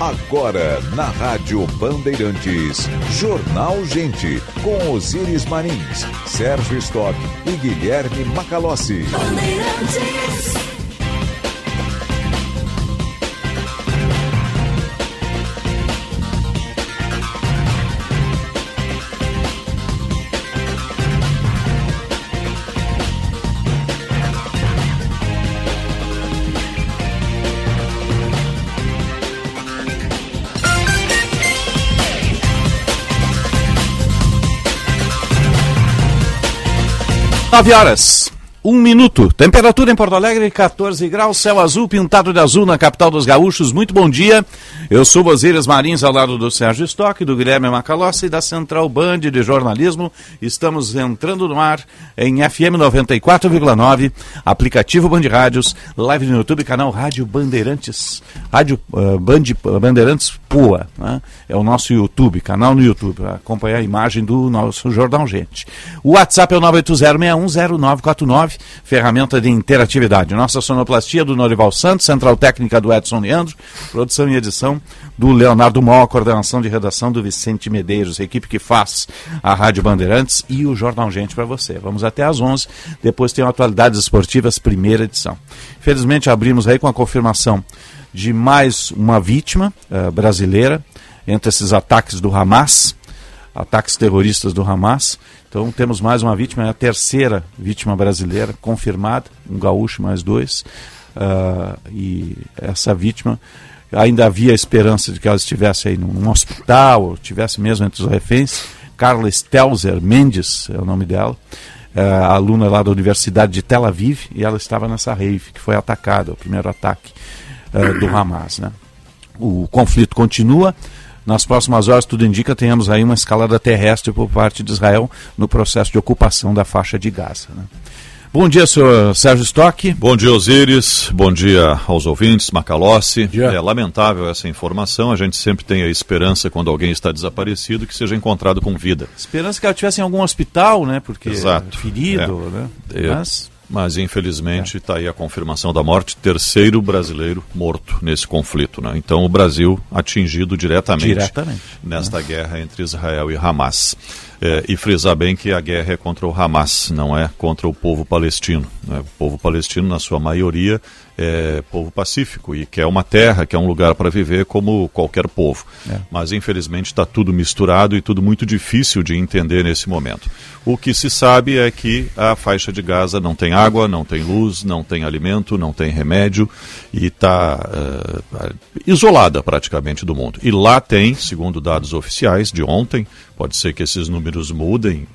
Agora, na Rádio Bandeirantes, Jornal Gente, com Osiris Marins, Sérgio Stock e Guilherme Macalossi. Bandeirantes. Nove horas. Um minuto. Temperatura em Porto Alegre, 14 graus, céu azul, pintado de azul na capital dos gaúchos. Muito bom dia. Eu sou Bosílias Marins, ao lado do Sérgio Stock, do Guilherme Macalossi e da Central Band de Jornalismo. Estamos entrando no ar em FM 94,9, aplicativo Band Rádios, live no YouTube, canal Rádio Bandeirantes, Rádio uh, Band, Bandeirantes Pua, né? é o nosso YouTube, canal no YouTube, para acompanhar a imagem do nosso Jornal Gente. O WhatsApp é o 980610949 ferramenta de interatividade. Nossa sonoplastia do Norival Santos, central técnica do Edson Leandro, produção e edição do Leonardo Mó, coordenação de redação do Vicente Medeiros, equipe que faz a Rádio Bandeirantes e o Jornal Gente para você. Vamos até às 11, depois tem Atualidades Esportivas, primeira edição. Felizmente abrimos aí com a confirmação de mais uma vítima uh, brasileira entre esses ataques do Hamas, ataques terroristas do Hamas. Então temos mais uma vítima, é a terceira vítima brasileira confirmada, um gaúcho mais dois. Uh, e essa vítima ainda havia esperança de que ela estivesse aí num, hospital, ou estivesse mesmo entre os reféns. Carla Stelzer Mendes é o nome dela, uh, aluna lá da Universidade de Tel Aviv, e ela estava nessa rave que foi atacada, o primeiro ataque uh, do Hamas. Né? O conflito continua. Nas próximas horas, tudo indica, tenhamos aí uma escalada terrestre por parte de Israel no processo de ocupação da faixa de Gaza. Né? Bom dia, senhor Sérgio Stock. Bom dia, Osíris. Bom dia aos ouvintes, Macalossi. É lamentável essa informação. A gente sempre tem a esperança, quando alguém está desaparecido, que seja encontrado com vida. Esperança que ela estivesse em algum hospital, né? Porque Exato. ferido, é. né? É. Mas... Mas infelizmente está é. aí a confirmação da morte, terceiro brasileiro morto nesse conflito. Né? Então o Brasil atingido diretamente, diretamente. nesta é. guerra entre Israel e Hamas. É, e frisar bem que a guerra é contra o Hamas, não é contra o povo palestino. Né? O povo palestino, na sua maioria, é povo pacífico e quer uma terra, quer um lugar para viver como qualquer povo. É. Mas infelizmente está tudo misturado e tudo muito difícil de entender nesse momento. O que se sabe é que a faixa de Gaza não tem água, não tem luz, não tem alimento, não tem remédio e está uh, é, isolada praticamente do mundo. E lá tem, segundo dados oficiais de ontem, pode ser que esses números mudem,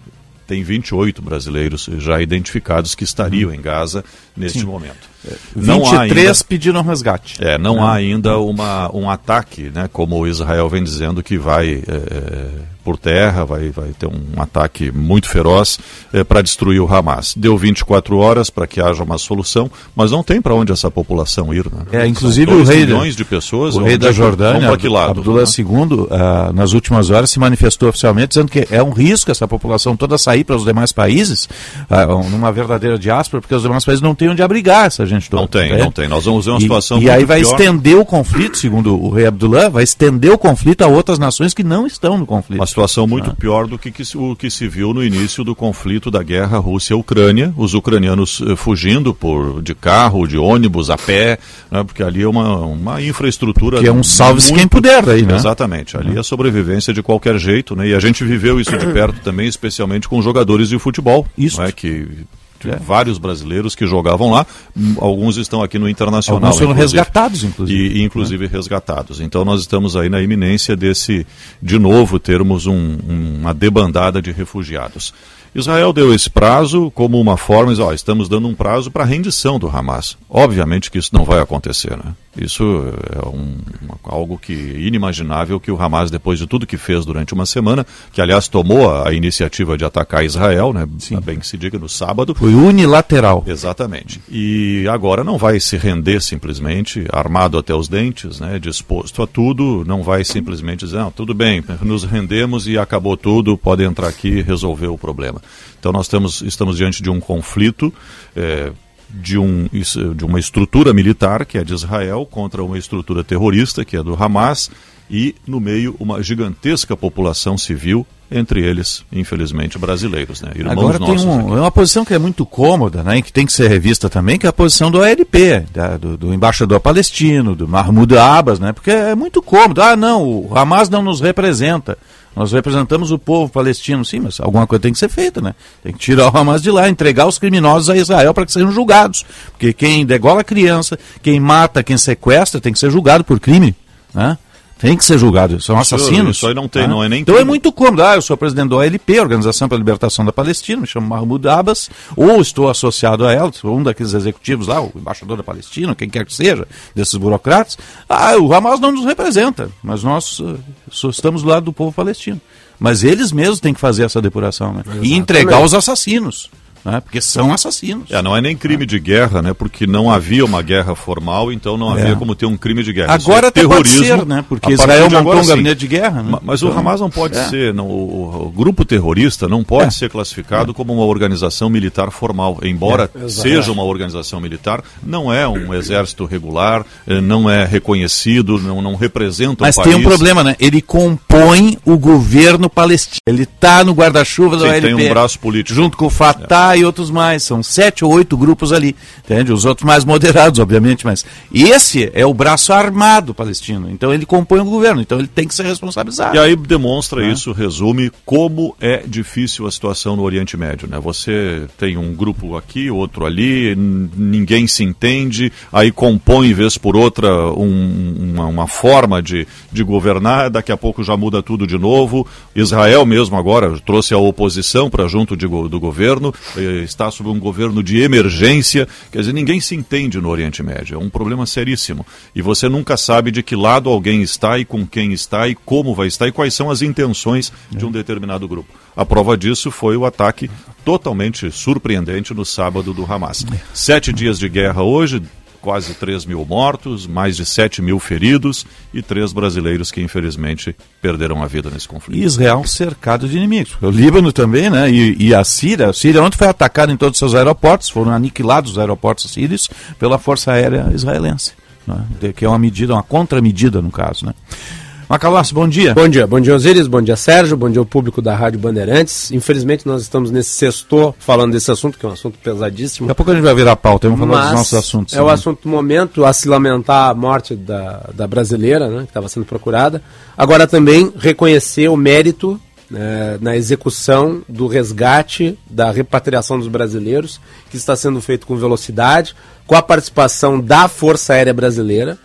tem 28 brasileiros já identificados que estariam em Gaza neste Sim. momento. Não 23 ainda, pediram resgate. É, não, não, há ainda uma, um ataque, né, como Israel vem dizendo que vai é, por terra, vai, vai ter um ataque muito feroz é, para destruir o Hamas. Deu 24 horas para que haja uma solução, mas não tem para onde essa população ir. Né? É, inclusive o rei milhões de pessoas. O rei da Jordânia, Abdullah né? II, uh, nas últimas horas se manifestou oficialmente dizendo que é um risco essa população toda sair para os demais países, uh, numa verdadeira diáspora, porque os demais países não têm onde abrigar essa gente toda. Não tem, não tem. Nós vamos ver uma e, situação E aí vai pior. estender o conflito, segundo o rei Abdullah, vai estender o conflito a outras nações que não estão no conflito. Uma situação muito ah. pior do que, que, o que se viu no início do conflito da guerra Rússia-Ucrânia, os ucranianos eh, fugindo por de carro, de ônibus, a pé, né, porque ali é uma, uma infraestrutura. Que é um salve-se quem puder aí, né? Exatamente. Ali é sobrevivência de qualquer jeito, né? E a gente viveu isso de perto também, especialmente com jogadores de futebol. Isso. É, que é. vários brasileiros que jogavam lá, alguns estão aqui no Internacional. Alguns foram resgatados, inclusive. E, inclusive né? resgatados. Então nós estamos aí na iminência desse, de novo, termos um, uma debandada de refugiados. Israel deu esse prazo como uma forma, ó, estamos dando um prazo para a rendição do Hamas. Obviamente que isso não vai acontecer, né? Isso é um, algo que inimaginável que o Hamas, depois de tudo que fez durante uma semana, que aliás tomou a, iniciativa de atacar Israel, né? Sim. bem que se diga, no sábado. Foi unilateral. Exatamente. E agora não vai se render simplesmente, armado até os dentes, né? disposto a tudo, não vai simplesmente dizer, não, tudo bem, nos rendemos e acabou tudo, pode entrar aqui e resolver o problema. Então nós temos, estamos diante de um conflito. É, de, um, de uma estrutura militar, que é de Israel, contra uma estrutura terrorista, que é do Hamas, e no meio uma gigantesca população civil entre eles, infelizmente, brasileiros, né? Irmãos Agora tem um, uma posição que é muito cômoda, né? E que tem que ser revista também, que é a posição do ALP, da, do, do, embaixador palestino, do Mahmoud Abbas, né? Porque é muito cômodo. Ah, não, o Hamas não nos representa. Nós representamos o povo palestino, sim, mas alguma coisa tem que ser feita, né? Tem que tirar o Hamas de lá, entregar os criminosos a Israel para que sejam julgados. Porque quem degola criança, quem mata, quem sequestra, tem que ser julgado por crime, né? Tem que ser julgado, são assassinos. Isso aí não tem, ah. não é nem Então é muito cômodo. Ah, eu sou presidente do OLP, Organização para a Libertação da Palestina, me chamo Mahmoud Abbas, ou estou associado a ela, sou um daqueles executivos lá, o embaixador da Palestina, quem quer que seja, desses burocratas. Ah, o Hamas não nos representa, mas nós uh, estamos do lado do povo palestino. Mas eles mesmos têm que fazer essa depuração, né? E entregar os assassinos né? porque são assassinos. É, não é nem crime de guerra, né? porque não havia uma guerra formal, então não havia é. como ter um crime de guerra. Agora é terrorismo, ser, né? porque Israel montou um gabinete de guerra. Né? Mas então, o Hamas não pode é. ser, não, o, o, grupo terrorista não pode é. ser classificado como uma organização militar formal, embora é, seja uma organização militar, não é um exército regular, eh, não é reconhecido, não, não representa Mas tem um problema, né? Ele compõe o governo palestino. Ele está no guarda-chuva do OLP. tem um braço político. Junto com o Fatah e outros mais. São sete ou oito grupos ali, entende? Os outros mais moderados, obviamente, mas esse é o braço armado palestino. Então ele compõe o governo, então ele tem que ser responsabilizado. E aí demonstra né? isso, resume como é difícil a situação no Oriente Médio, né? Você tem um grupo aqui, outro ali, ninguém se entende, aí compõe vez por outra um, uma, uma forma de, de governar, daqui a pouco já muda tudo de novo. Israel mesmo agora trouxe a oposição para junto de, do governo, está sob um governo de emergência. Quer dizer, ninguém se entende no Oriente Médio. É um problema seríssimo. E você nunca sabe de que lado alguém está e com quem está e como vai estar e quais são as intenções de um determinado grupo. A prova disso foi o ataque totalmente surpreendente no sábado do Hamas. Sete dias de guerra hoje, quase 3 mil mortos, mais de 7 mil feridos e três brasileiros que infelizmente perderam a vida nesse conflito. Israel cercado de inimigos. O Líbano também, né? E, e, a Síria. A Síria ontem foi atacada em todos os seus aeroportos, foram aniquilados os aeroportos sírios pela Força Aérea Israelense. Né? Que é uma medida, uma contramedida no caso, né? Macalossi, bom dia. Bom dia, bom dia Osiris, bom dia Sérgio, bom dia ao público da Rádio Bandeirantes. Infelizmente nós estamos nesse sextor falando desse assunto, que é um assunto pesadíssimo. Daqui a pouco a gente vai virar pauta, vamos falar dos nossos assuntos. É né? o assunto do momento, a se lamentar a morte da, da brasileira, né, que estava sendo procurada. Agora também reconhecer o mérito né, na execução do resgate, da repatriação dos brasileiros, que está sendo feito com velocidade, com a participação da Força Aérea Brasileira.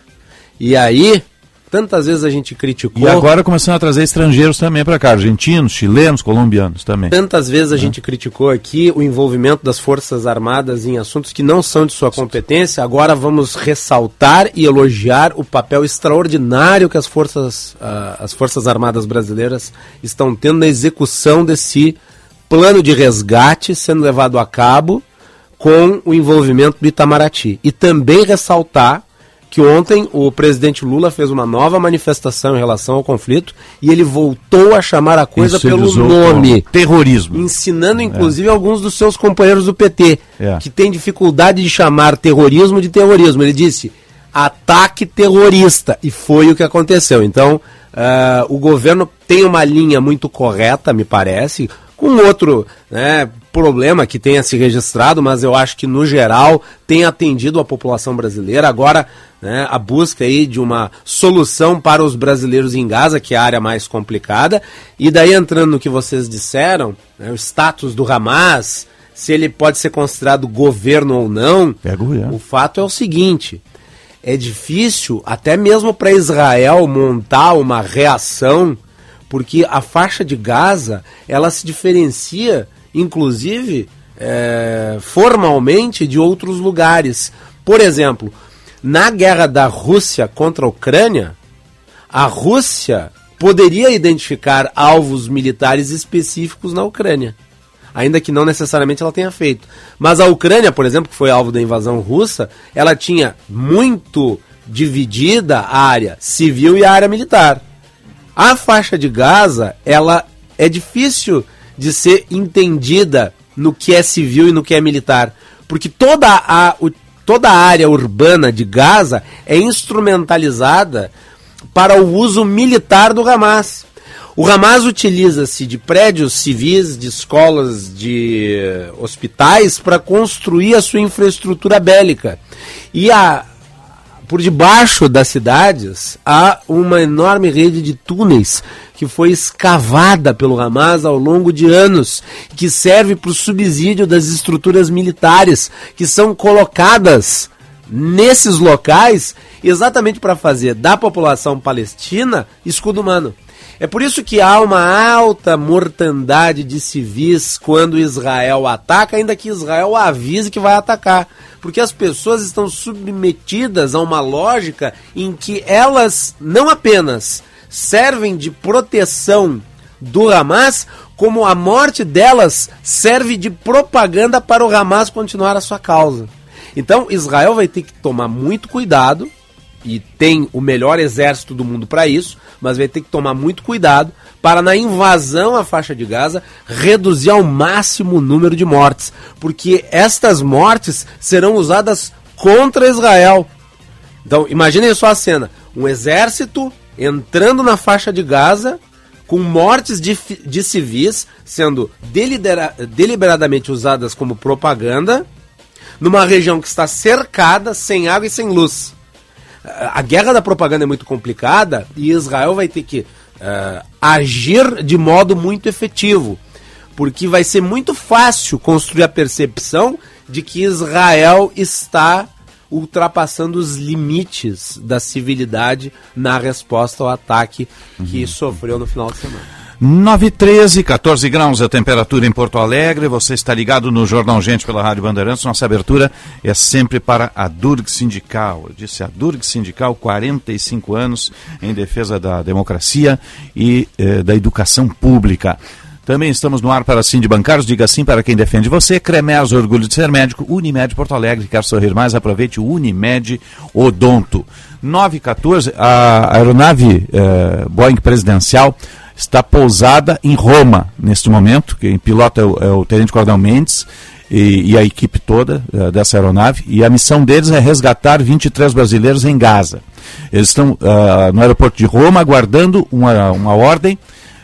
E aí, Tantas vezes a gente criticou. E agora começando a trazer estrangeiros também para cá, argentinos, chilenos, colombianos também. Tantas vezes a é. gente criticou aqui o envolvimento das Forças Armadas em assuntos que não são de sua competência. Agora vamos ressaltar e elogiar o papel extraordinário que as Forças, uh, as forças Armadas brasileiras estão tendo na execução desse plano de resgate sendo levado a cabo com o envolvimento do Itamaraty. E também ressaltar que ontem o presidente Lula fez uma nova manifestação em relação ao conflito e ele voltou a chamar a coisa pelo nome. Terrorismo. Ensinando, inclusive, é. alguns dos seus companheiros do PT, é. que têm dificuldade de chamar terrorismo de terrorismo. Ele disse ataque terrorista. E foi o que aconteceu. Então, uh, o governo tem uma linha muito correta, me parece com outro né, problema que tenha se registrado, mas eu acho que no geral tem atendido a população brasileira. Agora, né, a busca aí de uma solução para os brasileiros em Gaza, que é a área mais complicada. E daí entrando no que vocês disseram, né, o status do Hamas, se ele pode ser considerado governo ou não, o fato é o seguinte. É difícil, até mesmo para Israel montar uma reação porque a faixa de Gaza ela se diferencia, inclusive é, formalmente, de outros lugares. Por exemplo, na guerra da Rússia contra a Ucrânia, a Rússia poderia identificar alvos militares específicos na Ucrânia, ainda que não necessariamente ela tenha feito. Mas a Ucrânia, por exemplo, que foi alvo da invasão russa, ela tinha muito dividida a área civil e a área militar. A faixa de Gaza, ela é difícil de ser entendida no que é civil e no que é militar, porque toda a, o, toda a área urbana de Gaza é instrumentalizada para o uso militar do Hamas. O Hamas utiliza-se de prédios civis, de escolas, de hospitais para construir a sua infraestrutura bélica. E a, por debaixo das cidades há uma enorme rede de túneis que foi escavada pelo Hamas ao longo de anos, que serve para o subsídio das estruturas militares que são colocadas nesses locais exatamente para fazer da população palestina escudo humano. É por isso que há uma alta mortandade de civis quando Israel ataca, ainda que Israel avise que vai atacar. Porque as pessoas estão submetidas a uma lógica em que elas não apenas servem de proteção do Hamas, como a morte delas serve de propaganda para o Hamas continuar a sua causa. Então Israel vai ter que tomar muito cuidado e tem o melhor exército do mundo para isso, mas vai ter que tomar muito cuidado para na invasão à faixa de Gaza reduzir ao máximo o número de mortes, porque estas mortes serão usadas contra Israel. Então, imaginem só a cena: um exército entrando na faixa de Gaza com mortes de, de civis sendo delibera, deliberadamente usadas como propaganda numa região que está cercada, sem água e sem luz a guerra da propaganda é muito complicada e Israel vai ter que uh, agir de modo muito efetivo. Porque vai ser muito fácil construir a percepção de que Israel está ultrapassando os limites da civilidade na resposta ao ataque que uhum. sofreu no final de semana. 9 13, 14 graus a temperatura em Porto Alegre. Você está ligado no Jornal Gente pela Rádio Bandeirantes. Nossa abertura é sempre para a Durg Sindical. Eu disse a Durg Sindical, 45 anos em defesa da democracia e eh, da educação pública. Também estamos no ar para Sim de Bancários, diga sim para quem defende você. Cremers, orgulho de ser médico. Unimed Porto Alegre, quer sorrir mais? Aproveite o Unimed Odonto. 914, a aeronave eh, Boeing presidencial está pousada em Roma neste momento. Quem pilota é o, é o Tenente Coronel Mendes e, e, a equipe toda uh, dessa aeronave. E a missão deles é resgatar 23 brasileiros em Gaza. Eles estão uh, no aeroporto de Roma aguardando uma, uma ordem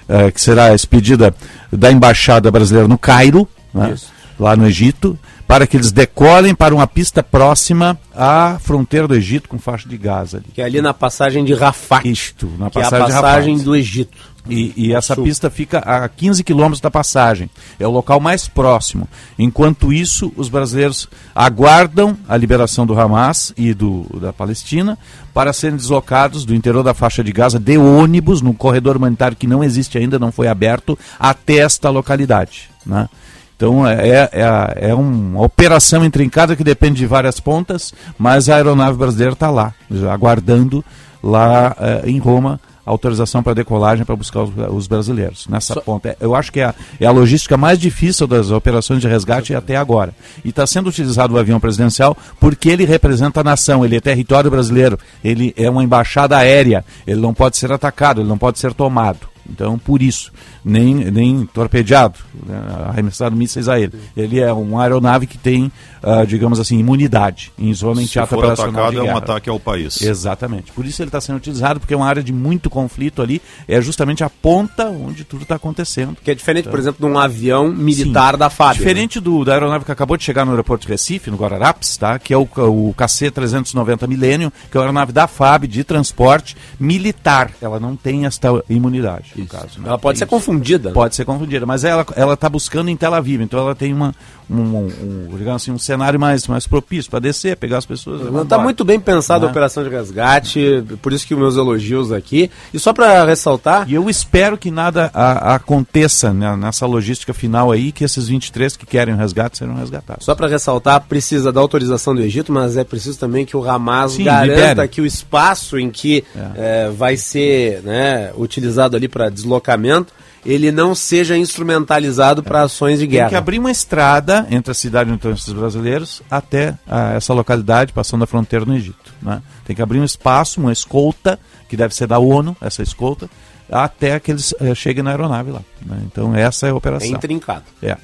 uh, que será expedida da Embaixada Brasileira no Cairo, né, lá no Egito, para que eles decolem para uma pista próxima à fronteira do Egito com faixa de Gaza. Ali. Que é ali na passagem de Rafah. Isto, na passagem, que é a passagem do Egito. E, e essa Sul. pista fica a 15 quilômetros da passagem. É o local mais próximo. Enquanto isso, os brasileiros aguardam a liberação do Hamas e do, da Palestina para serem deslocados do interior da faixa de Gaza de ônibus, no corredor humanitário que não existe ainda, não foi aberto, até esta localidade. Né? Então é, é, é, é uma operação intrincada que depende de várias pontas, mas a aeronave brasileira está lá, aguardando lá é, em Roma autorização para decolagem para buscar os, os, brasileiros nessa Só... ponta. Eu acho que é a, é a logística mais difícil das operações de resgate até agora. E está sendo utilizado o avião presidencial porque ele representa a nação, ele é território brasileiro, ele é uma embaixada aérea, ele não pode ser atacado, ele não pode ser tomado. Então, por isso, nem, nem torpedeado, né, arremessado mísseis a ele. Ele é uma aeronave que tem, uh, digamos assim, imunidade em zona em teatro operacional atacado, é um ataque ao país. Exatamente. Por isso ele está sendo utilizado, porque é uma área de muito conflito ali, é justamente a ponta onde tudo está acontecendo. Que é diferente, então, por exemplo, de um avião militar Sim. da FAB. Diferente né? do, da aeronave que acabou de chegar no aeroporto de Recife, no Guararapes, tá? que é o, o KC-390 Millennium, que é uma aeronave da FAB de transporte militar. Ela não tem esta imunidade no caso. Né? Ela pode ser confundida. Né? Pode ser confundida, mas ela ela está buscando em Tel Aviv, então ela tem uma um, um, um digamos assim um cenário mais mais propício para descer, pegar as pessoas. Está muito bem pensada a né? operação de resgate, por isso que meus elogios aqui. E só para ressaltar. E eu espero que nada a, a aconteça né, nessa logística final aí, que esses 23 que querem o resgate serão resgatados. Só para ressaltar, precisa da autorização do Egito, mas é preciso também que o Hamas Sim, garanta libere. que o espaço em que é. É, vai ser né, utilizado ali para deslocamento ele não seja instrumentalizado para ações de guerra. Tem que abrir uma estrada entre a cidade onde estão esses brasileiros até a, essa localidade, passando a fronteira no Egito. Né? Tem que abrir um espaço, uma escolta, que deve ser da ONU, essa escolta, até que eles eh, cheguem na aeronave lá. Né? Então essa é a operação. É intrincado. É.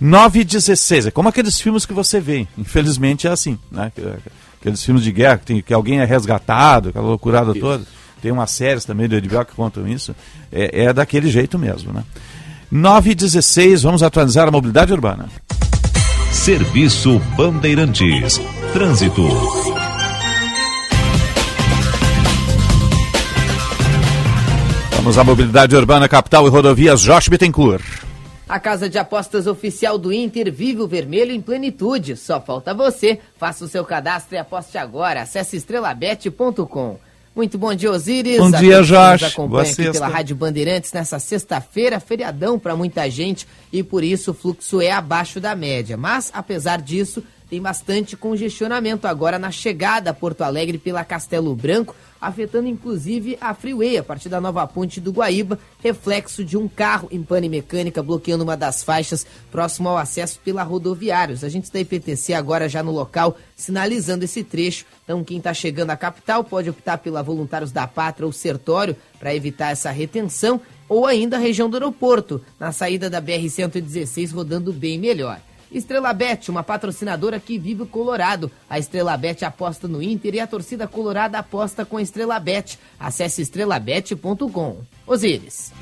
9 e 16, é como aqueles filmes que você vê. Infelizmente é assim, né? Aqueles filmes de guerra que, tem, que alguém é resgatado, aquela loucurada isso. toda. Tem umas séries também do Edibel que contam isso. É, é daquele jeito mesmo, né? 9 e 16, vamos atualizar a mobilidade urbana. Serviço Bandeirantes. Trânsito. Vamos à mobilidade urbana, capital e rodovias Josh Bittencourt. A casa de apostas oficial do Inter vive o vermelho em plenitude. Só falta você. Faça o seu cadastro e aposte agora. Acesse estrelabet.com. Muito bom dia, Osiris. Bom dia, Jorge. acompanha aqui sexta. pela Rádio Bandeirantes nessa sexta-feira, feriadão para muita gente e por isso o fluxo é abaixo da média. Mas, apesar disso, tem bastante congestionamento agora na chegada a Porto Alegre pela Castelo Branco, afetando inclusive a Freeway a partir da nova ponte do Guaíba, reflexo de um carro em pane mecânica bloqueando uma das faixas próximo ao acesso pela rodoviários. A gente da IPTC agora já no local, sinalizando esse trecho. Então quem está chegando à capital pode optar pela Voluntários da Pátria ou Sertório para evitar essa retenção, ou ainda a região do aeroporto, na saída da BR-116 rodando bem melhor. Estrela Bet, uma patrocinadora que vive o Colorado. A Estrela Bet aposta no Inter e a torcida colorada aposta com a Estrela Bet. Acesse estrelabet.com. Osíris.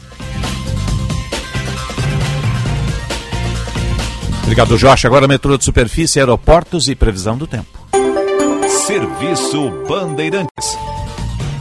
Obrigado, Jorge. Agora metrô de superfície, aeroportos e previsão do tempo. Serviço Bandeirantes.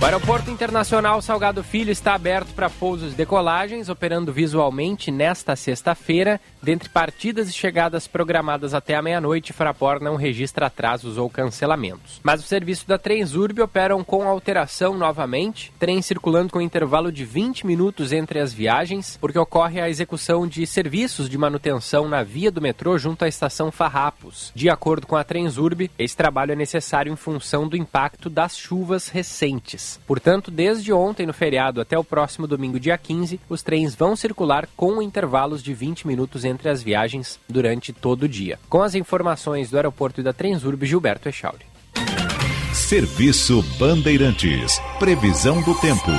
O Aeroporto Internacional Salgado Filho está aberto para pousos e decolagens, operando visualmente nesta sexta-feira. Dentre partidas e chegadas programadas até a meia-noite, Fraport não registra atrasos ou cancelamentos. Mas o serviço da Transurb operam com alteração novamente, trem circulando com intervalo de 20 minutos entre as viagens, porque ocorre a execução de serviços de manutenção na via do metrô junto à estação Farrapos. De acordo com a Transurb, esse trabalho é necessário em função do impacto das chuvas recentes. Portanto, desde ontem no feriado até o próximo domingo, dia 15, os trens vão circular com intervalos de 20 minutos entre as viagens durante todo o dia. Com as informações do aeroporto e da Transurb, Gilberto Echauri. Serviço Bandeirantes. Previsão do tempo.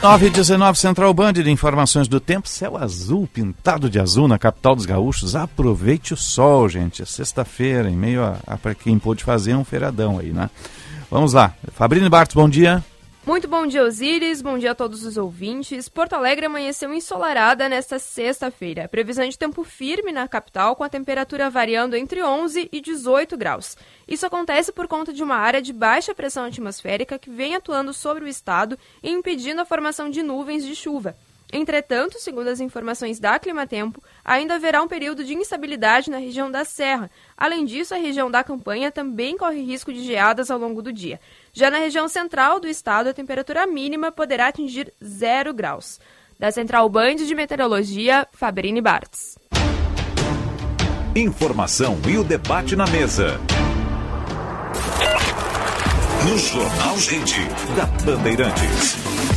9 19 Central Band de informações do tempo, céu azul, pintado de azul na capital dos gaúchos. Aproveite o sol, gente. É sexta-feira, em meio a, a para quem pôde fazer um feiradão aí, né? Vamos lá. Fabrício Bartos, bom dia. Muito bom dia, Osíris. Bom dia a todos os ouvintes. Porto Alegre amanheceu ensolarada nesta sexta-feira. Previsão de tempo firme na capital, com a temperatura variando entre 11 e 18 graus. Isso acontece por conta de uma área de baixa pressão atmosférica que vem atuando sobre o estado e impedindo a formação de nuvens de chuva. Entretanto, segundo as informações da Climatempo, ainda haverá um período de instabilidade na região da Serra. Além disso, a região da campanha também corre risco de geadas ao longo do dia. Já na região central do estado, a temperatura mínima poderá atingir zero graus. Da Central Band de Meteorologia, Fabrini Bartz. Informação e o debate na mesa. No Jornal Gente, da Bandeirantes.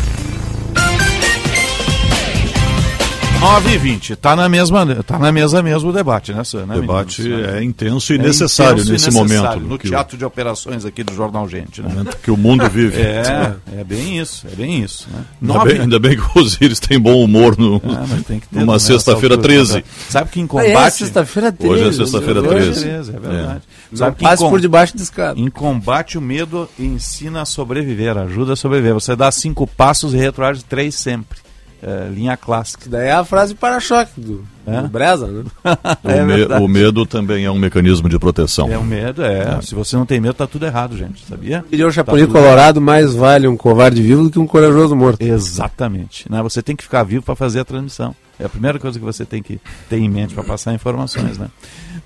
9 e 20. Está na, mesma, tá na mesa mesmo o debate, né, O debate meninos? é intenso e é necessário intenso nesse e necessário, momento. No teatro o... de operações aqui do Jornal Gente. Né? Momento que o mundo vive. É, é bem isso, é bem isso. Né? Ainda, Nove... bem, ainda bem que o Osiris tem bom humor no, é, numa sexta-feira 13. Sabe que em combate... Ah, é sexta-feira 13. Hoje é sexta-feira 13. É, é verdade. É. Sabe que Passe com... por debaixo do escada. Em combate o medo ensina a sobreviver, ajuda a sobreviver. Você dá cinco passos e retroage três sempre é, linha clássica. Daí é a frase para-choque do, é? do Breza, né? o, é me, o, medo também é um mecanismo de proteção. É o medo, é. é. Se você não tem medo, tá tudo errado, gente, sabia? E o Chapolin tá Colorado, tudo... mais vale um covarde vivo do que um corajoso morto. Exatamente. Né? Você tem que ficar vivo para fazer a transmissão. É a primeira coisa que você tem que ter em mente para passar informações, né?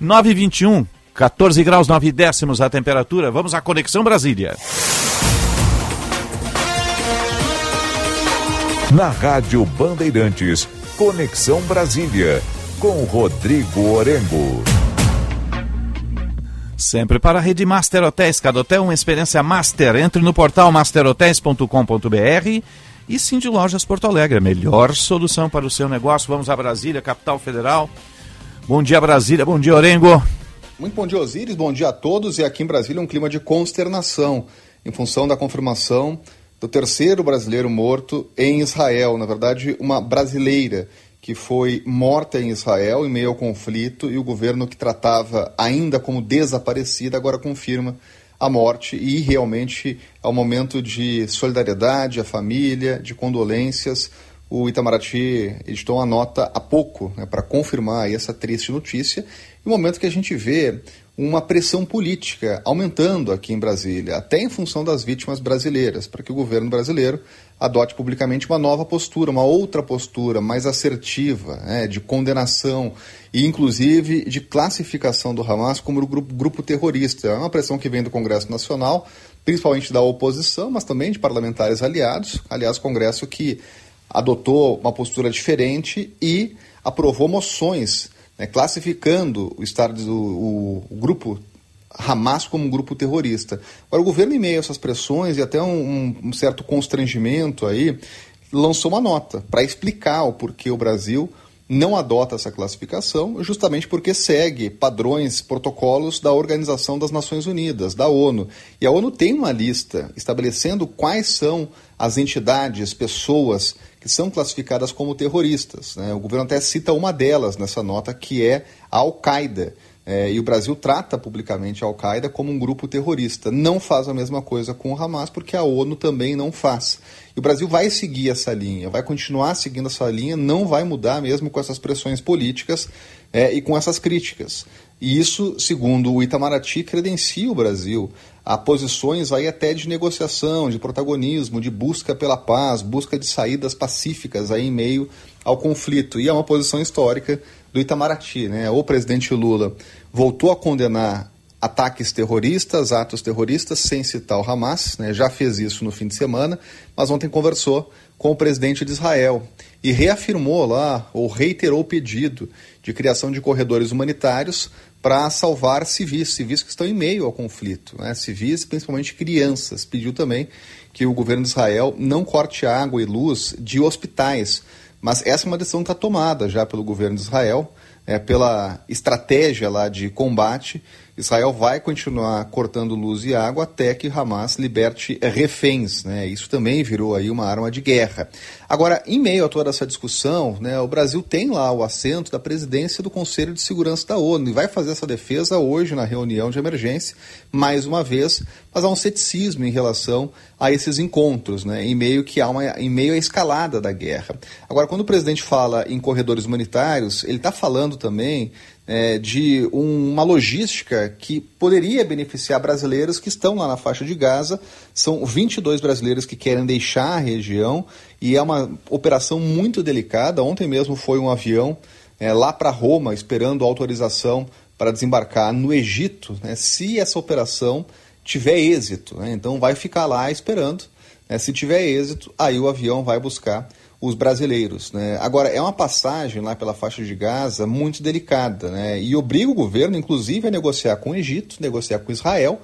9h21, 14 graus 9 décimos a temperatura. Vamos à Conexão Brasília. Na Rádio Bandeirantes, Conexão Brasília, com Rodrigo Orengo. Sempre para a rede Master Hotéis, cada hotel uma experiência master. Entre no portal masterhotels.com.br e sim de Lojas Porto Alegre, a melhor solução para o seu negócio. Vamos a Brasília, capital federal. Bom dia, Brasília. Bom dia, Orengo. Muito bom dia, Osíris. Bom dia a todos. E aqui em Brasília um clima de consternação em função da confirmação do terceiro brasileiro morto em Israel. Na verdade, uma brasileira que foi morta em Israel em meio ao conflito e o governo que tratava ainda como desaparecida agora confirma a morte e realmente é um momento de solidariedade à família, de condolências. O Itamaraty editou uma nota há pouco né, para confirmar essa triste notícia. E um momento que a gente vê uma pressão política aumentando aqui em Brasília, até em função das vítimas brasileiras, para que o governo brasileiro adote publicamente uma nova postura, uma outra postura mais assertiva, né, de condenação e, inclusive, de classificação do Hamas como grupo, grupo terrorista. É uma pressão que vem do Congresso Nacional, principalmente da oposição, mas também de parlamentares aliados. Aliás, Congresso que adotou uma postura diferente e aprovou moções né, classificando o, estado, o, o, grupo Hamas como um grupo terrorista. Agora, o governo, em meio a essas pressões e até um, um certo constrangimento aí, lançou uma nota para explicar o porquê o Brasil não adota essa classificação, justamente porque segue padrões, protocolos da Organização das Nações Unidas, da ONU. E a ONU tem uma lista estabelecendo quais são as entidades, pessoas que são classificadas como terroristas. Né? O governo até cita uma delas nessa nota, que é a Al-Qaeda. É, e o Brasil trata publicamente a Al-Qaeda como um grupo terrorista. Não faz a mesma coisa com o Hamas, porque a ONU também não faz. E o Brasil vai seguir essa linha, vai continuar seguindo essa linha, não vai mudar mesmo com essas pressões políticas é, e com essas críticas. E isso, segundo o Itamaraty, credencia o Brasil a posições aí até de negociação, de protagonismo, de busca pela paz, busca de saídas pacíficas aí em meio ao conflito. E é uma posição histórica do Itamaraty. Né? O presidente Lula voltou a condenar ataques terroristas, atos terroristas, sem citar o Hamas, né? já fez isso no fim de semana, mas ontem conversou com o presidente de Israel e reafirmou lá, ou reiterou o pedido de criação de corredores humanitários para salvar civis, civis que estão em meio ao conflito, né? civis, principalmente crianças. Pediu também que o governo de Israel não corte água e luz de hospitais, mas essa é uma decisão que está tomada já pelo governo de Israel, é, pela estratégia lá de combate Israel vai continuar cortando luz e água até que Hamas liberte reféns. Né? Isso também virou aí uma arma de guerra. Agora, em meio a toda essa discussão, né, o Brasil tem lá o assento da presidência do Conselho de Segurança da ONU e vai fazer essa defesa hoje na reunião de emergência, mais uma vez, mas há um ceticismo em relação a esses encontros, né, em meio que há uma, em meio à escalada da guerra. Agora, quando o presidente fala em corredores humanitários, ele está falando também é, de um, uma logística que poderia beneficiar brasileiros que estão lá na faixa de Gaza. São 22 brasileiros que querem deixar a região e é uma operação muito delicada. Ontem mesmo foi um avião é, lá para Roma esperando autorização para desembarcar no Egito. Né, se essa operação tiver êxito, né, então vai ficar lá esperando. Né, se tiver êxito, aí o avião vai buscar os brasileiros. Né? Agora, é uma passagem lá pela faixa de Gaza muito delicada né? e obriga o governo, inclusive, a negociar com o Egito, negociar com Israel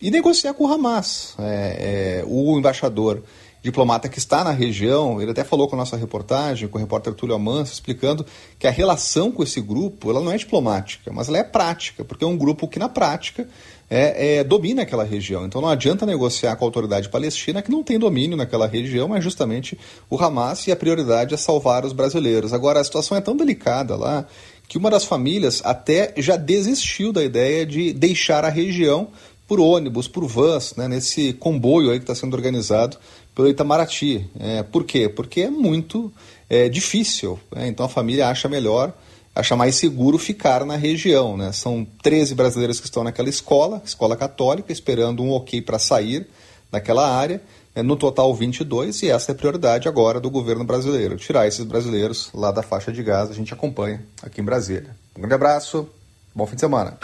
e negociar com o Hamas. É, é, o embaixador diplomata que está na região, ele até falou com a nossa reportagem, com o repórter Túlio Amanso, explicando que a relação com esse grupo ela não é diplomática, mas ela é prática, porque é um grupo que, na prática, é, é, domina aquela região. Então não adianta negociar com a autoridade palestina que não tem domínio naquela região, mas justamente o Hamas e a prioridade é salvar os brasileiros. Agora, a situação é tão delicada lá que uma das famílias até já desistiu da ideia de deixar a região por ônibus, por vans, né, nesse comboio aí que está sendo organizado pelo Itamaraty. É, por quê? Porque é muito é, difícil. Né? Então a família acha melhor, acha mais seguro ficar na região. Né? São 13 brasileiros que estão naquela escola, escola católica, esperando um ok para sair daquela área. É, no total, 22, e essa é a prioridade agora do governo brasileiro: tirar esses brasileiros lá da faixa de Gaza. A gente acompanha aqui em Brasília. Um grande abraço, bom fim de semana.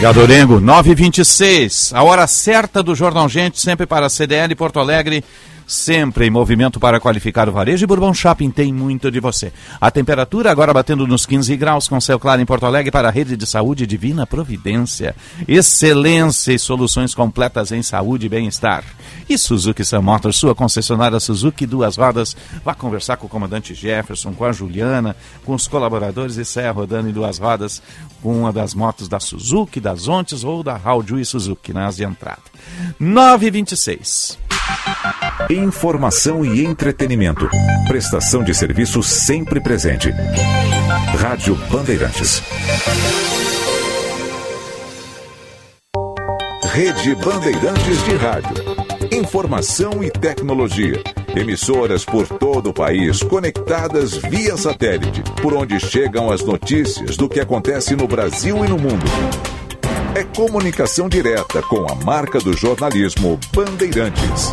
Obrigado, Orengo. 9h26, a hora certa do Jornal Gente, sempre para a CDL Porto Alegre sempre em movimento para qualificar o varejo. E Bourbon Shopping tem muito de você. A temperatura agora batendo nos 15 graus, com céu claro em Porto Alegre para a rede de saúde Divina Providência. Excelência e soluções completas em saúde e bem-estar. E Suzuki Sam Motors, sua concessionária Suzuki Duas Rodas. Vá conversar com o comandante Jefferson, com a Juliana, com os colaboradores e saia rodando em duas rodas com uma das motos da Suzuki, das Ontes ou da Raul Suzuki nas de entrada. 926. Informação e entretenimento. Prestação de serviço sempre presente. Rádio Bandeirantes. Rede Bandeirantes de Rádio. Informação e tecnologia. Emissoras por todo o país conectadas via satélite, por onde chegam as notícias do que acontece no Brasil e no mundo. É comunicação direta com a marca do jornalismo Bandeirantes.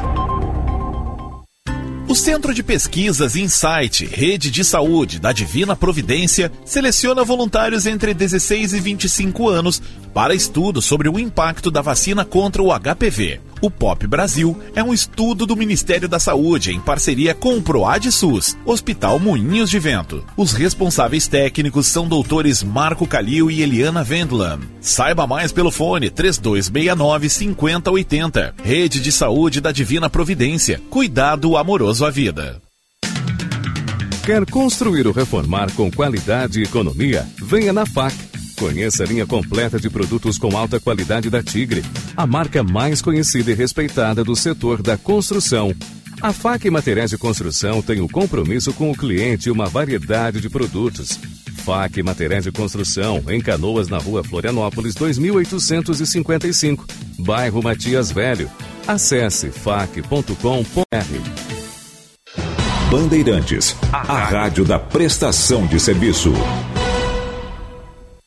O Centro de Pesquisas Insight, Rede de Saúde da Divina Providência, seleciona voluntários entre 16 e 25 anos para estudo sobre o impacto da vacina contra o HPV. O POP Brasil é um estudo do Ministério da Saúde em parceria com o PROAD SUS, Hospital Moinhos de Vento. Os responsáveis técnicos são doutores Marco Calil e Eliana Vendlam. Saiba mais pelo fone 3269 5080. Rede de Saúde da Divina Providência. Cuidado amoroso à vida. Quer construir ou reformar com qualidade e economia? Venha na FAC. Conheça a linha completa de produtos com alta qualidade da Tigre, a marca mais conhecida e respeitada do setor da construção. A FAC Materiais de Construção tem o compromisso com o cliente e uma variedade de produtos. FAC Materiais de Construção, em Canoas, na rua Florianópolis, 2855, bairro Matias Velho. Acesse fac.com.br. Bandeirantes, a rádio da prestação de serviço.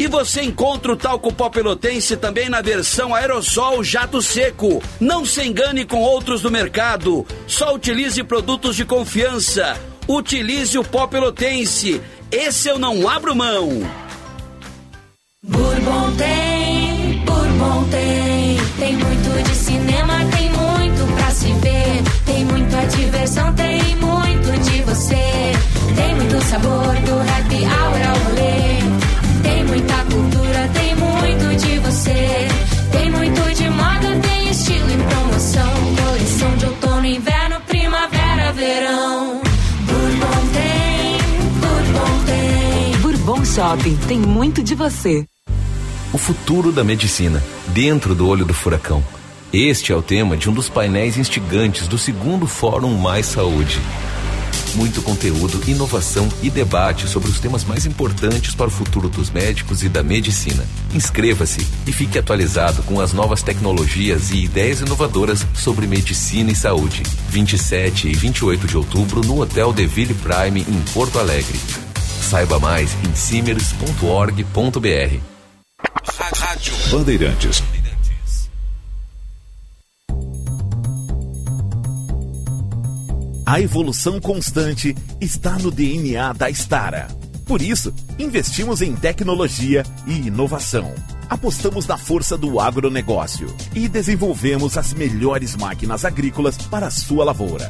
e você encontra o talco pó pelotense também na versão aerossol jato seco. Não se engane com outros do mercado. Só utilize produtos de confiança. Utilize o pó pelotense. Esse eu não abro mão. Bourbon tem, Bourbon tem. Tem muito de cinema, tem muito pra se ver. Tem muita diversão, tem muito de você. Tem muito sabor do happy hour ao Shopping tem muito de você. O futuro da medicina, dentro do olho do furacão. Este é o tema de um dos painéis instigantes do segundo Fórum Mais Saúde muito conteúdo, inovação e debate sobre os temas mais importantes para o futuro dos médicos e da medicina. Inscreva-se e fique atualizado com as novas tecnologias e ideias inovadoras sobre medicina e saúde. 27 e 28 de outubro no Hotel Deville Prime em Porto Alegre. Saiba mais em simers.org.br. Rádio Bandeirantes A evolução constante está no DNA da Stara. Por isso, investimos em tecnologia e inovação. Apostamos na força do agronegócio e desenvolvemos as melhores máquinas agrícolas para a sua lavoura.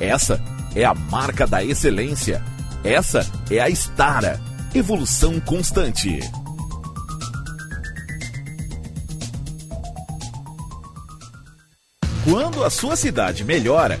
Essa é a marca da excelência. Essa é a Stara. Evolução constante. Quando a sua cidade melhora,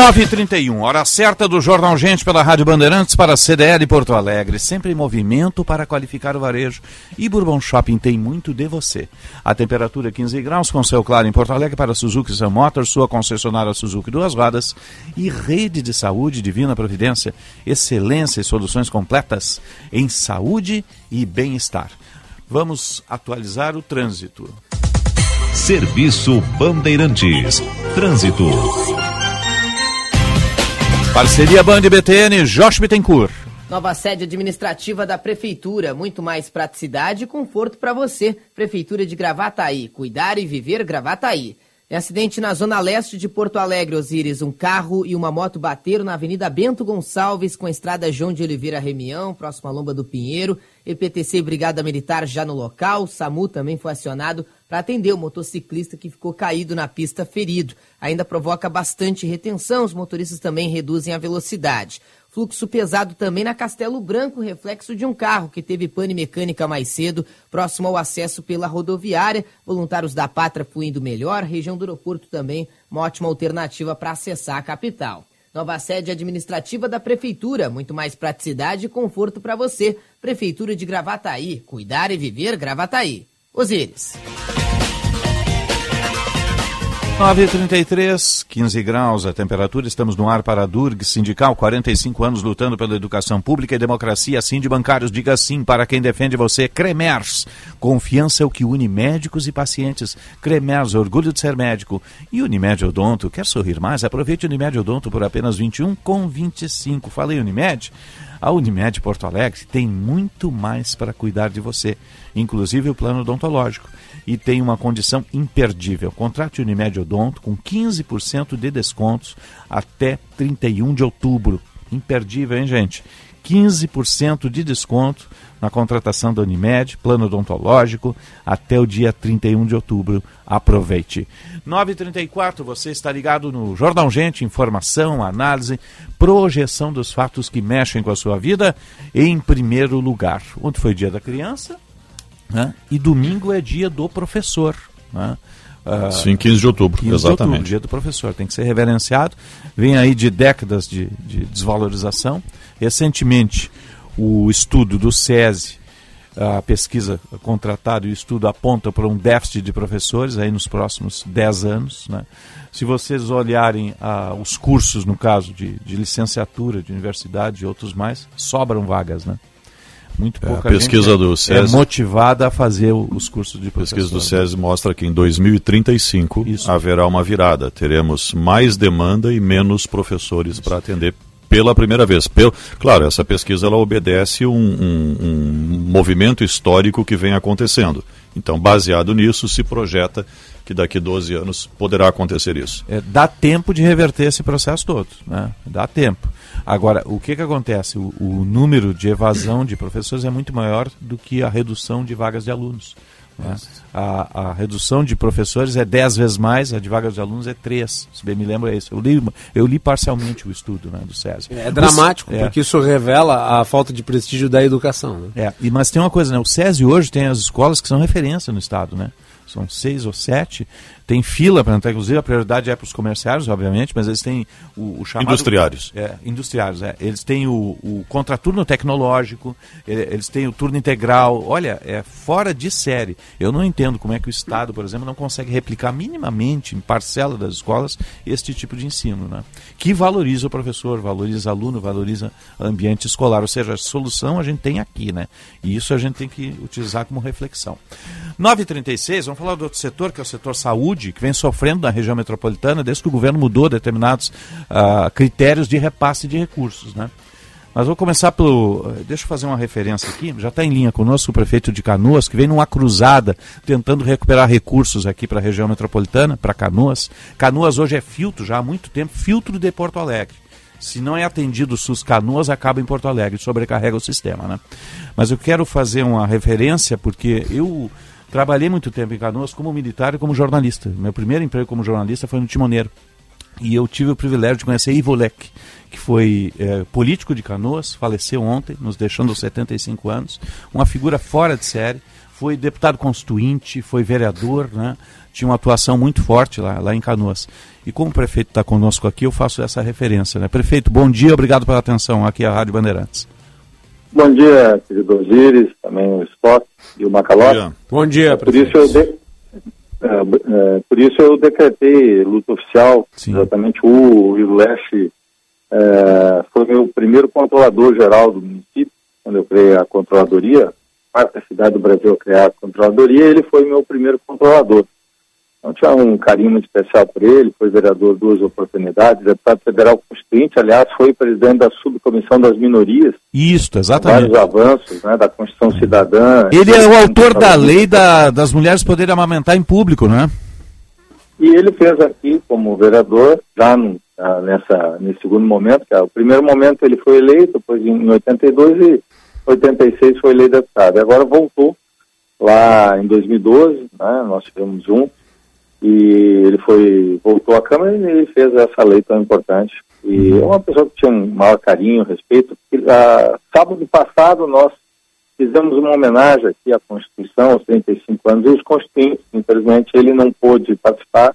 9h31, hora certa do Jornal Gente pela Rádio Bandeirantes para a CDL Porto Alegre. Sempre em movimento para qualificar o varejo. E Bourbon Shopping tem muito de você. A temperatura é 15 graus, com céu claro em Porto Alegre para Suzuki Sam Motors, sua concessionária Suzuki Duas Rodas. E rede de saúde Divina Providência. Excelência e soluções completas em saúde e bem-estar. Vamos atualizar o trânsito. Serviço Bandeirantes. Trânsito. Parceria Band BTN, Josh Bittencourt. Nova sede administrativa da Prefeitura, muito mais praticidade e conforto para você. Prefeitura de Gravataí, cuidar e viver Gravataí. Em acidente na zona leste de Porto Alegre, Osíris, um carro e uma moto bateram na Avenida Bento Gonçalves com a estrada João de Oliveira Remião, próximo à Lomba do Pinheiro. EPTC e Brigada Militar já no local. SAMU também foi acionado para atender o motociclista que ficou caído na pista ferido. Ainda provoca bastante retenção, os motoristas também reduzem a velocidade. Fluxo pesado também na Castelo Branco, reflexo de um carro que teve pane mecânica mais cedo, próximo ao acesso pela rodoviária. Voluntários da Pátria fluindo melhor, região do aeroporto também, uma ótima alternativa para acessar a capital. Nova sede administrativa da Prefeitura, muito mais praticidade e conforto para você. Prefeitura de Gravataí, cuidar e viver Gravataí. Osíris. 9h33, 15 graus a temperatura. Estamos no ar para a Durg Sindical, 45 anos lutando pela educação pública e democracia. Assim de bancários, diga sim para quem defende você. Cremers, confiança é o que une médicos e pacientes. Cremers, orgulho de ser médico. E Unimed Odonto, quer sorrir mais? Aproveite Unimed Odonto por apenas 21 com 25. Falei Unimed? A Unimed Porto Alegre tem muito mais para cuidar de você, inclusive o plano odontológico e tem uma condição imperdível. Contrate Unimed Odonto com 15% de descontos até 31 de outubro. Imperdível, hein, gente? 15% de desconto na contratação da Unimed, plano odontológico, até o dia 31 de outubro. Aproveite. 9h34, você está ligado no Jornal Gente, informação, análise, projeção dos fatos que mexem com a sua vida em primeiro lugar. Ontem foi dia da criança, né? E domingo é dia do professor. Né? Uh, Sim, 15 de outubro, 15 exatamente. De outubro, dia do professor, tem que ser reverenciado. Vem aí de décadas de, de desvalorização. Recentemente, o estudo do SESI, a pesquisa contratada e o estudo aponta para um déficit de professores aí nos próximos 10 anos. Né? Se vocês olharem uh, os cursos, no caso de, de licenciatura, de universidade e outros mais, sobram vagas, né? Muito é, pouca é, a pesquisa gente do é motivada a fazer os cursos de professor. A pesquisa do SESI mostra que em 2035 Isso. haverá uma virada. Teremos mais demanda e menos professores para atender pela primeira vez. Pelo, claro, essa pesquisa ela obedece um, um, um movimento histórico que vem acontecendo. Então, baseado nisso, se projeta que daqui 12 anos poderá acontecer isso. É, dá tempo de reverter esse processo todo, né? Dá tempo. Agora, o que, que acontece? O, o, número de evasão de professores é muito maior do que a redução de vagas de alunos. Né? A, a, redução de professores é 10 vezes mais, a de vagas de alunos é 3. Se bem me lembro, é isso. Eu li, eu li parcialmente o estudo né, do SESI. É dramático, é. porque isso revela a falta de prestígio da educação. Né? É, e, mas tem uma coisa, né? o SESI hoje tem as escolas que são referência no Estado, né? são seis ou sete, tem fila para entrar, inclusive a prioridade é para os comerciários, obviamente, mas eles têm o, o chamado... Industriários. É, industriários, é. Eles têm o, o contraturno tecnológico, eles têm o turno integral, olha, é fora de série. Eu não entendo como é que o Estado, por exemplo, não consegue replicar minimamente, em parcela das escolas, este tipo de ensino, né? Que valoriza o professor, valoriza o aluno, valoriza o ambiente escolar, ou seja, a solução a gente tem aqui, né? E isso a gente tem que utilizar como reflexão. 9h36, vamos falar do outro setor, que é o setor saúde, que vem sofrendo na região metropolitana desde que o governo mudou determinados uh, critérios de repasse de recursos. Né? Mas vou começar pelo. Deixa eu fazer uma referência aqui. Já está em linha conosco o prefeito de Canoas, que vem numa cruzada tentando recuperar recursos aqui para a região metropolitana, para Canoas. Canoas hoje é filtro, já há muito tempo, filtro de Porto Alegre. Se não é atendido o SUS Canoas, acaba em Porto Alegre, sobrecarrega o sistema. Né? Mas eu quero fazer uma referência, porque eu Trabalhei muito tempo em Canoas como militar e como jornalista. Meu primeiro emprego como jornalista foi no Timoneiro. E eu tive o privilégio de conhecer Ivo Leck, que foi é, político de Canoas, faleceu ontem, nos deixando aos 75 anos. Uma figura fora de série. Foi deputado constituinte, foi vereador, né? tinha uma atuação muito forte lá, lá em Canoas. E como o prefeito está conosco aqui, eu faço essa referência. Né? Prefeito, bom dia, obrigado pela atenção aqui à Rádio Bandeirantes. Bom dia, querido Osiris, também o Scott e o Macalós. Bom dia, por isso eu de... é, é, Por isso eu decretei luta oficial, Sim. exatamente o Rio Leste é, foi meu primeiro controlador geral do município, quando eu criei a controladoria, quarta cidade do Brasil a criar a controladoria, ele foi meu primeiro controlador. Então tinha um carinho muito especial por ele, foi vereador duas oportunidades, deputado federal constituinte, aliás, foi presidente da subcomissão das minorias. Isso, exatamente. Vários avanços né, da Constituição Cidadã. Ele é o autor da lei da, das mulheres poderem amamentar em público, né? E ele fez aqui como vereador, já no, nessa, nesse segundo momento, que é o primeiro momento ele foi eleito, depois em 82 e 86 foi eleito deputado. E agora voltou lá em 2012, né, nós estivemos juntos, e ele foi voltou à Câmara e ele fez essa lei tão importante. E é uma pessoa que tinha um maior carinho, respeito. Ah, sábado passado nós fizemos uma homenagem aqui à Constituição, aos 35 anos, e os constituintes, infelizmente, ele não pôde participar,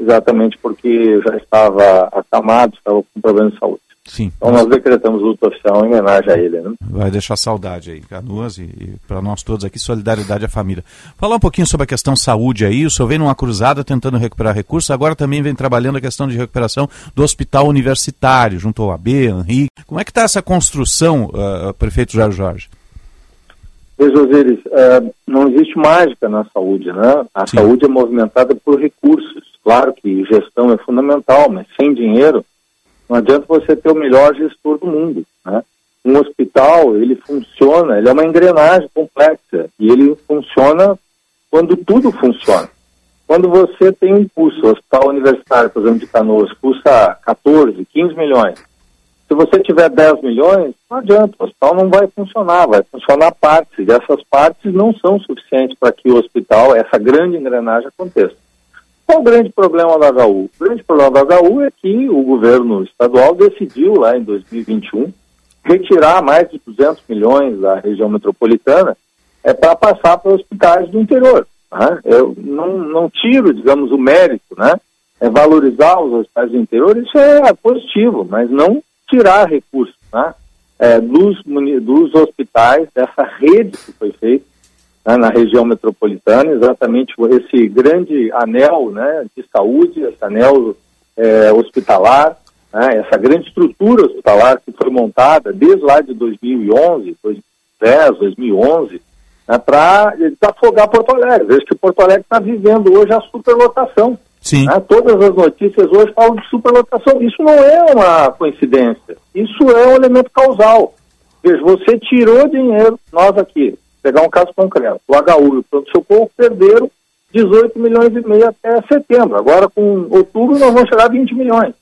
exatamente porque já estava acamado, estava com problema de saúde. Sim. Então nós decretamos luta oficial em homenagem a ele. Né? Vai deixar saudade aí, Canoas, e, e para nós todos aqui, solidariedade à família. Falar um pouquinho sobre a questão saúde aí, o senhor vem numa cruzada tentando recuperar recursos, agora também vem trabalhando a questão de recuperação do hospital universitário, junto ao AB, Henrique. Como é que está essa construção, uh, prefeito Jair Jorge? Veja, Osiris, uh, não existe mágica na saúde, né? A Sim. saúde é movimentada por recursos. Claro que gestão é fundamental, mas sem dinheiro não adianta você ter o melhor gestor do mundo. Né? Um hospital, ele funciona, ele é uma engrenagem complexa e ele funciona quando tudo funciona. Quando você tem um custo, o hospital universitário, por exemplo, de Canoas, custa 14, 15 milhões. Se você tiver 10 milhões, não adianta, o hospital não vai funcionar, vai funcionar partes, e essas partes não são suficientes para que o hospital, essa grande engrenagem aconteça. Qual o grande problema da HU? O grande problema da HU é que o governo estadual decidiu lá em 2021 retirar mais de 200 milhões da região metropolitana é para passar para hospitais do interior. Né? Eu não, não tiro, digamos, o mérito, né? É valorizar os hospitais do interior, isso é positivo, mas não tirar recursos né? É, dos, dos hospitais, dessa rede que foi feita, né, na região metropolitana, exatamente esse grande anel né, de saúde, esse anel é, hospitalar, né, essa grande estrutura hospitalar que foi montada desde lá de 2011, 2010, 2011, né, para desafogar Porto Alegre. Veja que Porto Alegre está vivendo hoje a superlotação. Sim. Né, todas as notícias hoje falam de superlotação. Isso não é uma coincidência, isso é um elemento causal. Veja, você tirou dinheiro, nós aqui, pegar um caso concreto, o HU e o pronto-socorro perderam 18 milhões e meio até setembro. Agora, com outubro, nós vamos chegar a 20 milhões.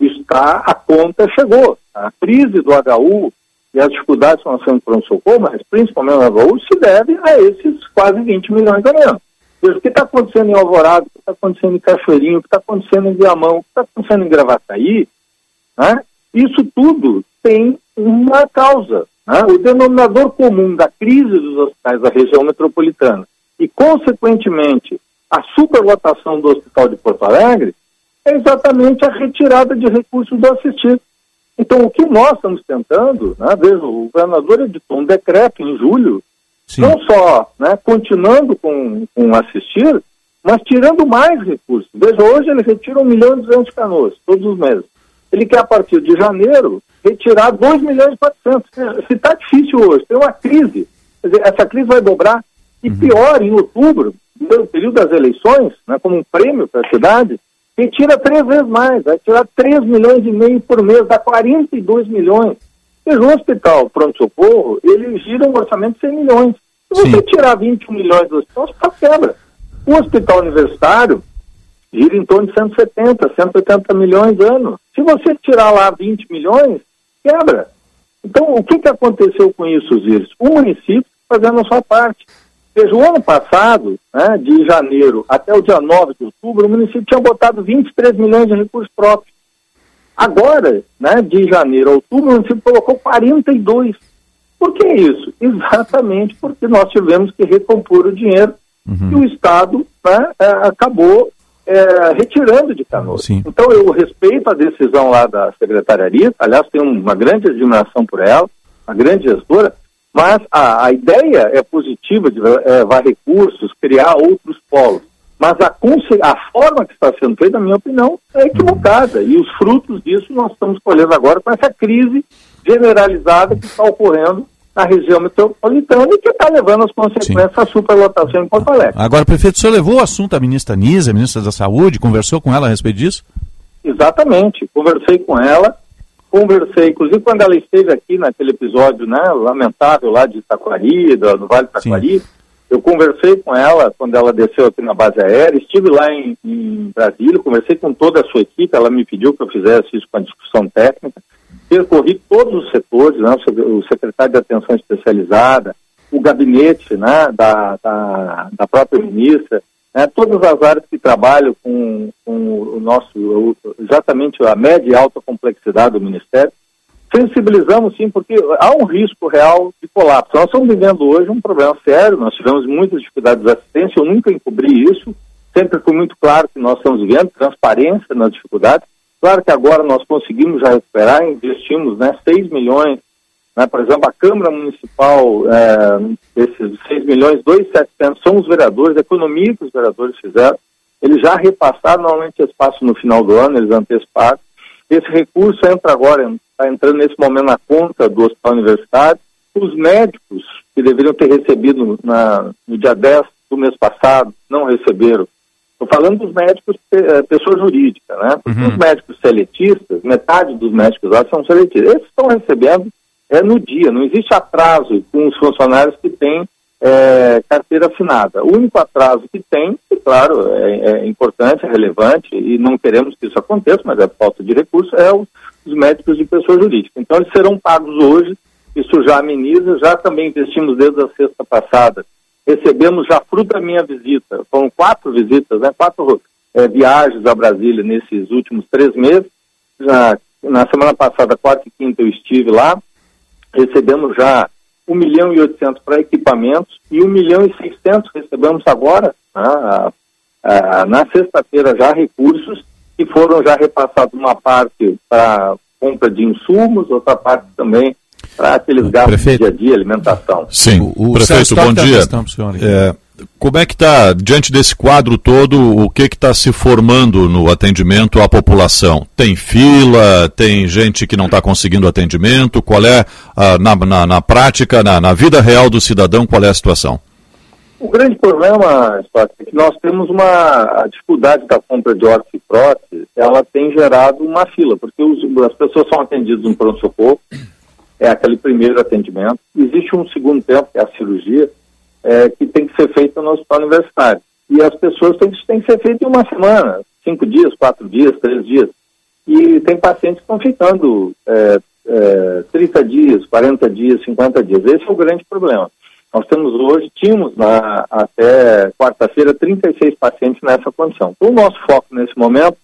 Está, a conta chegou. A crise do HU e as dificuldades que nós temos no pronto-socorro, mas principalmente no HU, se deve a esses quase 20 milhões a menos. o que está acontecendo em Alvorada, o que está acontecendo em Cachoeirinho, o que está acontecendo em Viamão, o que está acontecendo em Gravataí, né? isso tudo tem uma causa. Né? O denominador comum da crise dos hospitais da região metropolitana e, consequentemente, a superlotação do Hospital de Porto Alegre é exatamente a retirada de recursos do assistido. Então, o que nós estamos tentando, né, veja, o governador editou um decreto em julho, Sim. não só né, continuando com, com assistir, mas tirando mais recursos. Veja, hoje ele retira 1 milhão e 200 canoas, todos os meses. Ele quer, a partir de janeiro, retirar 2 milhões e 400. Se está difícil hoje, tem uma crise, dizer, essa crise vai dobrar. E uhum. pior, em outubro, no período das eleições, né, como um prêmio para a cidade, retira três vezes mais, vai tirar 3 milhões e meio por mês, dá 42 milhões. Veja, um hospital pronto-socorro, ele gira um orçamento de 100 milhões. Se você Sim. tirar 21 milhões do hospital, você está quebra. O hospital universitário gira em torno de 170, 180 milhões ano. Se você tirar lá 20 milhões, quebra. Então, o que, que aconteceu com isso, Zíris? O município fazendo a sua parte. Veja, o ano passado, né, de janeiro até o dia 9 de outubro, o município tinha botado 23 milhões de recursos próprios. Agora, né, de janeiro a outubro, o município colocou 42. Por que isso? Exatamente porque nós tivemos que recompor o dinheiro uhum. e o Estado né, é, acabou é, retirando de Canoas. Sim. Então eu respeito a decisão lá da secretaria, aliás, tenho uma grande admiração por ela, uma grande gestora, mas a, a ideia é positiva de é, levar recursos, criar outros polos. Mas a, a forma que está sendo feita, na minha opinião, é equivocada. E os frutos disso nós estamos colhendo agora com essa crise generalizada que está ocorrendo na região metropolitana e que está levando as consequências Sim. à superlotação em Porto Alegre. Agora, prefeito, o senhor levou o assunto à ministra Nisa, ministra da Saúde, conversou com ela a respeito disso? Exatamente, conversei com ela, conversei, inclusive quando ela esteve aqui naquele episódio né, lamentável lá de Itaquari, do, do Vale do Itaquari, Sim. eu conversei com ela quando ela desceu aqui na base aérea, estive lá em, em Brasília, conversei com toda a sua equipe, ela me pediu que eu fizesse isso com a discussão técnica, percorri todos os setores, né, o secretário de Atenção Especializada, o gabinete né, da, da, da própria ministra, né, todas as áreas que trabalham com, com o nosso, exatamente a média e alta complexidade do Ministério, sensibilizamos sim, porque há um risco real de colapso. Nós estamos vivendo hoje um problema sério, nós tivemos muitas dificuldades de assistência, eu nunca encobri isso, sempre foi muito claro que nós estamos vivendo, transparência nas dificuldades, Claro que agora nós conseguimos já recuperar, investimos né, 6 milhões, né, por exemplo, a Câmara Municipal, é, desses 6 milhões, 2,700 são os vereadores, a economia que os vereadores fizeram, eles já repassaram, normalmente eles passam no final do ano, eles anteciparam. Esse recurso entra agora, está entrando nesse momento na conta do Hospital Universitário. Os médicos que deveriam ter recebido na, no dia 10 do mês passado, não receberam Estou falando dos médicos, eh, pessoa jurídica, né? Porque uhum. os médicos seletistas, metade dos médicos lá são seletistas. Esses estão recebendo é, no dia, não existe atraso com os funcionários que têm é, carteira assinada. O único atraso que tem, e claro, é, é, importante, é relevante, e não queremos que isso aconteça, mas é falta de recursos, é os, os médicos de pessoa jurídica. Então eles serão pagos hoje, isso já ameniza, já também investimos desde a sexta passada recebemos já fruto da minha visita. Foram quatro visitas, né, quatro é, viagens a Brasília nesses últimos três meses. Já, na semana passada, quarta e quinta, eu estive lá. Recebemos já 1 milhão e 800 para equipamentos e 1 milhão e 600 recebemos agora, né, na sexta-feira, já recursos que foram já repassados uma parte para compra de insumos, outra parte também para aqueles gastos Prefeito. dia a dia, alimentação. Sim, o, o prefeito, bom dia. É, como é que está, diante desse quadro todo, o que está se formando no atendimento à população? Tem fila, tem gente que não está conseguindo atendimento? Qual é, a, na, na, na, prática, na, na, vida real do cidadão, qual é a situação? O grande problema, é que nós temos uma dificuldade da compra de órtese e prótese, ela tem gerado uma fila, porque os, as pessoas são atendidas no pronto-socorro, é aquele primeiro atendimento. Existe um segundo tempo, que é a cirurgia, é, que tem que ser feita no hospital universitário. E as pessoas têm, têm que ser feitas em uma semana, cinco dias, quatro dias, três dias. E tem pacientes que estão ficando é, é, 30 dias, 40 dias, 50 dias. Esse é o grande problema. Nós temos hoje, tínhamos na, até quarta-feira 36 pacientes nessa condição. Então, o nosso foco nesse momento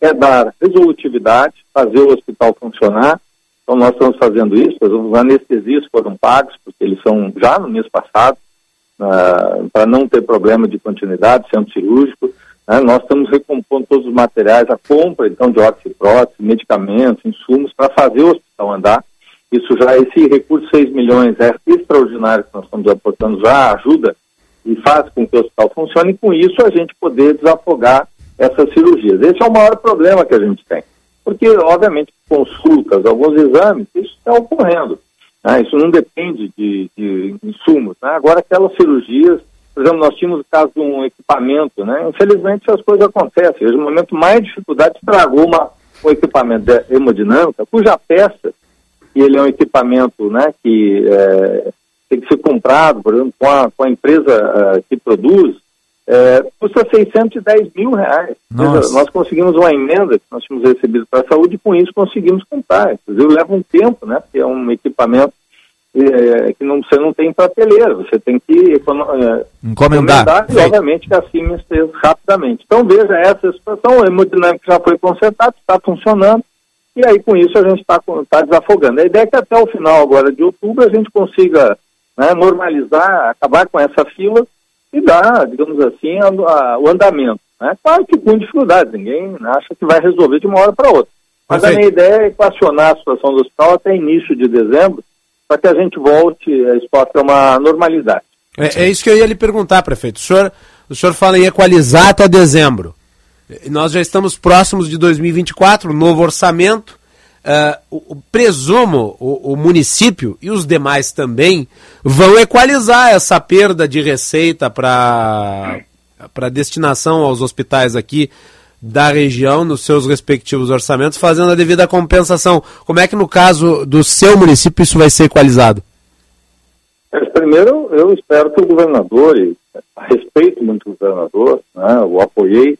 é dar resolutividade, fazer o hospital funcionar, então nós estamos fazendo isso, os anestesistas foram pagos, porque eles são já no mês passado, uh, para não ter problema de continuidade, centro cirúrgico. Né? Nós estamos recompondo todos os materiais, a compra então de oxiprótese, medicamentos, insumos para fazer o hospital andar. Isso já, esse recurso 6 milhões é extraordinário que nós estamos aportando, já ajuda e faz com que o hospital funcione e com isso a gente poder desafogar essas cirurgias. Esse é o maior problema que a gente tem. Porque, obviamente, consultas, alguns exames, isso está ocorrendo. Né? Isso não depende de, de insumos. Né? Agora, aquelas cirurgias, por exemplo, nós tínhamos o caso de um equipamento, né? infelizmente essas coisas acontecem. Hoje, no momento mais dificuldade, estragou uma, um equipamento de hemodinâmica, cuja peça, e ele é um equipamento né, que é, tem que ser comprado, por exemplo, com a, com a empresa uh, que produz, é, custa 610 mil reais. Seja, nós conseguimos uma emenda que nós tínhamos recebido para a saúde e com isso conseguimos comprar. Inclusive leva um tempo, né? Porque é um equipamento é, que não, você não tem prateleira, você tem que é, encomendar. e obviamente que a Siemens fez rapidamente. Então veja essa situação, o hemodinâmico já foi consertado, está funcionando, e aí com isso a gente está tá desafogando. A ideia é que até o final agora de outubro a gente consiga né, normalizar, acabar com essa fila e dar, digamos assim, a, a, o andamento. Né? Claro que com dificuldade, ninguém acha que vai resolver de uma hora para outra. Mas Perfeito. a minha ideia é equacionar a situação do hospital até início de dezembro, para que a gente volte, a possa ter uma normalidade. É, é, isso que eu ia lhe perguntar, prefeito. O senhor, o senhor fala em equalizar até dezembro. Nós já estamos próximos de 2024, novo orçamento. Uh, o, presumo o, o, município e os demais também vão equalizar essa perda de receita para destinação aos hospitais aqui da região nos seus respectivos orçamentos, fazendo a devida compensação. Como é que no caso do seu município isso vai ser equalizado? Primeiro, eu espero que o governador, e respeito muito o governador, né, o apoiei,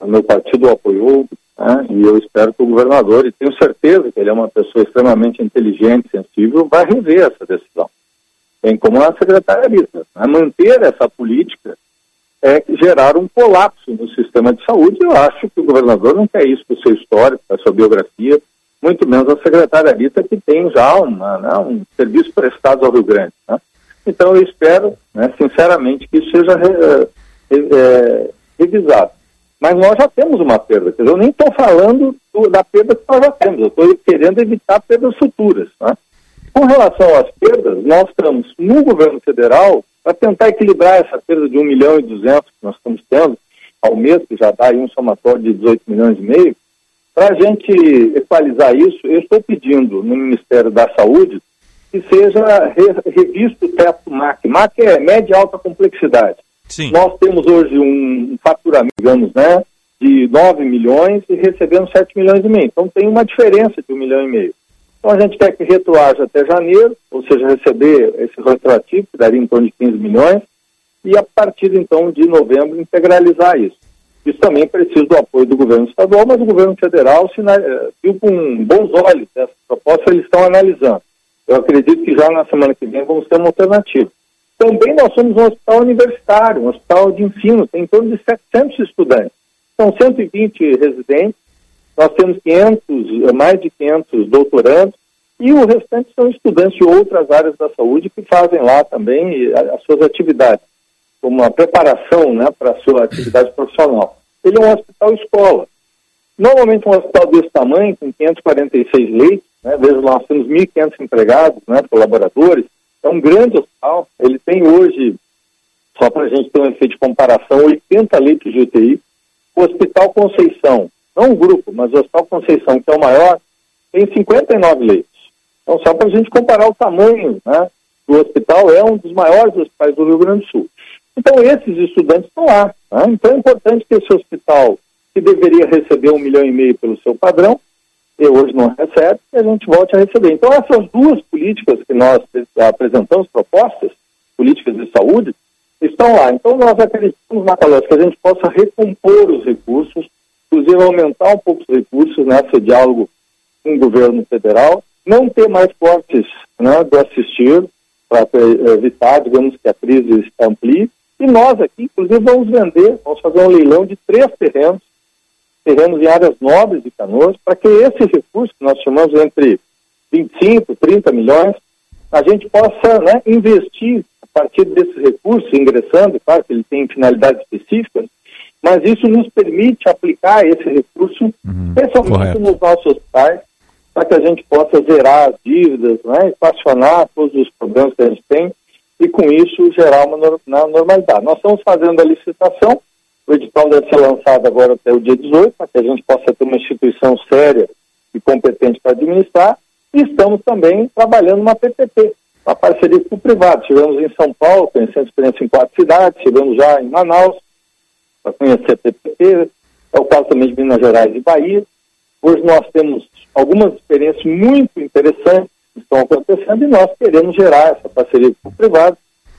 o meu partido o apoiou, né? E eu espero que o governador, e tenho certeza que ele é uma pessoa extremamente inteligente, sensível, vai rever essa decisão. Bem como a secretária Rita. Né? Manter essa política é gerar um colapso no sistema de saúde. Eu acho que o governador não quer isso para o seu histórico, para a sua biografia, muito menos a secretária Rita, que tem já uma, né, um serviço prestado ao Rio Grande. Né? Então eu espero, né, sinceramente, que isso seja é, revisado. Mas nós já temos uma perda. Quer dizer, eu nem estou falando do, da perda que nós já temos, eu estou querendo evitar perdas futuras. Né? Com relação às perdas, nós estamos no governo federal para tentar equilibrar essa perda de 1 milhão e 200 que nós estamos tendo ao mês, que já dá aí um somatório de 18 milhões e meio. Para a gente equalizar isso, eu estou pedindo no Ministério da Saúde que seja revisto o teto MAC. MAC é média alta complexidade. Sim. Nós temos hoje um faturamento, digamos, né, de 9 milhões e recebemos 7 milhões e meio. Então tem uma diferença de 1 milhão e meio. Então a gente quer que retroaja até janeiro, ou seja, receber esse retroativo, que daria em torno de 15 milhões, e a partir então de novembro integralizar isso. Isso também precisa do apoio do governo estadual, mas o governo federal eh, viu com bons olhos essa proposta, eles estão analisando. Eu acredito que já na semana que vem vamos ter uma alternativa. Também nós somos um hospital universitário, um hospital de ensino, tem em torno de 700 estudantes. São 120 residentes, nós temos 500, eh, mais de 500 doutorandos, e o restante são estudantes de outras áreas da saúde que fazem lá também as suas atividades, como uma preparação né, para a sua atividade profissional. Ele é um hospital escola. Normalmente um hospital desse tamanho, com 546 leitos, né, veja, nós temos 1.500 empregados, né, colaboradores, é um grande hospital. Ele tem hoje, só para a gente ter um efeito de comparação, 80 leitos de UTI. O Hospital Conceição, não o grupo, mas o Hospital Conceição, que é o maior, tem 59 leitos. Então, só para a gente comparar o tamanho né, do hospital, é um dos maiores hospitais do Rio Grande do Sul. Então, esses estudantes estão lá. Né? Então, é importante que esse hospital, que deveria receber um milhão e meio pelo seu padrão, e hoje não recebe, e a gente volte a receber. Então, essas duas políticas que nós apresentamos, propostas, políticas de saúde, estão lá. Então, nós acreditamos, Macalós, que a gente possa recompor os recursos, inclusive aumentar um pouco os recursos nesse diálogo com o governo federal, não ter mais cortes né, do assistir, para evitar, digamos, que a crise amplie, e nós aqui, inclusive, vamos vender, vamos fazer um leilão de três terrenos terrenos em áreas nobres de Canoas, para que esse recurso, que nós chamamos entre 25, 30 milhões, a gente possa né, investir partir desse recurso, ingressando, claro que ele tem finalidades específicas, mas isso nos permite aplicar esse recurso, uhum, especialmente correto. nos nossos hospitais, para que a gente possa zerar as dívidas, né, equacionar todos os problemas que a gente tem e, com isso, gerar uma na normalidade. Nós estamos fazendo a licitação, o edital deve ser lançado agora até o dia 18, para que a gente possa ter uma instituição séria e competente para administrar, e estamos também trabalhando uma PPP, uma parceria com o privado. Tivemos em São Paulo, conhecendo experiência em quatro cidades, tivemos já em Manaus, para conhecer a PPP, é o caso também de Minas Gerais e Bahia. Hoje nós temos algumas experiências muito interessantes que estão acontecendo e nós queremos gerar essa parceria com o privado,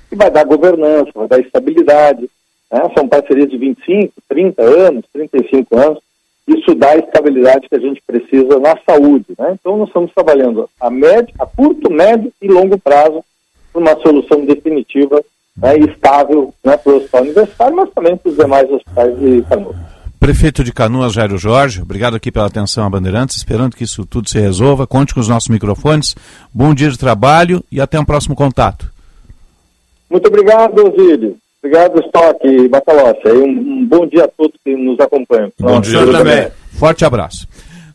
que vai dar governança, vai dar estabilidade. Né? São parcerias de 25, 30 anos, 35 anos. Isso dá a estabilidade que a gente precisa na saúde. Né? Então nós estamos trabalhando a, médio, a curto, médio e longo prazo para uma solução definitiva né, e estável né, para o hospital universitário, mas também para os demais hospitais de Canoas. Prefeito de Canoas, Jairo Jorge, obrigado aqui pela atenção a Bandeirantes, esperando que isso tudo se resolva. Conte com os nossos microfones. Bom dia de trabalho e até um próximo contato. Muito obrigado, Osílio. Obrigado, Stock e Batalossi. Um, um, bom dia a todos que nos acompanham. Bom dia também. Forte abraço.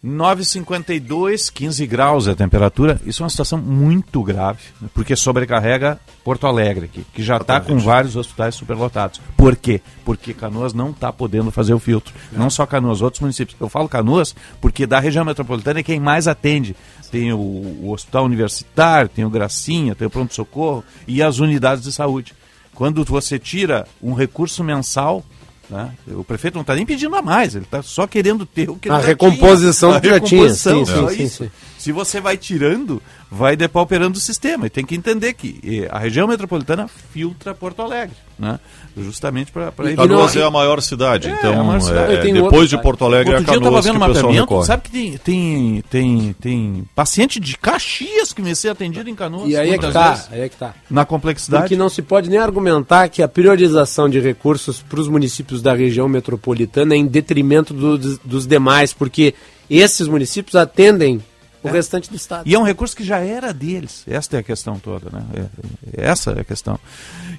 9,52, 15 graus é a temperatura. Isso é uma situação muito grave, né, porque sobrecarrega Porto Alegre, aqui, que já está com vários hospitais superlotados. Por quê? Porque Canoas não está podendo fazer o filtro. Não só Canoas, outros municípios. Eu falo Canoas porque da região metropolitana é quem mais atende. Tem o, o Hospital Universitário, tem o Gracinha, tem o Pronto Socorro e as unidades de saúde. Quando você tira um recurso mensal né? O prefeito não está nem pedindo a mais, ele está só querendo ter o que a ele recomposição tinha. que já tinha. Sim, sim, sim, sim, Se você vai tirando, vai depauperando o sistema. E tem que entender que a região metropolitana filtra Porto Alegre. Né? justamente para evitar. Canoas é a maior cidade, é, então é cidade. É, depois outro, de Porto Alegre outro é a Canoas dia eu vendo que o pessoal recorre. Sabe que tem, tem, tem, tem paciente de Caxias que vai ser atendido em Canoas. E aí é que tá, aí é que tá. Na complexidade. Porque não se pode nem argumentar que a priorização de recursos para os municípios da região metropolitana é em detrimento do, dos demais, porque esses municípios atendem o é. restante do Estado. E é um recurso que já era deles. Esta é a questão toda, né? É, essa é a questão.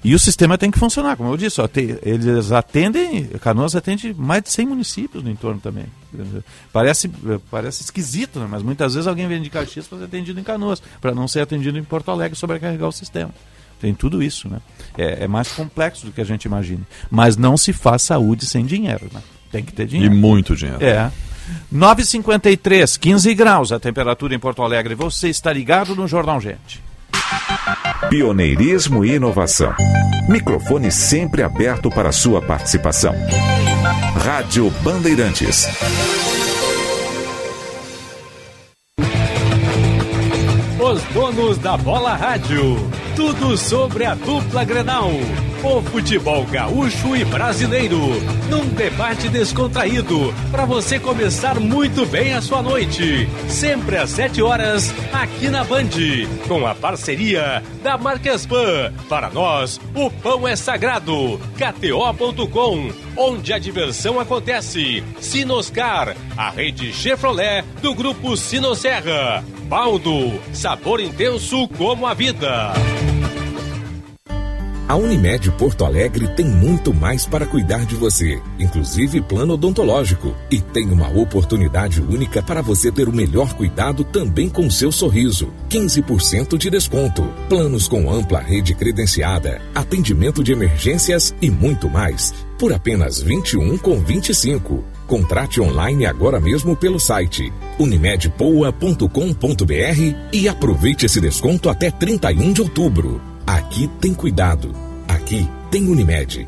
E o sistema tem que funcionar, como eu disse, ó, te, eles atendem, Canoas atende mais de 100 municípios no entorno também. Parece, parece esquisito, né? mas muitas vezes alguém vem de Caxias para ser atendido em Canoas, para não ser atendido em Porto Alegre sobrecarregar o sistema. Tem tudo isso, né? É, é, mais complexo do que a gente imagina. Mas não se faz saúde sem dinheiro, né? Tem que ter dinheiro. E muito dinheiro. É. 9,53, 15 graus a temperatura em Porto Alegre. Você está ligado no Jornal Gente. Pioneirismo e inovação. Microfone sempre aberto para sua participação. Rádio Bandeirantes. Os donos da bola rádio. Tudo sobre a dupla Grenal o futebol gaúcho e brasileiro, num debate descontraído, para você começar muito bem a sua noite. Sempre às 7 horas, aqui na Band, com a parceria da Marques Pan. Para nós, o pão é sagrado. KTO.com, onde a diversão acontece. Sinoscar, a rede Chevrolet do grupo Sinosserra. Baldo, sabor intenso como a vida. A Unimed Porto Alegre tem muito mais para cuidar de você, inclusive plano odontológico. E tem uma oportunidade única para você ter o melhor cuidado também com seu sorriso. 15% de desconto. Planos com ampla rede credenciada, atendimento de emergências e muito mais. Por apenas 21 com 25. Contrate online agora mesmo pelo site unimedpoa.com.br e aproveite esse desconto até 31 de outubro. Aqui tem cuidado. Aqui tem Unimed.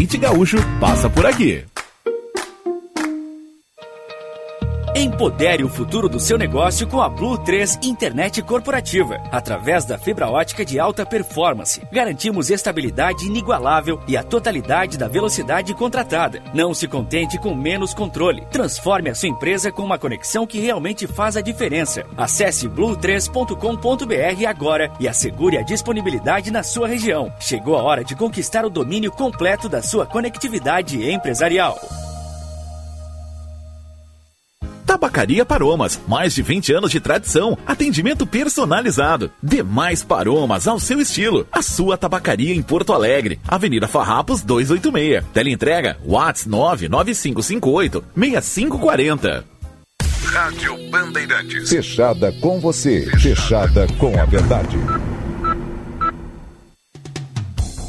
gaúcho passa por aqui. Empodere o futuro do seu negócio com a Blue 3 Internet Corporativa. Através da fibra ótica de alta performance, garantimos estabilidade inigualável e a totalidade da velocidade contratada. Não se contente com menos controle. Transforme a sua empresa com uma conexão que realmente faz a diferença. Acesse blue3.com.br agora e assegure a disponibilidade na sua região. Chegou a hora de conquistar o domínio completo da sua conectividade empresarial. Tabacaria Paromas, mais de 20 anos de tradição, atendimento personalizado. Demais Paromas ao seu estilo. A sua tabacaria em Porto Alegre, Avenida Farrapos 286. Teleentrega Whats 99558 6540. Rádio Bandeirantes. Fechada com você, fechada com a verdade.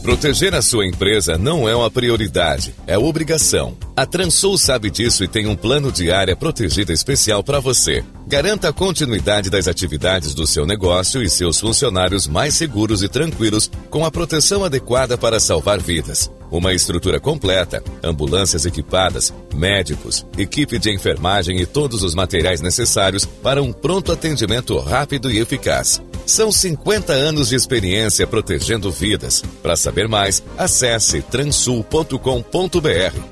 Proteger a sua empresa não é uma prioridade, é obrigação. A Transul sabe disso e tem um plano de área protegida especial para você. Garanta a continuidade das atividades do seu negócio e seus funcionários mais seguros e tranquilos com a proteção adequada para salvar vidas. Uma estrutura completa, ambulâncias equipadas, médicos, equipe de enfermagem e todos os materiais necessários para um pronto atendimento rápido e eficaz. São 50 anos de experiência protegendo vidas. Para saber mais, acesse transul.com.br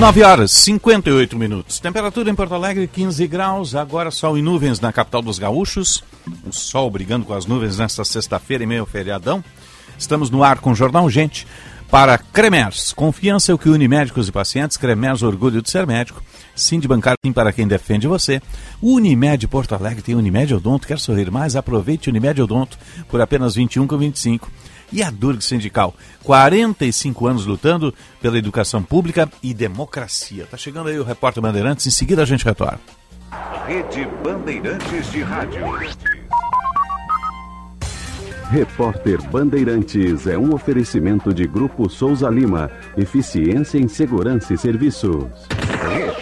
Nove horas, 58 minutos. Temperatura em Porto Alegre, 15 graus. Agora sol e nuvens na capital dos gaúchos. O sol brigando com as nuvens nesta sexta-feira e meio feriadão. Estamos no ar com o Jornal Gente para Cremers. Confiança é o que une médicos e pacientes. Cremers, orgulho de ser médico. Sim de bancar sim para quem defende você. Unimed Porto Alegre tem Unimed Odonto. Quer sorrir mais? Aproveite Unimed Odonto por apenas 21,25 e a Durg Sindical. 45 anos lutando pela educação pública e democracia. Tá chegando aí o repórter Bandeirantes, em seguida a gente retorna. Rede Bandeirantes de Rádio. Repórter Bandeirantes é um oferecimento de Grupo Souza Lima. Eficiência em Segurança e Serviços.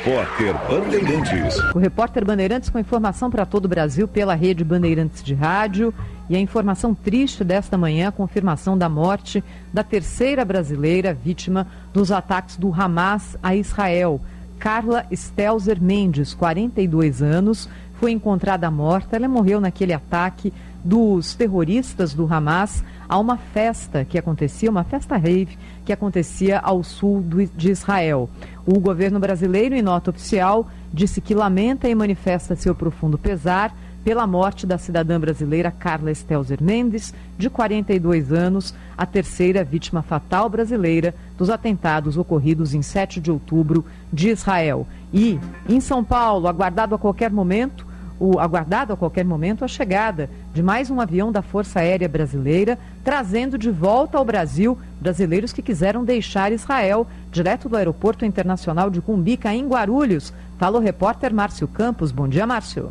Repórter Bandeirantes. O Repórter Bandeirantes com informação para todo o Brasil pela Rede Bandeirantes de Rádio. E a informação triste desta manhã, a confirmação da morte da terceira brasileira vítima dos ataques do Hamas a Israel. Carla Stelzer Mendes, 42 anos, foi encontrada morta. Ela morreu naquele ataque dos terroristas do Hamas a uma festa que acontecia, uma festa rave que acontecia ao sul do, de Israel. O governo brasileiro, em nota oficial, disse que lamenta e manifesta seu profundo pesar pela morte da cidadã brasileira Carla Stelzer Mendes, de 42 anos, a terceira vítima fatal brasileira dos atentados ocorridos em 7 de outubro de Israel. E, em São Paulo, aguardado a qualquer momento, o aguardado a qualquer momento a chegada de mais um avião da Força Aérea Brasileira, trazendo de volta ao Brasil brasileiros que quiseram deixar Israel, direto do Aeroporto Internacional de Cumbica, em Guarulhos. Fala o repórter Márcio Campos. Bom dia, Márcio.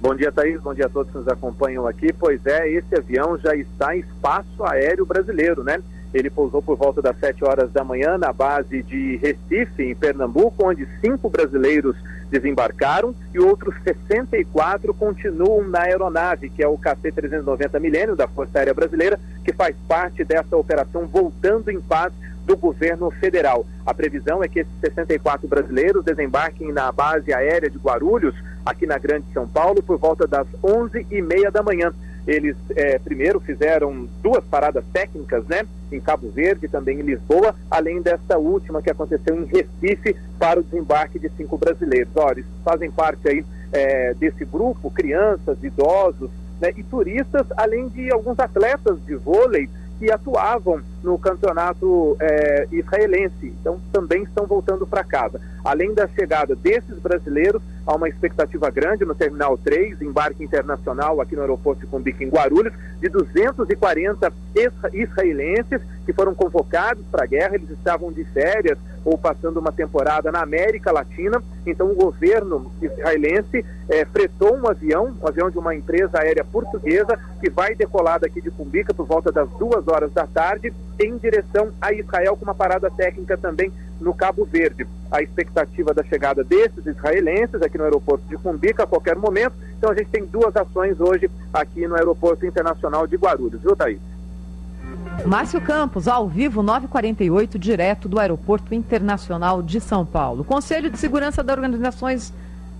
Bom dia, Thaís. Bom dia a todos que nos acompanham aqui. Pois é, esse avião já está em espaço aéreo brasileiro, né? Ele pousou por volta das 7 horas da manhã na base de Recife, em Pernambuco, onde cinco brasileiros desembarcaram e outros 64 continuam na aeronave, que é o KC-390 Milênio da Força Aérea Brasileira, que faz parte dessa operação Voltando em Paz do governo federal. A previsão é que esses 64 brasileiros desembarquem na base aérea de Guarulhos, aqui na Grande São Paulo, por volta das 11h30 da manhã. Eles é, primeiro fizeram duas paradas técnicas, né, em Cabo Verde, também em Lisboa, além desta última que aconteceu em Recife para o desembarque de cinco brasileiros. Olha, eles fazem parte aí é, desse grupo, crianças, idosos né, e turistas, além de alguns atletas de vôlei que atuavam no campeonato é, israelense. Então, também estão voltando para casa. Além da chegada desses brasileiros, há uma expectativa grande no Terminal 3, embarque internacional aqui no aeroporto de Cumbica, em Guarulhos, de 240 israelenses que foram convocados para a guerra. Eles estavam de férias ou passando uma temporada na América Latina. Então, o governo israelense é, fretou um avião, um avião de uma empresa aérea portuguesa, que vai decolar daqui de Cumbica por volta das duas horas da tarde, em direção a Israel, com uma parada técnica também no Cabo Verde. A expectativa da chegada desses israelenses aqui no aeroporto de Cumbica a qualquer momento. Então, a gente tem duas ações hoje aqui no Aeroporto Internacional de Guarulhos, viu, Thaís? Márcio Campos, ao vivo, 948, direto do Aeroporto Internacional de São Paulo. O Conselho de Segurança das Organizações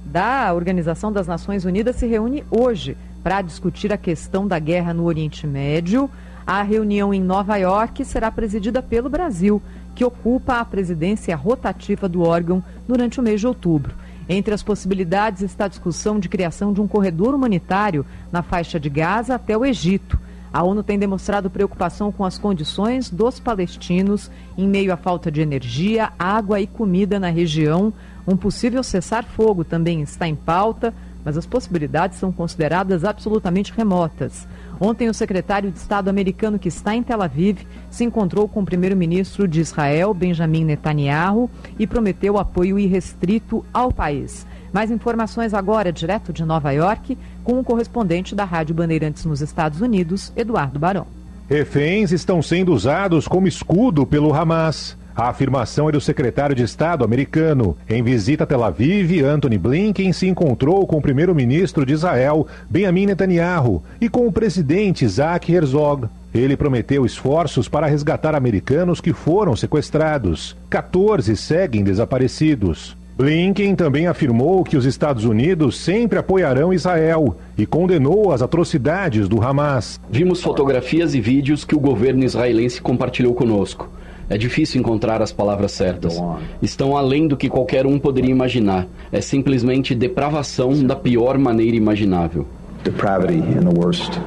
da Organização das Nações Unidas se reúne hoje para discutir a questão da guerra no Oriente Médio. A reunião em Nova York será presidida pelo Brasil, que ocupa a presidência rotativa do órgão durante o mês de outubro. Entre as possibilidades está a discussão de criação de um corredor humanitário na faixa de Gaza até o Egito. A ONU tem demonstrado preocupação com as condições dos palestinos em meio à falta de energia, água e comida na região. Um possível cessar-fogo também está em pauta, mas as possibilidades são consideradas absolutamente remotas. Ontem, o secretário de Estado americano que está em Tel Aviv se encontrou com o primeiro-ministro de Israel, Benjamin Netanyahu, e prometeu apoio irrestrito ao país. Mais informações agora, direto de Nova York, com o correspondente da Rádio Bandeirantes nos Estados Unidos, Eduardo Barão. Reféns estão sendo usados como escudo pelo Hamas. A afirmação é do secretário de Estado americano. Em visita a Tel Aviv, Anthony Blinken se encontrou com o primeiro-ministro de Israel, Benjamin Netanyahu, e com o presidente Isaac Herzog. Ele prometeu esforços para resgatar americanos que foram sequestrados. 14 seguem desaparecidos. Blinken também afirmou que os Estados Unidos sempre apoiarão Israel e condenou as atrocidades do Hamas. Vimos fotografias e vídeos que o governo israelense compartilhou conosco. É difícil encontrar as palavras certas. Estão além do que qualquer um poderia imaginar. É simplesmente depravação da pior maneira imaginável. Depravity in the worst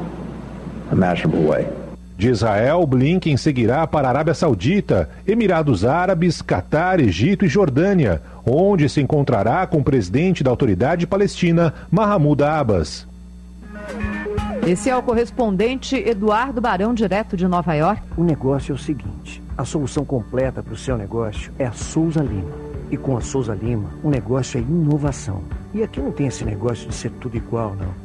imaginable way. De Israel, Blinken seguirá para a Arábia Saudita, Emirados Árabes, Catar, Egito e Jordânia, onde se encontrará com o presidente da autoridade palestina, Mahmoud Abbas. Esse é o correspondente Eduardo Barão, direto de Nova York. O negócio é o seguinte: a solução completa para o seu negócio é a Souza Lima. E com a Souza Lima, o negócio é inovação. E aqui não tem esse negócio de ser tudo igual, não.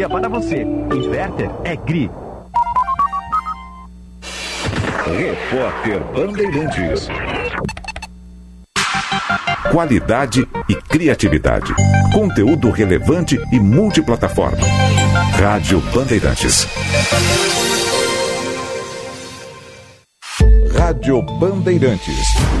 para você. Inverter é GRI. Repórter Bandeirantes. Qualidade e criatividade. Conteúdo relevante e multiplataforma. Rádio Bandeirantes. Rádio Bandeirantes.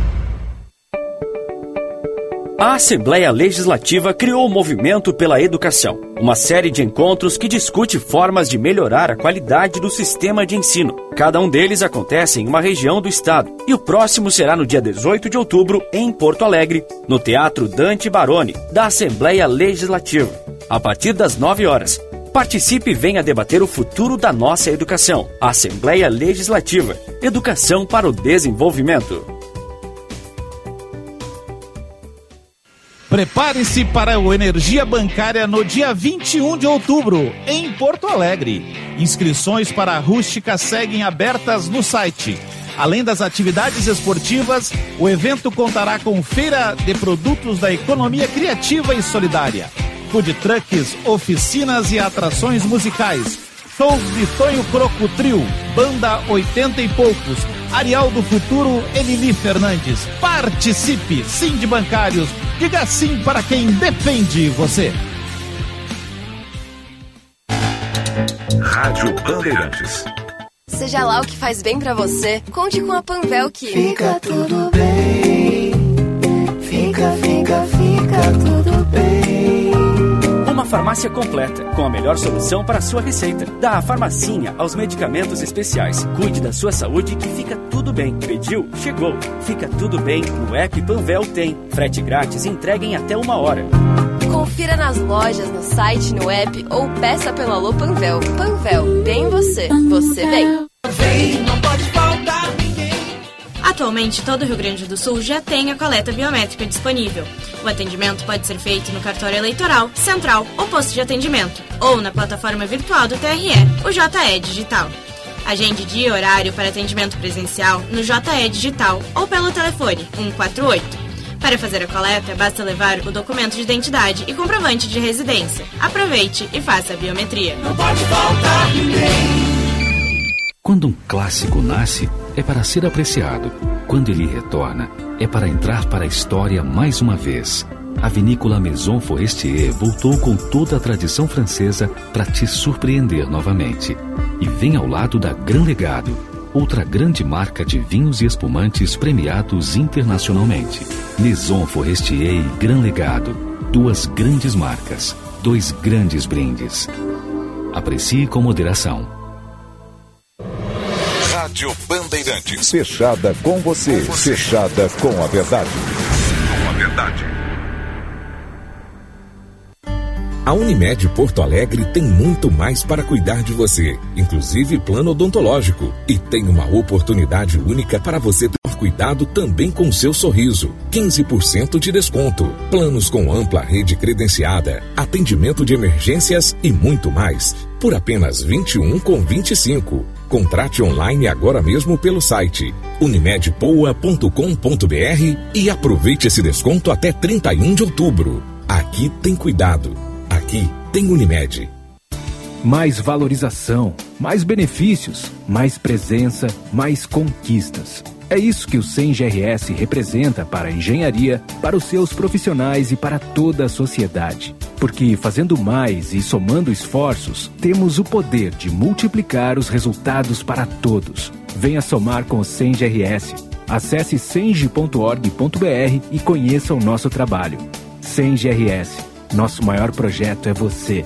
A Assembleia Legislativa criou o Movimento pela Educação, uma série de encontros que discute formas de melhorar a qualidade do sistema de ensino. Cada um deles acontece em uma região do estado, e o próximo será no dia 18 de outubro, em Porto Alegre, no Teatro Dante Baroni, da Assembleia Legislativa, a partir das 9 horas. Participe e venha debater o futuro da nossa educação. Assembleia Legislativa. Educação para o desenvolvimento. Prepare-se para o Energia Bancária no dia 21 de outubro, em Porto Alegre. Inscrições para a rústica seguem abertas no site. Além das atividades esportivas, o evento contará com feira de produtos da economia criativa e solidária, food trucks, oficinas e atrações musicais. Shows de Tonho Croco Trio, Banda 80 e Poucos, Arial do Futuro, Emily Fernandes. Participe, sim de bancários. Diga sim para quem defende você. Rádio Bandeirantes. Seja lá o que faz bem para você, conte com a Panvel que fica tudo bem. Fica, fica, fica tudo bem. Farmácia completa, com a melhor solução para a sua receita. Da farmacinha aos medicamentos especiais. Cuide da sua saúde que fica tudo bem. Pediu? Chegou. Fica tudo bem. No app Panvel tem. Frete grátis e entrega em até uma hora. Confira nas lojas, no site, no app ou peça pelo Alô Panvel. Panvel, bem você. Você vem. Vem, não pode ninguém. Atualmente, todo o Rio Grande do Sul já tem a coleta biométrica disponível. O atendimento pode ser feito no cartório eleitoral, central ou posto de atendimento, ou na plataforma virtual do TRE, o JE Digital. Agende dia e horário para atendimento presencial no JE Digital ou pelo telefone 148. Para fazer a coleta, basta levar o documento de identidade e comprovante de residência. Aproveite e faça a biometria. Não pode faltar ninguém. Quando um clássico nasce, é para ser apreciado. Quando ele retorna, é para entrar para a história mais uma vez. A vinícola Maison Forestier voltou com toda a tradição francesa para te surpreender novamente. E vem ao lado da Gran Legado, outra grande marca de vinhos e espumantes premiados internacionalmente. Maison Forestier e Gran Legado, duas grandes marcas, dois grandes brindes. Aprecie com moderação. Rádio Bandeirantes. Fechada com você, fechada com a verdade. Com a verdade. A Unimed Porto Alegre tem muito mais para cuidar de você, inclusive plano odontológico. E tem uma oportunidade única para você ter cuidado também com seu sorriso. 15% de desconto. Planos com ampla rede credenciada, atendimento de emergências e muito mais. Por apenas 21 com 25. Contrate online agora mesmo pelo site unimedpoa.com.br e aproveite esse desconto até 31 de outubro. Aqui tem cuidado. Aqui tem Unimed. Mais valorização, mais benefícios, mais presença, mais conquistas. É isso que o SEM GRS representa para a engenharia, para os seus profissionais e para toda a sociedade. Porque fazendo mais e somando esforços, temos o poder de multiplicar os resultados para todos. Venha somar com o SEM GRS. Acesse senge.org.br e conheça o nosso trabalho. SEM GRS. Nosso maior projeto é você.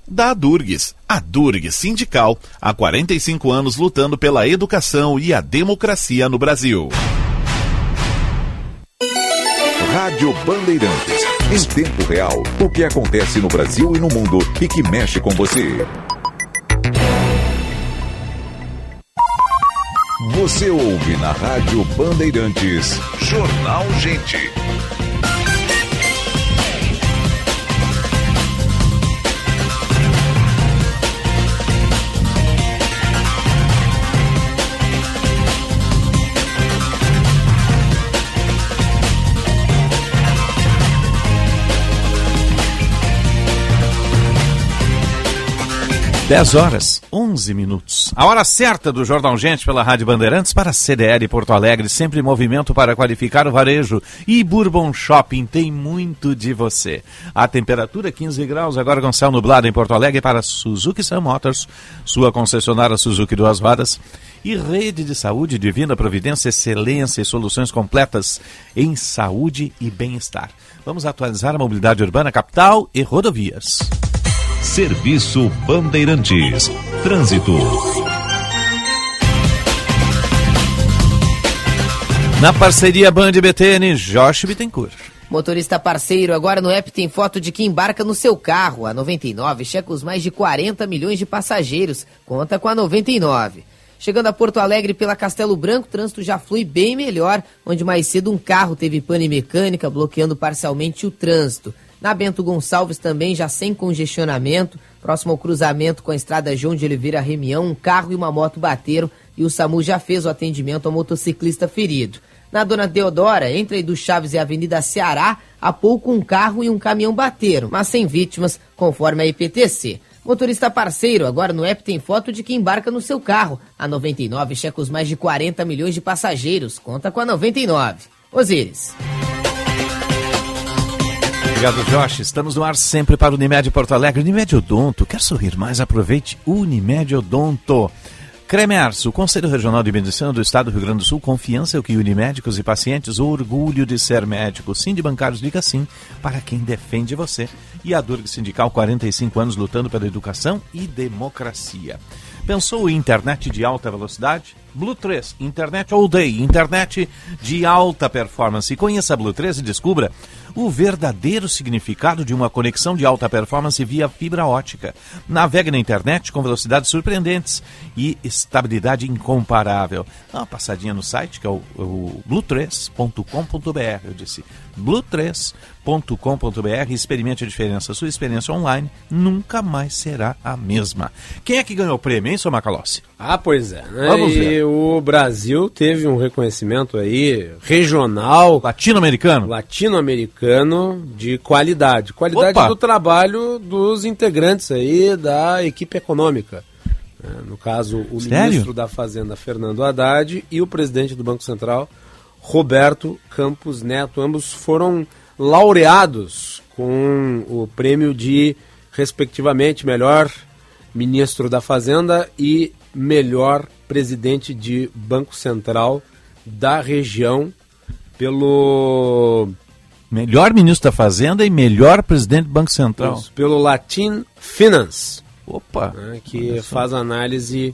da Durgues. A Durgues Sindical, há 45 anos lutando pela educação e a democracia no Brasil. Rádio Bandeirantes. Em tempo real, o que acontece no Brasil e no mundo e que mexe com você. Você ouve na Rádio Bandeirantes. Jornal Gente. Dez horas, 11 minutos. A hora certa do Jornal Gente pela Rádio Bandeirantes para CDL Porto Alegre, sempre em movimento para qualificar o varejo. E Bourbon Shopping tem muito de você. A temperatura 15 graus, agora com céu nublado em Porto Alegre para Suzuki Sun Motors, sua concessionária Suzuki Duas Varas. E Rede de Saúde Divina Providência, excelência e soluções completas em saúde e bem-estar. Vamos atualizar a mobilidade urbana, capital e rodovias. Serviço Bandeirantes. Trânsito. Na parceria Band BTN, Josh Bittencourt. Motorista parceiro, agora no app tem foto de quem embarca no seu carro. A 99 checa os mais de 40 milhões de passageiros. Conta com a 99. Chegando a Porto Alegre pela Castelo Branco, o trânsito já flui bem melhor, onde mais cedo um carro teve pane mecânica, bloqueando parcialmente o trânsito. Na Bento Gonçalves também já sem congestionamento, próximo ao cruzamento com a estrada João de Oliveira Remião, um carro e uma moto bateram e o SAMU já fez o atendimento ao motociclista ferido. Na Dona Deodora, entre do Chaves e a Avenida Ceará, há pouco um carro e um caminhão bateram, mas sem vítimas, conforme a IPTC. Motorista parceiro, agora no app tem foto de quem embarca no seu carro. A 99 checa os mais de 40 milhões de passageiros. Conta com a 99. Osíris. Obrigado, Josh. Estamos no ar sempre para o Unimed Porto Alegre. Unimed Odonto. Quer sorrir mais? Aproveite Unimed Odonto. Cremerso, o Conselho Regional de Medicina do Estado do Rio Grande do Sul, confiança é o que une médicos e pacientes, o orgulho de ser médico. Sim de Bancários, liga sim para quem defende você. E a Durg Sindical, 45 anos lutando pela educação e democracia. Pensou em internet de alta velocidade? Blue 3, internet all day, internet de alta performance. Conheça a Blue 3 e descubra o verdadeiro significado de uma conexão de alta performance via fibra ótica. Navegue na internet com velocidades surpreendentes e estabilidade incomparável. Dá uma passadinha no site que é o, o blue3.com.br. Eu disse blue3.com.br. Experimente a diferença. Sua experiência online nunca mais será a mesma. Quem é que ganhou o prêmio, hein, seu Macalossi? Ah, pois é. Né? Vamos e ver. o Brasil teve um reconhecimento aí regional. Latino-americano? Latino-americano de qualidade. Qualidade Opa. do trabalho dos integrantes aí da equipe econômica. É, No caso, o Sério? ministro da Fazenda, Fernando Haddad, e o presidente do Banco Central, Roberto Campos Neto. Ambos foram laureados com o prêmio de, respectivamente, melhor ministro da Fazenda e melhor presidente de Banco Central da região pelo Melhor ministro da Fazenda e melhor presidente do Banco Central. Isso, pelo Latin Finance. Opa! né, que faz análise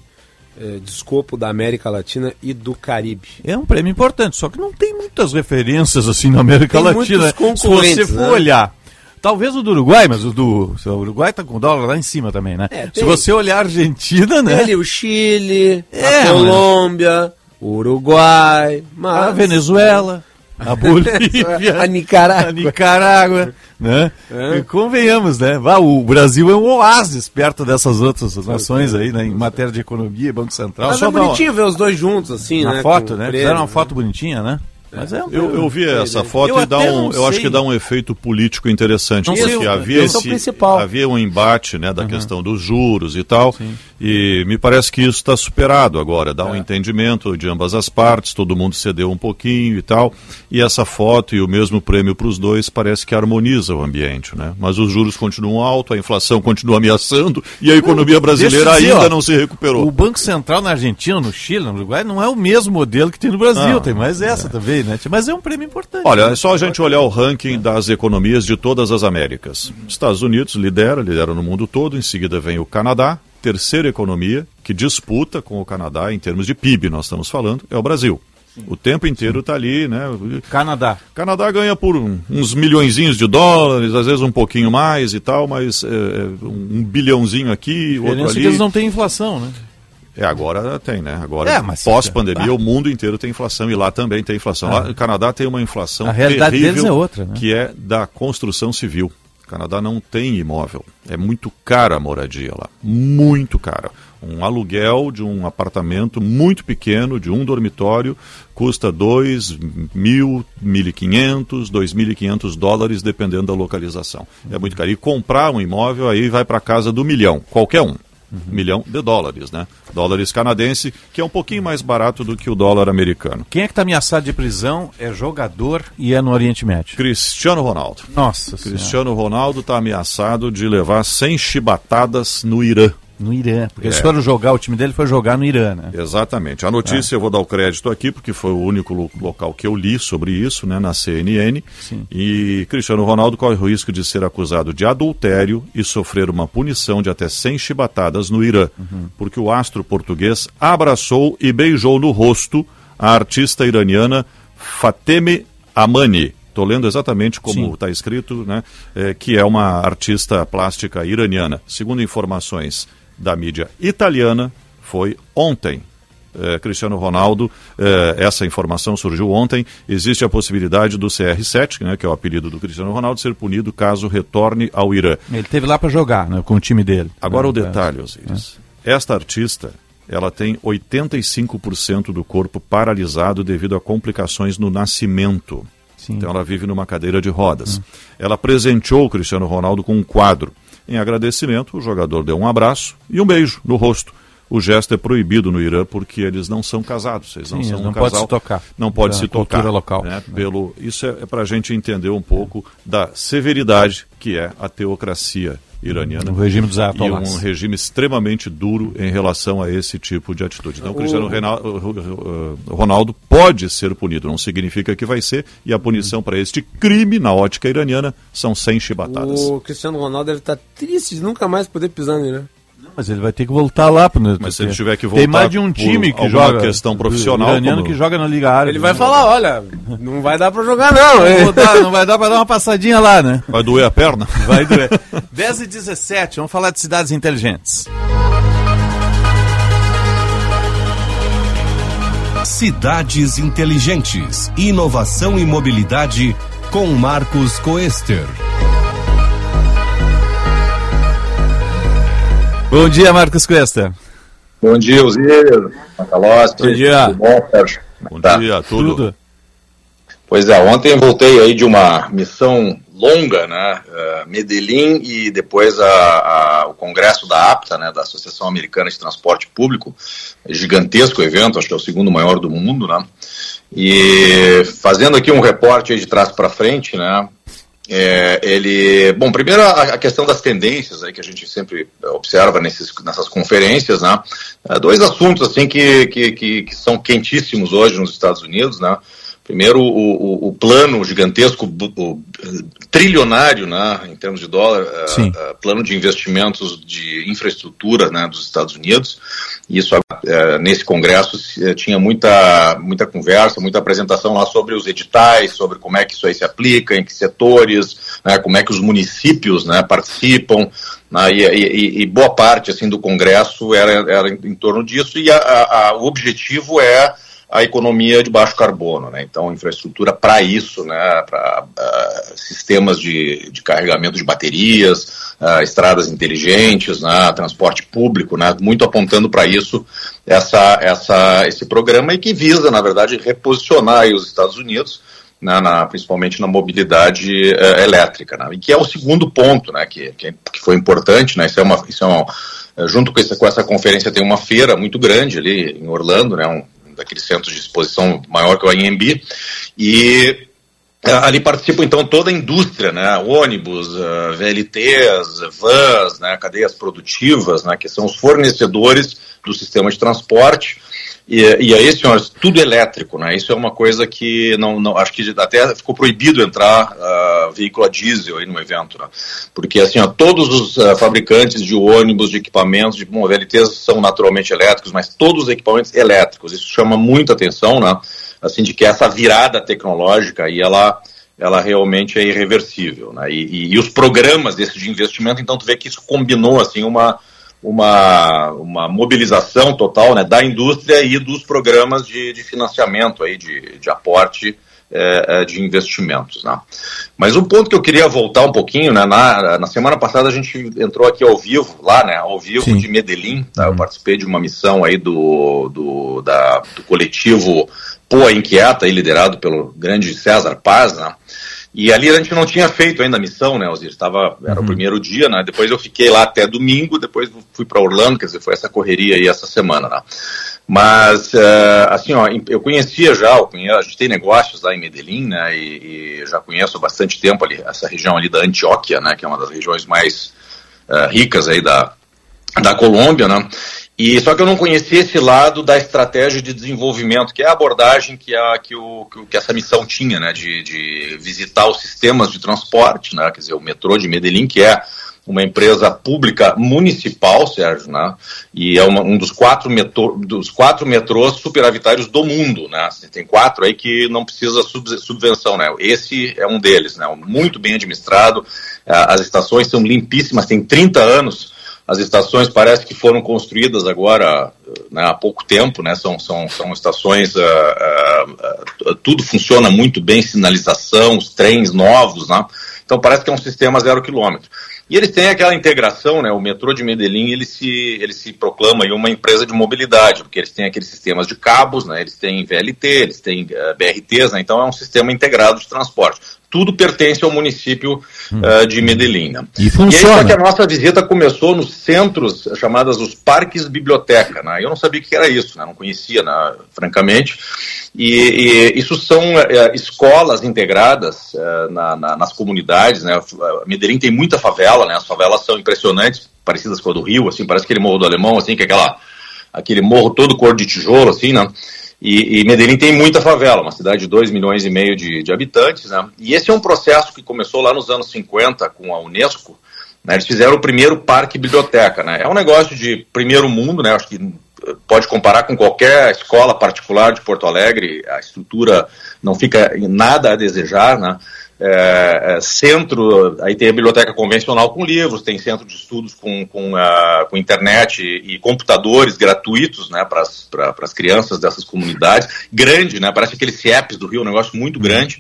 eh, de escopo da América Latina e do Caribe. É um prêmio importante, só que não tem muitas referências assim na América Tem Latina. Se você for né? olhar. Talvez o do Uruguai, mas o do o Uruguai tá com o dólar lá em cima também, né? É, Se tem. você olhar a Argentina, né? Tem ali o Chile, É, a Colômbia, o Uruguai, mas... A Venezuela, a Bolívia, a Nicarágua. a Nicarágua, né? É. E convenhamos, né? O Brasil é um oásis perto dessas outras nações aí, né? Em matéria de economia, Banco Central. Mas Só é dá uma- bonitinho ver os dois juntos, assim, na né? foto, né? o Fizeram uma prêmio, foto bonitinha, né? Mas é um Eu, eu vi essa foto Eu e dá um, eu acho sei. que dá um efeito político interessante. Não sei, porque eu- havia, esse é havia um embate né, da questão dos juros e tal. E me parece que isso está superado agora. Dá um É. entendimento de ambas as partes, todo mundo cedeu um pouquinho e tal. E essa foto e o mesmo prêmio para os dois parece que harmoniza o ambiente. Né? Mas os juros continuam altos, a inflação continua ameaçando e a economia brasileira dizer, ainda ó, não se recuperou. O Banco Central na Argentina, no Chile, no Uruguai, não é o mesmo modelo que tem no Brasil. Não, tem mais essa também, né? Mas é um prêmio importante. Olha, é só a gente olhar o ranking das economias de todas as Américas. Estados Unidos lidera, lidera no mundo todo, em seguida vem o Canadá, terceira economia que disputa com o Canadá em termos de PIB, nós estamos falando, é o Brasil. O tempo inteiro está ali, né? Canadá. Canadá ganha por uns milhõezinhos de dólares, às vezes um pouquinho mais e tal, mas é, é, um bilhãozinho aqui, outro é ali. que eles não têm inflação, né? É, agora tem, né? Agora, É, pós-pandemia, Ah. o mundo inteiro tem inflação e lá também tem inflação. Lá, Ah. o Canadá tem uma inflação A realidade terrível, deles é outra, né? que é da construção civil. O Canadá não tem imóvel. É muito cara a moradia lá. Muito cara. Um aluguel de um apartamento muito pequeno, de um dormitório, custa 2 mil, 1.500, 2.500 dólares, dependendo da localização. É muito caro. E comprar um imóvel aí vai para casa do milhão, qualquer um. Milhão de dólares, né? Dólares canadense, que é um pouquinho mais barato do que o dólar americano. Quem é que está ameaçado de prisão é jogador e é no Oriente Médio. Cristiano Ronaldo. Nossa Senhora. Cristiano Ronaldo está ameaçado de levar 100 chibatadas no Irã. No Irã. Porque eles É. foram jogar, o time dele foi jogar no Irã, né? Exatamente. A notícia eu vou dar o crédito aqui, porque foi o único lo- local que eu li sobre isso, né, na CNN. E Cristiano Ronaldo corre o risco de ser acusado de adultério e sofrer uma punição de até 100 chibatadas no Irã, porque o astro português abraçou e beijou no rosto a artista iraniana Fateme Amani. Estou lendo exatamente como Sim. está escrito, né, é, que é uma artista plástica iraniana. Segundo informações da mídia italiana, foi ontem. Eh, Cristiano Ronaldo, eh, essa informação surgiu ontem. Existe a possibilidade do CR7, né, que é o apelido do Cristiano Ronaldo, ser punido caso retorne ao Irã. Ele teve lá para jogar, né? Com o time dele. Agora o É. detalhe, Osiris. Esta artista, ela tem 85% do corpo paralisado devido a complicações no nascimento. Então ela vive numa cadeira de rodas. Ela presenteou o Cristiano Ronaldo com um quadro. Em agradecimento, o jogador deu um abraço e um beijo no rosto. O gesto é proibido no Irã porque eles não são casados, eles não Sim, são eles não um casal. se tocar. Não pode se tocar. local. né? Pelo, isso é, para a gente entender um pouco da severidade que é a teocracia iraniana. O regime dos E um regime extremamente duro em relação a esse tipo de atitude. Então, o Cristiano Ronaldo pode ser punido, não significa que vai ser, e a punição para este crime, na ótica iraniana, são 100 chibatadas. O Cristiano Ronaldo deve estar triste de nunca mais poder pisar no Irã. Mas ele vai ter que voltar lá. Pro, Mas se ele tiver que Tem voltar mais de um time que joga. questão profissional, iraniano como- que joga na Liga Árabe. Ele vai né? falar, olha, não vai dar pra jogar não. Não, dar- vai dar para dar uma passadinha lá, né? Vai doer a perna? Vai doer. 10 e 17, vamos falar de cidades inteligentes. Cidades Inteligentes. Inovação e mobilidade com Marcos Coester. Bom dia, Marcos Cuesta. Bom dia, Osiris, Macalossi. Bom dia. Tudo bom, Sérgio? Bom Tá. dia, tudo. Pois é, ontem voltei aí de uma missão longa, né? eh, Medellín e depois a, a- o congresso da APTA, né? Da Associação Americana de Transporte Público, gigantesco evento, acho que é o segundo maior do mundo, né? E fazendo aqui um reporte aí de trás para frente, né? É, ele, bom, primeiro a, a questão das tendências aí que a gente sempre observa nesses, nessas conferências, né? É, dois assuntos assim que, que, que, que são quentíssimos hoje nos Estados Unidos, né? Primeiro, o, o, o plano gigantesco, o, trilionário, né, em termos de dólar, eh, plano de investimentos de infraestrutura né, dos Estados Unidos. Isso, eh, nesse congresso, eh, tinha muita, muita conversa, muita apresentação lá sobre os editais, sobre como é que isso aí se aplica, em que setores, né, como é que os municípios né, participam. né, e, e- e boa parte assim do congresso era, era em, torno disso. E a- a- o objetivo é a economia de baixo carbono, né? Então, infraestrutura para isso, né? Para uh, sistemas de, de carregamento de baterias, uh, estradas inteligentes, né? transporte público, né? Muito apontando para isso essa, essa, esse programa e que visa, na verdade, reposicionar os Estados Unidos na, na, principalmente na mobilidade uh, elétrica, né? e que é o segundo ponto, né, que, que, que foi importante, né, isso é uma, isso é uma, junto com essa, com essa conferência tem uma feira muito grande ali em Orlando, né, um, daqueles centros de exposição maior que o IMB, e uh, ali participa então toda a indústria, né, ônibus, uh, VLTs, vans, né, cadeias produtivas, né, que são os fornecedores do sistema de transporte, e, e aí, senhores, tudo elétrico, né? Isso é uma coisa que não, não acho que até ficou proibido entrar uh, veículo a diesel aí no evento, né? Porque assim, ó, todos os uh, fabricantes de ônibus, de equipamentos, de bom, VLTs são naturalmente elétricos, mas todos os equipamentos elétricos. Isso chama muita atenção, né? Assim, de que essa virada tecnológica aí ela ela realmente é irreversível, né? E, e, e os programas desse de investimento, então tu vê que isso combinou assim uma uma, uma mobilização total né, da indústria e dos programas de, de financiamento, aí, de, de aporte é, é, de investimentos. Né? Mas um ponto que eu queria voltar um pouquinho, né, na, na semana passada a gente entrou aqui ao vivo, lá, né, ao vivo Sim. de Medellín, tá? eu participei de uma missão aí do, do, da, do coletivo Poa Inquieta, liderado pelo grande César Paz, né, e ali a gente não tinha feito ainda a missão, né, Osir? Estava, era uhum. o primeiro dia, né? Depois eu fiquei lá até domingo, depois fui para Orlando, quer dizer, foi essa correria aí essa semana, né? Mas, uh, assim, ó, eu conhecia já, eu conheço, a gente tem negócios lá em Medellín, né? E, e, já conheço há bastante tempo ali, essa região ali da Antioquia, né? Que é uma das regiões mais uh, ricas aí da, da Colômbia, né? E só que eu não conhecia esse lado da estratégia de desenvolvimento, que é a abordagem que, a, que, o, que essa missão tinha, né, de, de visitar os sistemas de transporte, né, quer dizer, o metrô de Medellín, que é uma empresa pública municipal, Sérgio, né? E é uma, um dos quatro, metrô, dos quatro metrôs superavitários do mundo, né? Tem quatro aí que não precisa sub, subvenção, né? Esse é um deles, né? Muito bem administrado, as estações são limpíssimas, tem 30 anos as estações parece que foram construídas agora né, há pouco tempo, né? São, são, são estações, uh, uh, uh, tudo funciona muito bem, sinalização, os trens novos, né? Então parece que é um sistema zero quilômetro. E eles têm aquela integração, né? O metrô de Medellín ele se, ele se proclama aí uma empresa de mobilidade, porque eles têm aqueles sistemas de cabos, né? Eles têm VLT, eles têm BRTs, né? Então é um sistema integrado de transporte tudo pertence ao município hum. uh, de Medellín. Né? E funciona. E aí, que a nossa visita começou nos centros chamados os parques biblioteca. Né? Eu não sabia o que era isso, né? não conhecia, né? francamente. E, e, isso são uh, escolas integradas uh, na, na, nas comunidades. Né? Medellín tem muita favela, né? as favelas são impressionantes, parecidas com a do Rio, assim, parece aquele morro do Alemão, assim, que é aquela, aquele morro todo cor de tijolo, assim, né? E, e, Medellín tem muita favela, uma cidade de 2 milhões e meio de, de, habitantes, né? E esse é um processo que começou lá nos anos 50 com a Unesco. Né? Eles fizeram o primeiro parque biblioteca, né? É um negócio de primeiro mundo, né? Acho que pode comparar com qualquer escola particular de Porto Alegre, a estrutura não fica nada a desejar, né? É, é, centro, aí tem a biblioteca convencional com livros, tem centro de estudos com, com, uh, com internet e, e, computadores gratuitos né, para as crianças dessas comunidades. Grande, né, parece aqueles CIEPs do Rio, um negócio muito grande.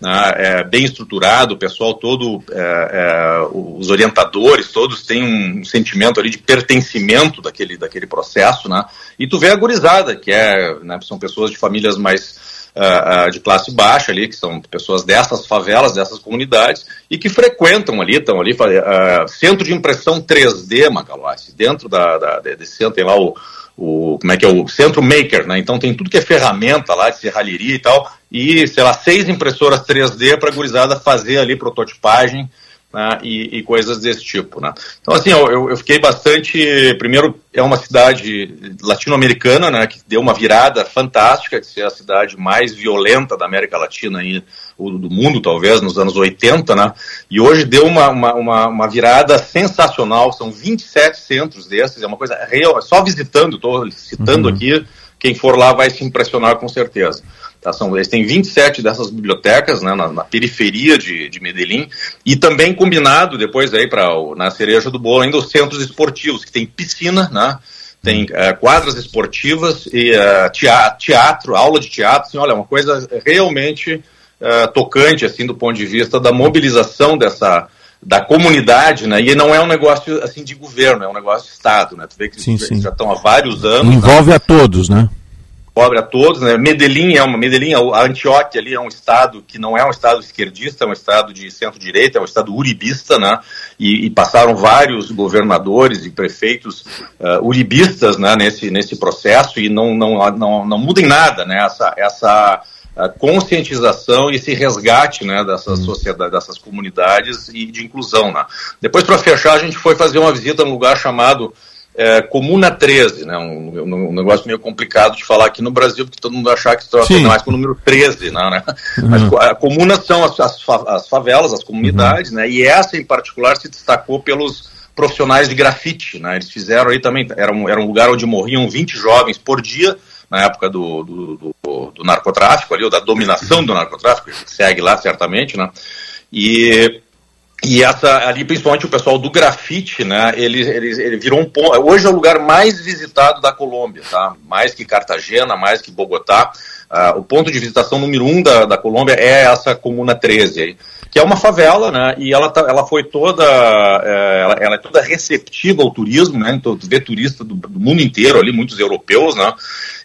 Né, é, bem estruturado, o pessoal todo, é, é, os orientadores todos têm um sentimento ali de pertencimento daquele, daquele processo, né? E tu vê a gurizada, que é, né, são pessoas de famílias mais uh, de classe baixa ali, que são pessoas dessas favelas, dessas comunidades, e que frequentam ali, estão ali, uh, centro de impressão 3D, Macalossi, dentro da, da, desse centro tem lá o, o, como é que é, o Centro Maker, né? Então tem tudo que é ferramenta lá de serralheria e tal, e, sei lá, seis impressoras 3D para a gurizada fazer ali prototipagem, né, e, e, coisas desse tipo. Né. Então, assim, eu, eu, fiquei bastante. Primeiro, é uma cidade latino-americana, né, que deu uma virada fantástica de ser a cidade mais violenta da América Latina e do mundo, talvez, nos anos 80, né, e hoje deu uma, uma, uma, uma virada sensacional. São 27 centros desses, é uma coisa real. Só visitando, estou citando uhum. aqui, quem for lá vai se impressionar com certeza. Tá? São, eles têm 27 dessas bibliotecas né, na, na, periferia de, de Medellín e também combinado depois aí para na cereja do bolo ainda os centros esportivos que tem piscina, né? tem uh, quadras esportivas e uh, teatro, teatro, aula de teatro, assim, olha, uma coisa realmente uh, tocante, assim, do ponto de vista da mobilização dessa da comunidade, né? E não é um negócio assim de governo, é um negócio de Estado, né? Tu vê que sim, eles sim. já estão há vários anos. Envolve né? a todos, né? Envolve a todos, né? Medellín é uma Medellín, a Antioquia ali é um estado que não é um estado esquerdista, é um estado de centro-direita, é um estado uribista, né? E, e passaram vários governadores e prefeitos uh, uribistas, né? Nesse nesse processo e não não não, não muda em nada, né? Essa essa a conscientização e esse resgate né, dessas sociedades, dessas comunidades e de inclusão. Né. Depois, para fechar, a gente foi fazer uma visita num lugar chamado é, Comuna 13, né, um, um, negócio meio complicado de falar aqui no Brasil, porque todo mundo achar que isso tem mais com o número 13. Né, né? Uhum. Mas a comuna são as, as, as favelas, as comunidades, uhum. né, e essa em particular se destacou pelos profissionais de grafite. Né, eles fizeram aí também, era um, era um lugar onde morriam 20 jovens por dia, na época do, do, do, do, narcotráfico, ali, ou da dominação do narcotráfico, segue lá certamente, né? E, e essa, ali, principalmente o pessoal do grafite, né? Ele, ele, ele virou um ponto. Hoje é o lugar mais visitado da Colômbia, tá? Mais que Cartagena, mais que Bogotá. Uh, o ponto de visitação número um da, da Colômbia é essa Comuna 13 aí que é uma favela, né? E ela, tá, ela foi toda, é, ela, ela, é toda receptiva ao turismo, né? Então, tu vê turista do, do mundo inteiro ali, muitos europeus, né?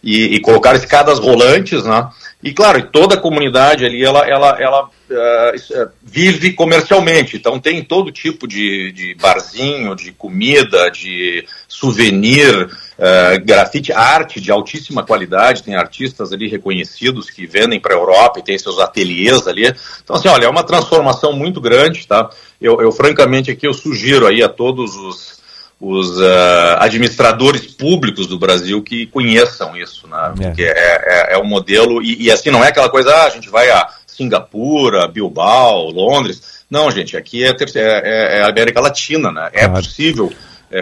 E, e colocaram escadas rolantes, né? E claro, toda a comunidade ali, ela, ela, ela uh, vive comercialmente, então tem todo tipo de, de barzinho, de comida, de souvenir, uh, grafite, arte de altíssima qualidade, tem artistas ali reconhecidos que vendem para a Europa e tem seus ateliês ali. Então, assim, olha, é uma transformação muito grande, tá? Eu, eu francamente aqui eu sugiro aí a todos os os uh, administradores públicos do Brasil que conheçam isso, né? É. Porque é, é, é um modelo, e, e, assim, não é aquela coisa, ah, a gente vai a Singapura, Bilbao, Londres. Não, gente, aqui é, é, é a América Latina, né? É claro. possível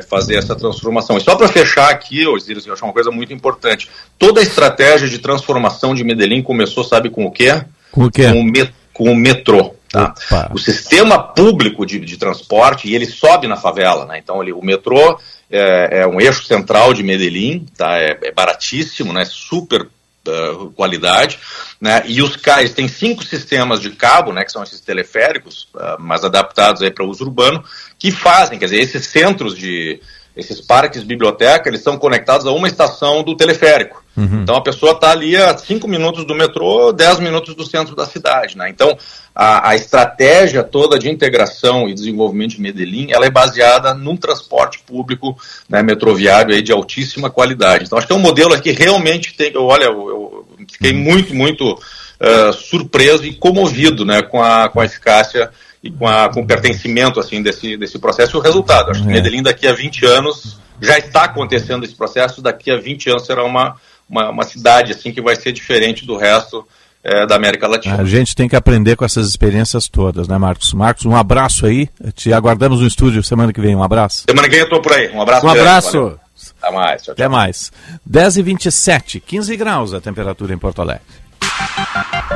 fazer essa transformação. E só para fechar aqui, Osiris, eu acho uma coisa muito importante. Toda a estratégia de transformação de Medellín começou, sabe com o quê? Com o quê? Com o, met com o metrô. Tá? O sistema público de, de, transporte, e ele sobe na favela, né? Então ele, o metrô é, é, um eixo central de Medellín, tá? é, é baratíssimo, né? super uh, qualidade, né? e os carros têm cinco sistemas de cabo, né? que são esses teleféricos, uh, mais adaptados para uso urbano, que fazem, quer dizer, esses centros de, esses parques biblioteca, eles são conectados a uma estação do teleférico. Uhum. Então a pessoa está ali a 5 minutos do metrô, 10 minutos do centro da cidade. Né? Então a, a, estratégia toda de integração e desenvolvimento de Medellín ela é baseada num transporte público né, metroviário aí de altíssima qualidade. Então acho que é um modelo aqui realmente tem. Olha, eu, eu fiquei uhum. muito, muito uh, surpreso e comovido né, com, a, com a eficácia e com, a, com o pertencimento assim, desse, desse processo e o resultado. Acho que é. Medellín daqui a 20 anos já está acontecendo esse processo, daqui a 20 anos será uma, uma, uma cidade assim que vai ser diferente do resto é, da América Latina. A gente tem que aprender com essas experiências todas, né, Marcos? Marcos, um abraço aí. Te aguardamos no estúdio semana que vem. Um abraço. Semana que vem eu estou por aí. Um abraço. Um abraço. Até mais. Tchau, tchau. Até mais. 10 e 27 15 graus a temperatura em Porto Alegre.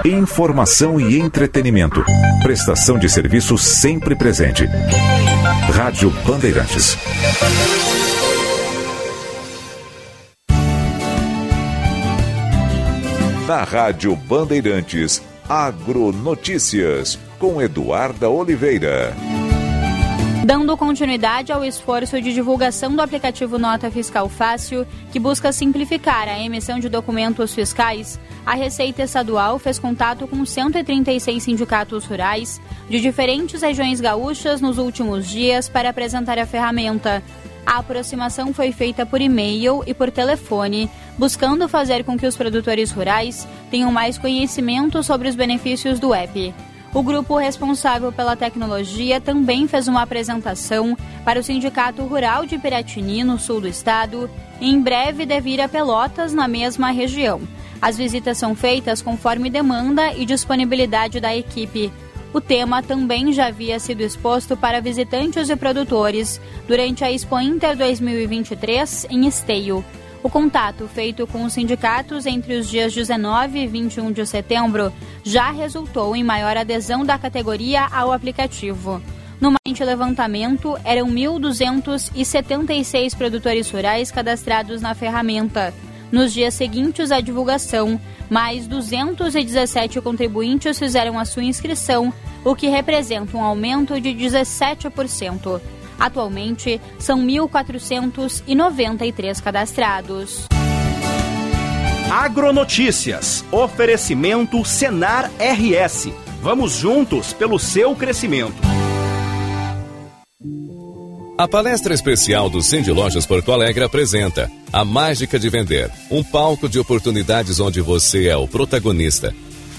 Informação e entretenimento. Prestação de serviço sempre presente. Rádio Bandeirantes. Na Rádio Bandeirantes, Agronotícias, com Eduarda Oliveira. Dando continuidade ao esforço de divulgação do aplicativo Nota Fiscal Fácil, que busca simplificar a emissão de documentos fiscais, a Receita Estadual fez contato com 136 sindicatos rurais de diferentes regiões gaúchas nos últimos dias para apresentar a ferramenta. A aproximação foi feita por e-mail e por telefone, buscando fazer com que os produtores rurais tenham mais conhecimento sobre os benefícios do app. O grupo responsável pela tecnologia também fez uma apresentação para o Sindicato Rural de Piratini, no sul do estado, e em breve deve ir a Pelotas, na mesma região. As visitas são feitas conforme demanda e disponibilidade da equipe. O tema também já havia sido exposto para visitantes e produtores durante a Expo Inter 2023 em Esteio. O contato feito com os sindicatos entre os dias 19 e 21 de setembro já resultou em maior adesão da categoria ao aplicativo. Numa presente levantamento, eram 1.276 produtores rurais cadastrados na ferramenta. Nos dias seguintes à divulgação, mais 217 contribuintes fizeram a sua inscrição, o que representa um aumento de 17%. Atualmente, são 1.493 cadastrados. Agronotícias. Oferecimento Senar RS. Vamos juntos pelo seu crescimento. A palestra especial do Cindy Lojas Porto Alegre apresenta A Mágica de Vender, um palco de oportunidades onde você é o protagonista.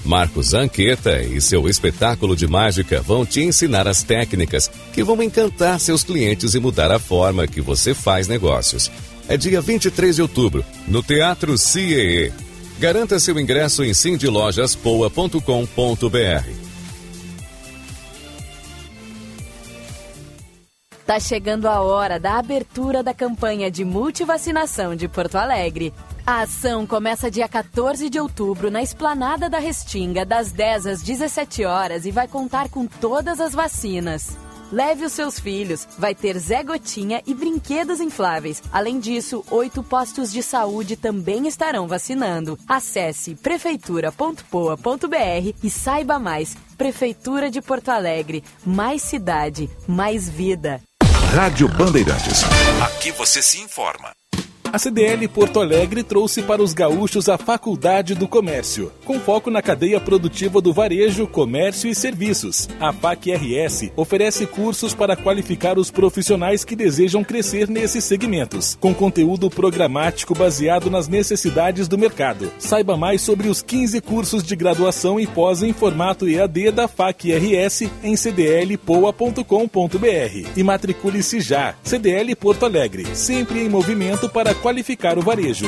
Marcos Anqueta e seu espetáculo de mágica vão te ensinar as técnicas que vão encantar seus clientes e mudar a forma que você faz negócios. É dia 23 de outubro, no Teatro CIEE. Garanta seu ingresso em cindylojaspoa.com.br. Tá chegando a hora da abertura da campanha de multivacinação de Porto Alegre. A ação começa dia 14 de outubro na Esplanada da Restinga, das 10 às 17 horas e vai contar com todas as vacinas. Leve os seus filhos, vai ter Zé Gotinha e brinquedos infláveis. Além disso, oito postos de saúde também estarão vacinando. Acesse prefeitura.poa.br e saiba mais. Prefeitura de Porto Alegre, mais cidade, mais vida. Rádio Bandeirantes. Aqui você se informa. A CDL Porto Alegre trouxe para os gaúchos a Faculdade do Comércio, com foco na cadeia produtiva do varejo, comércio e serviços. A FAC-RS oferece cursos para qualificar os profissionais que desejam crescer nesses segmentos, com conteúdo programático baseado nas necessidades do mercado. Saiba mais sobre os 15 cursos de graduação e pós em formato EAD da FAC-RS em cdlpoa.com.br e matricule-se já. CDL Porto Alegre, sempre em movimento para qualificar o varejo.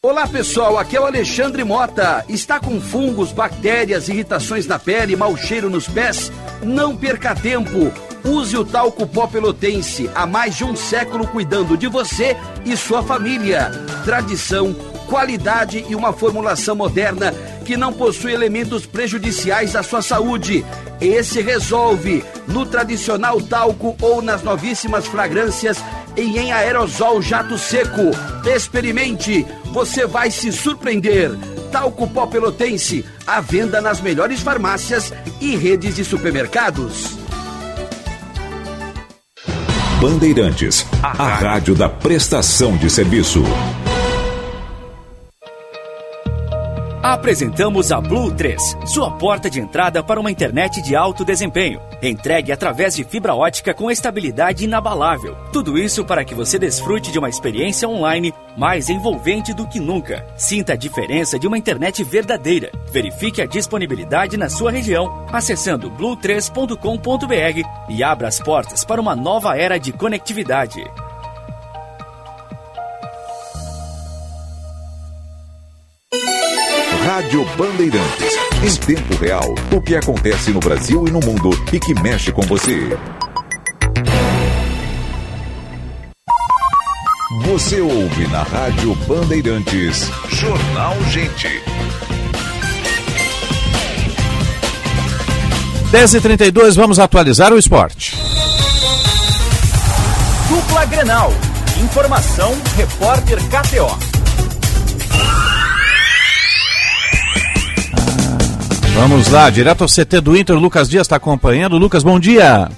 Olá pessoal, aqui é o Alexandre Mota. Está com fungos, bactérias, irritações na pele, mau cheiro nos pés? Não perca tempo. Use o talco pó pelotense, há mais de um século cuidando de você e sua família. Tradição, qualidade e uma formulação moderna que não possui elementos prejudiciais à sua saúde. Esse resolve no tradicional talco ou nas novíssimas fragrâncias e em aerosol jato seco. Experimente, você vai se surpreender. Talco Pó Pelotense, à venda nas melhores farmácias e redes de supermercados. Bandeirantes, a rádio da prestação de serviço. Apresentamos a Blue 3, sua porta de entrada para uma internet de alto desempenho. Entregue através de fibra ótica com estabilidade inabalável. Tudo isso para que você desfrute de uma experiência online mais envolvente do que nunca. Sinta a diferença de uma internet verdadeira. Verifique a disponibilidade na sua região acessando blue3.com.br e abra as portas para uma nova era de conectividade. Rádio Bandeirantes. Em tempo real, o que acontece no Brasil e no mundo e que mexe com você. Você ouve na Rádio Bandeirantes. Jornal Gente. 10h32, vamos atualizar o esporte. Dupla Grenal. Informação, repórter KTO. Vamos lá, direto ao CT do Inter, Lucas Dias está acompanhando. Lucas, bom dia.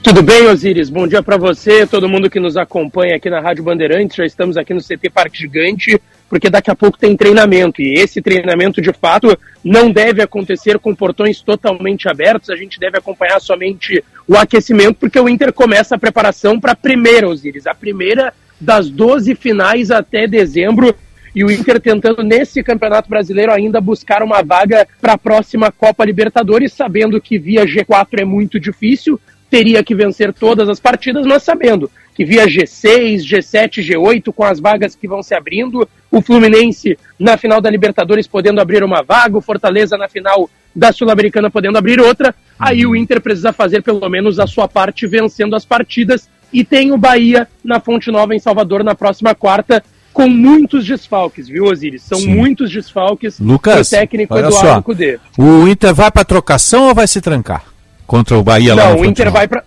Tudo bem, Osiris? Bom dia para você, todo mundo que nos acompanha aqui na Rádio Bandeirantes. Já estamos aqui no CT Parque Gigante, porque daqui a pouco tem treinamento. E esse treinamento, de fato, não deve acontecer com portões totalmente abertos. A gente deve acompanhar somente o aquecimento, porque o Inter começa a preparação para a primeira, Osiris, a primeira das 12 finais até dezembro e o Inter tentando nesse Campeonato Brasileiro ainda buscar uma vaga para a próxima Copa Libertadores, sabendo que via G4 é muito difícil, teria que vencer todas as partidas, mas sabendo que via G6, G7, G8, com as vagas que vão se abrindo, o Fluminense na final da Libertadores podendo abrir uma vaga, o Fortaleza na final da Sul-Americana podendo abrir outra, aí o Inter precisa fazer pelo menos a sua parte vencendo as partidas. E tem o Bahia na Fonte Nova em Salvador na próxima quarta, com muitos desfalques, viu, Osiris? São Sim. muitos desfalques Lucas, do técnico olha Eduardo só, Cudê. O Inter vai para trocação ou vai se trancar? contra o Bahia lá Não, no o Inter vai para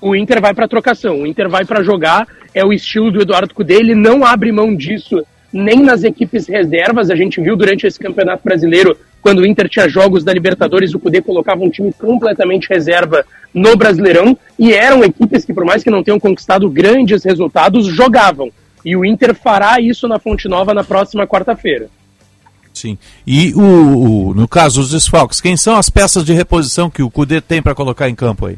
o Inter vai para trocação. O Inter vai para jogar, é o estilo do Eduardo Cudê, ele não abre mão disso nem nas equipes reservas. A gente viu durante esse Campeonato Brasileiro, quando o Inter tinha jogos da Libertadores, o Cudê colocava um time completamente reserva no Brasileirão e eram equipes que por mais que não tenham conquistado grandes resultados, jogavam. E o Inter fará isso na Fonte Nova na próxima quarta-feira. Sim. E o, o- no caso, os desfalques, quem são as peças de reposição que o Cudê tem para colocar em campo aí?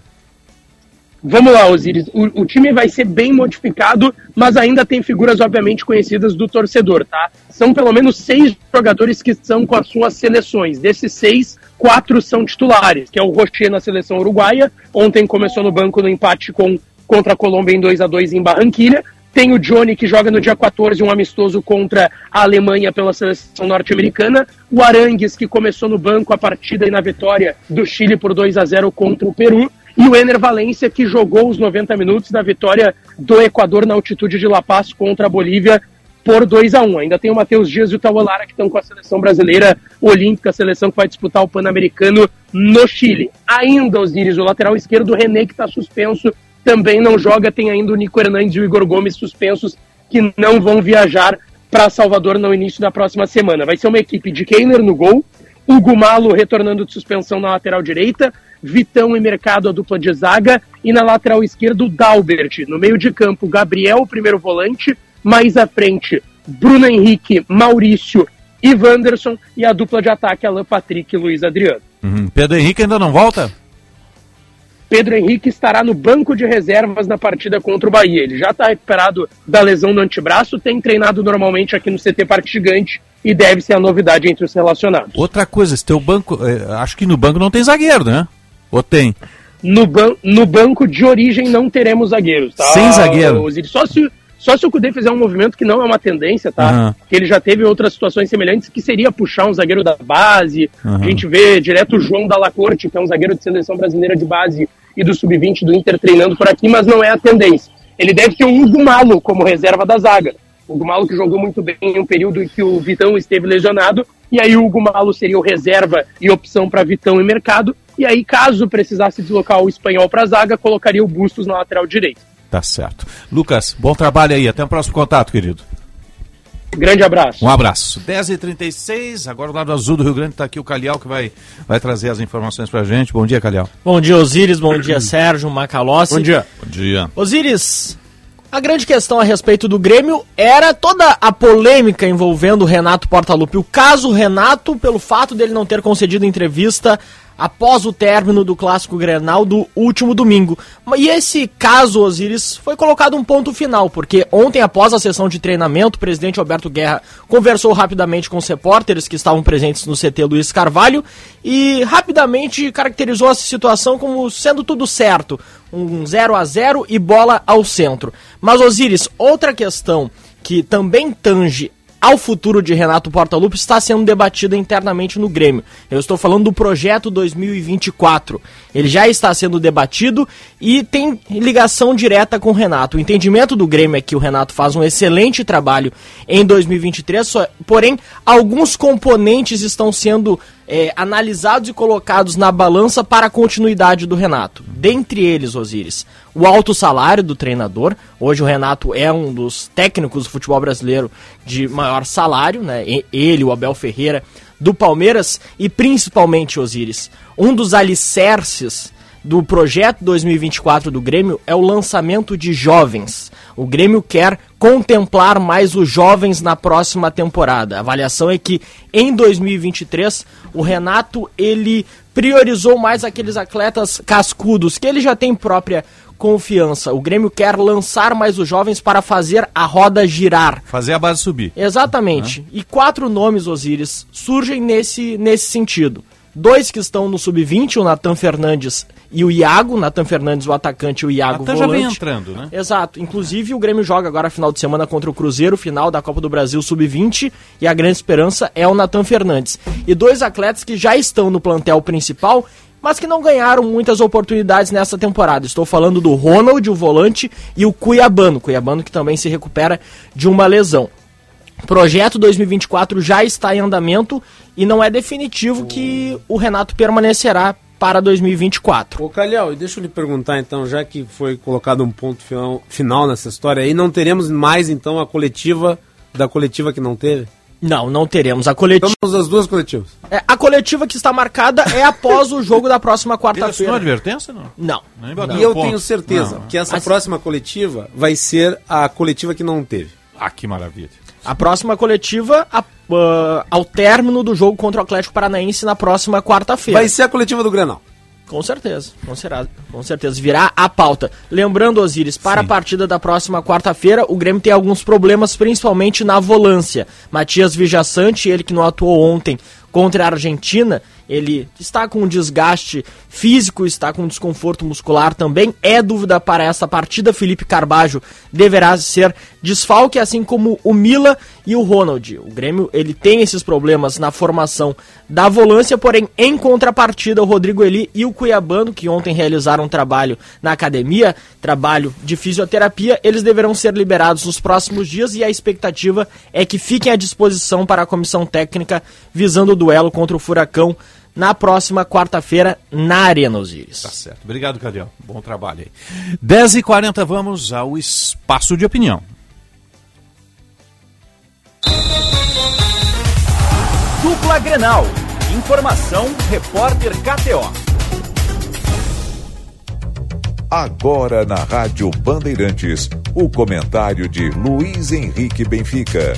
Vamos lá, Osiris. O, o time vai ser bem modificado, mas ainda tem figuras, obviamente, conhecidas do torcedor, tá? São pelo menos seis jogadores que estão com as suas seleções. Desses seis, quatro são titulares, que é o Rocher na seleção uruguaia. Ontem começou no banco no empate com, contra a Colômbia em 2 a 2 em Barranquilha. Tem o Johnny, que joga no dia 14, um amistoso contra a Alemanha pela seleção norte-americana. O Arangues, que começou no banco a partida e na vitória do Chile por 2 a 0 contra o Peru. E o Ener Valência, que jogou os 90 minutos da vitória do Equador na altitude de La Paz contra a Bolívia por 2 a 1 Ainda tem o Matheus Dias e o Tauolara, que estão com a seleção brasileira olímpica, a seleção que vai disputar o Pan-Americano no Chile. Ainda, Osiris, o lateral esquerdo, o René, que está suspenso, também não joga. Tem ainda o Nico Hernandes e o Igor Gomes suspensos, que não vão viajar para Salvador no início da próxima semana. Vai ser uma equipe de Keiner no gol, Hugo Malo retornando de suspensão na lateral direita, Vitão e Mercado a dupla de zaga, e na lateral esquerda o Dalbert. No meio de campo, Gabriel, o primeiro volante, mais à frente, Bruno Henrique, Maurício e Wanderson, e a dupla de ataque, Alan Patrick e Luiz Adriano. Uhum. Pedro Henrique ainda não volta? Pedro Henrique estará no banco de reservas na partida contra o Bahia. Ele já está recuperado da lesão no antebraço, tem treinado normalmente aqui no CT Parque Gigante e deve ser a novidade entre os relacionados. Outra coisa, esse teu banco, eh, acho que no banco não tem zagueiro, né? Ou tem? No, ban no banco de origem não teremos zagueiros, tá? Sem zagueiro. Só se, só se o Cudê fizer um movimento que não é uma tendência, tá? Aham. Que ele já teve outras situações semelhantes, que seria puxar um zagueiro da base. Aham. A gente vê direto o João Dalla Corte, que é um zagueiro de seleção brasileira de base e do sub-20 do Inter treinando por aqui, mas não é a tendência. Ele deve ter um Hugo Malo como reserva da zaga. O Hugo Malo que jogou muito bem em um período em que o Vitão esteve lesionado, e aí o Hugo Malo seria o reserva e opção para Vitão e Mercado. E aí, caso precisasse deslocar o espanhol para a zaga, colocaria o Bustos na lateral direita. Tá certo. Lucas, bom trabalho aí. Até o próximo contato, querido. Grande abraço. Um abraço. 10h36, agora o lado azul do Rio Grande está aqui o Calhau que vai, vai trazer as informações pra gente. Bom dia, Calhau. Bom dia, Osíris. Bom dia, Sérgio Macalossi. Bom dia. Bom dia. Osíris, a grande questão a respeito do Grêmio era toda a polêmica envolvendo o Renato Portaluppi. O caso Renato, pelo fato dele não ter concedido entrevista após o término do clássico Grenal do último domingo. E esse caso, Osiris, foi colocado um ponto final, porque ontem, após a sessão de treinamento, o presidente Alberto Guerra conversou rapidamente com os repórteres que estavam presentes no CT Luiz Carvalho e rapidamente caracterizou essa situação como sendo tudo certo. Um 0 a 0 e bola ao centro. Mas, Osiris, outra questão que também tange ao futuro de Renato Portaluppi está sendo debatida internamente no Grêmio. Eu estou falando do projeto 2024. Ele já está sendo debatido e tem ligação direta com o Renato. O entendimento do Grêmio é que o Renato faz um excelente trabalho em 2023, só- porém alguns componentes estão sendo é, analisados e colocados na balança para a continuidade do Renato. Dentre eles, Osiris, o alto salário do treinador. Hoje o Renato é um dos técnicos do futebol brasileiro de maior salário, né? Ele, o Abel Ferreira, do Palmeiras e principalmente, Osiris, um dos alicerces do projeto 2024 do Grêmio é o lançamento de jovens. O Grêmio quer contemplar mais os jovens na próxima temporada. A avaliação é que em 2023 o Renato ele priorizou mais aqueles atletas cascudos que ele já tem própria confiança. O Grêmio quer lançar mais os jovens para fazer a roda girar. Fazer a base subir. Exatamente. E quatro nomes, Osiris, surgem nesse, nesse sentido. Dois que estão no sub-20, o Natan Fernandes e o Iago. Natan Fernandes, o atacante, e o Iago, Até o já volante. vem entrando, né? Exato. Inclusive, o Grêmio joga agora final de semana contra o Cruzeiro, final da Copa do Brasil Sub-20, e a grande esperança é o Natan Fernandes. E dois atletas que já estão no plantel principal, mas que não ganharam muitas oportunidades nessa temporada. Estou falando do Ronald, o volante, e o Cuiabano. Cuiabano que também se recupera de uma lesão. Projeto 2024 já está em andamento e não é definitivo que o Renato permanecerá para 2024. Ô Calhau, deixa eu lhe perguntar então, já que foi colocado um ponto final, final nessa história aí, não teremos mais então a coletiva da coletiva que não teve? Não, não teremos. A coletiva. Temos as duas coletivas. É, a coletiva que está marcada é após o jogo da próxima quarta-feira. assinou advertência, não? Não. Bateu E eu ponto. tenho certeza Não, que essa Assim- próxima coletiva vai ser a coletiva que não teve. Ah, que maravilha. A próxima coletiva a- ah, ao término do jogo contra o Atlético Paranaense na próxima quarta-feira. Vai ser a coletiva do Granal. Com certeza, com, será, com certeza. Virá a pauta. Lembrando, Osiris, para a partida da próxima quarta-feira, o Grêmio tem alguns problemas, principalmente na volância. Matias Vijaçante, ele que não atuou ontem contra a Argentina, ele está com um desgaste físico, está com desconforto muscular também. É dúvida para essa partida. Felipe Carbajo deverá ser desfalque, assim como o Mila e o Ronald. O Grêmio ele tem esses problemas na formação da volância, porém, em contrapartida, o Rodrigo Eli e o Cuiabano, que ontem realizaram um trabalho na academia, trabalho de fisioterapia, eles deverão ser liberados nos próximos dias e a expectativa é que fiquem à disposição para a comissão técnica visando o duelo contra o Furacão na próxima quarta-feira na Arena Osiris. Tá certo. Obrigado, Cadiel. Bom trabalho aí. 10h40, vamos ao espaço de opinião. Dupla Grenal. Informação, repórter KTO. Agora na Rádio Bandeirantes, o comentário de Luiz Henrique Benfica.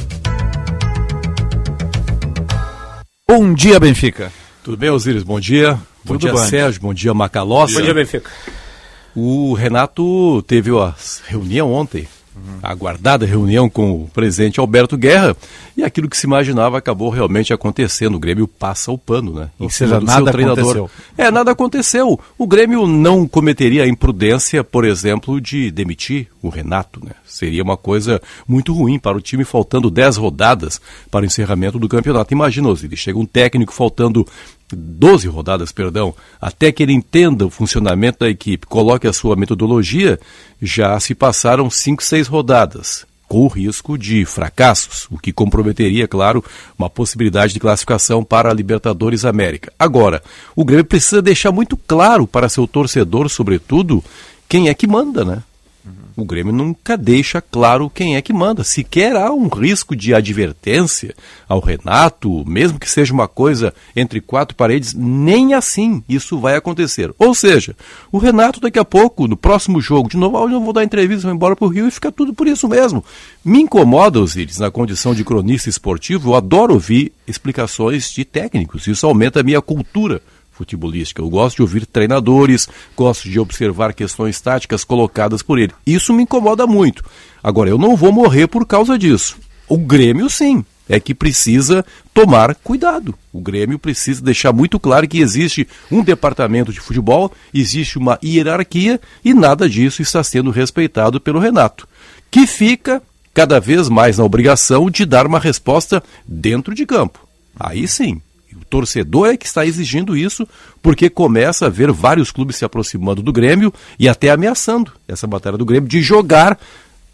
Bom dia, Benfica. Tudo bem, Osiris? Bom dia. Bom Tudo dia, bem. Sérgio. Bom dia, Macalossi. Bom dia, Benfica. O Renato teve a reunião ontem, a aguardada reunião com o presidente Alberto Guerra, e aquilo que se imaginava acabou realmente acontecendo. O Grêmio passa o pano, né? Ou seja, nada aconteceu. É, nada aconteceu. O Grêmio não cometeria a imprudência, por exemplo, de demitir o Renato, né? Seria uma coisa muito ruim para o time, faltando 10 rodadas para o encerramento do campeonato. Imagina, Osiris, chega um técnico faltando 12 rodadas, perdão, até que ele entenda o funcionamento da equipe, coloque a sua metodologia, já se passaram 5, 6 rodadas, com o risco de fracassos, o que comprometeria, claro, uma possibilidade de classificação para a Libertadores América. Agora, o Grêmio precisa deixar muito claro para seu torcedor, sobretudo, quem é que manda, né? O Grêmio nunca deixa claro quem é que manda. Sequer há um risco de advertência ao Renato, mesmo que seja uma coisa entre quatro paredes, nem assim isso vai acontecer. Ou seja, o Renato daqui a pouco, no próximo jogo, de novo, "Ah, eu vou dar entrevista, vou embora para o Rio e fica tudo por isso mesmo. Me incomoda, Osiris, na condição de cronista esportivo, eu adoro ouvir explicações de técnicos. Isso aumenta a minha cultura futebolística. Eu gosto de ouvir treinadores, gosto de observar questões táticas colocadas por ele. Isso me incomoda muito. Agora, eu não vou morrer por causa disso. O Grêmio, sim, é que precisa tomar cuidado. O Grêmio precisa deixar muito claro que existe um departamento de futebol, existe uma hierarquia e nada disso está sendo respeitado pelo Renato, que fica cada vez mais na obrigação de dar uma resposta dentro de campo. Aí sim, torcedor é que está exigindo isso, porque começa a ver vários clubes se aproximando do Grêmio e até ameaçando essa batalha do Grêmio de jogar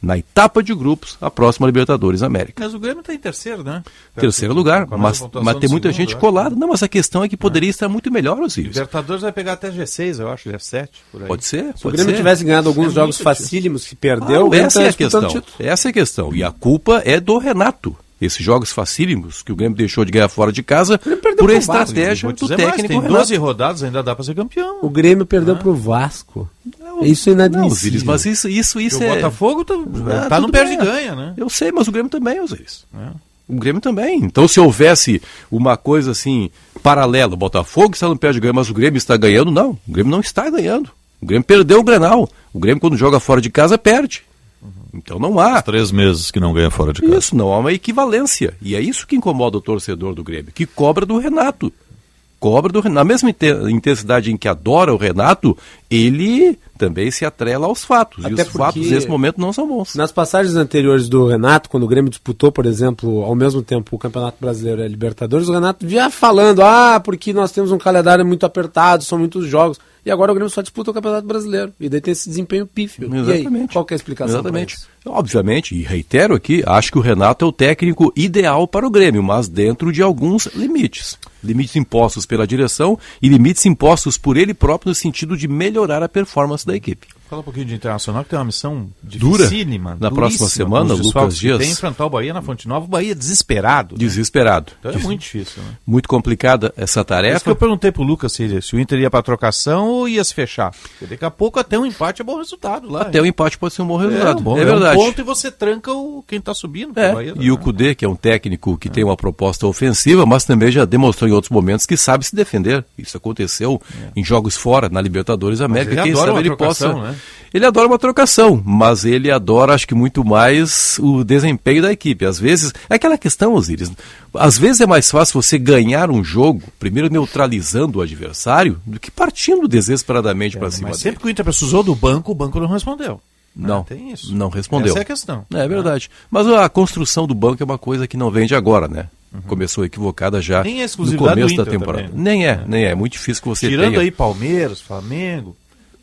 na etapa de grupos a próxima Libertadores América. Mas o Grêmio está em terceiro, né? Terceiro lugar, mas, mas tem muita segundo, gente eu colada. Não, mas a questão é que poderia estar muito melhor, Osiris. Libertadores vai pegar até G6, eu acho, G7. Por aí. Pode ser, Se o pode Grêmio ser. tivesse ganhado alguns É jogos facílimos que perdeu, o Ah, Grêmio essa é a questão. título. Essa é a questão. E a culpa é do Renato. Esses jogos facílimos que o Grêmio deixou de ganhar fora de casa por estratégia Vou do dizer mais, técnico tem Renato. 12 rodadas, ainda dá para ser campeão. O Grêmio perdeu pro Vasco. Isso é Não, inadmissível. Osiris, mas isso, isso, isso o é... Botafogo tá, Ah, tá no perde e bem. ganha, né? Eu sei, mas o Grêmio também, Osiris. O Grêmio também. Então, se houvesse uma coisa assim, paralela, o Botafogo está no pé de ganho, mas o Grêmio está ganhando, não. O Grêmio não está ganhando. O Grêmio perdeu o Grenal. O Grêmio, quando joga fora de casa, perde. Então não há. Três meses que não ganha fora de casa. Isso, não há uma equivalência. E é isso que incomoda o torcedor do Grêmio, que cobra do Renato. Cobra do Renato. Na mesma inte- intensidade em que adora o Renato, ele também se atrela aos fatos. Até e os fatos nesse momento não são bons. Nas passagens anteriores do Renato, quando o Grêmio disputou, por exemplo, ao mesmo tempo o Campeonato Brasileiro e a Libertadores, o Renato via falando, ah, porque nós temos um calendário muito apertado, são muitos jogos. E agora o Grêmio só disputa o Campeonato Brasileiro. E daí tem esse desempenho pífio. E aí, Exatamente. qual que é a explicação? Exatamente. Obviamente, e reitero aqui, acho que o Renato é o técnico ideal para o Grêmio, mas dentro de alguns limites. Limites impostos pela direção e limites impostos por ele próprio no sentido de melhorar a performance da equipe. Fala um pouquinho de Internacional, que tem uma missão Dura. dificílima, Na duríssima, próxima semana, Lucas Dias. Tem enfrentar o Bahia na Fonte Nova, o Bahia desesperado. né? Desesperado. Então é Des- muito difícil, né? Muito complicada essa É isso que tarefa. eu perguntei pro Lucas se, se o Inter ia pra trocação ou ia se fechar. Porque daqui a pouco até um empate é bom resultado lá. Até o empate pode ser um bom resultado. É, bom, É, é verdade. um ponto e você tranca o, quem tá subindo. É, o Bahia, e o Cudê, que é um técnico que tem uma proposta ofensiva, mas também já demonstrou em outros momentos que sabe se defender. Isso aconteceu em jogos fora, na Libertadores América. Quem adora sabe uma ele trocação, possa. né? Ele adora uma trocação, mas ele adora, acho que muito mais o desempenho da equipe. Às vezes, é aquela questão, Osiris. Às vezes é mais fácil você ganhar um jogo, primeiro neutralizando o adversário, do que partindo desesperadamente para cima Mas dele. sempre que o Inter precisou do banco, o banco não respondeu. Não, tem isso. não respondeu. Essa é a questão. É verdade. Mas a construção do banco é uma coisa que não vem de agora, né? Começou equivocada já Uhum. Nem é no começo da temporada. também, né? Nem é, nem é. É muito difícil que você Tirando tenha. aí Palmeiras, Flamengo,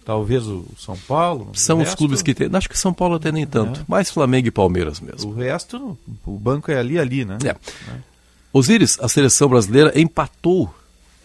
talvez o São Paulo. São o os resto- clubes que tem. Acho que São Paulo até nem tanto. Mais Flamengo e Palmeiras mesmo. O resto, o banco é ali, ali, né? É. Osíris, a seleção brasileira empatou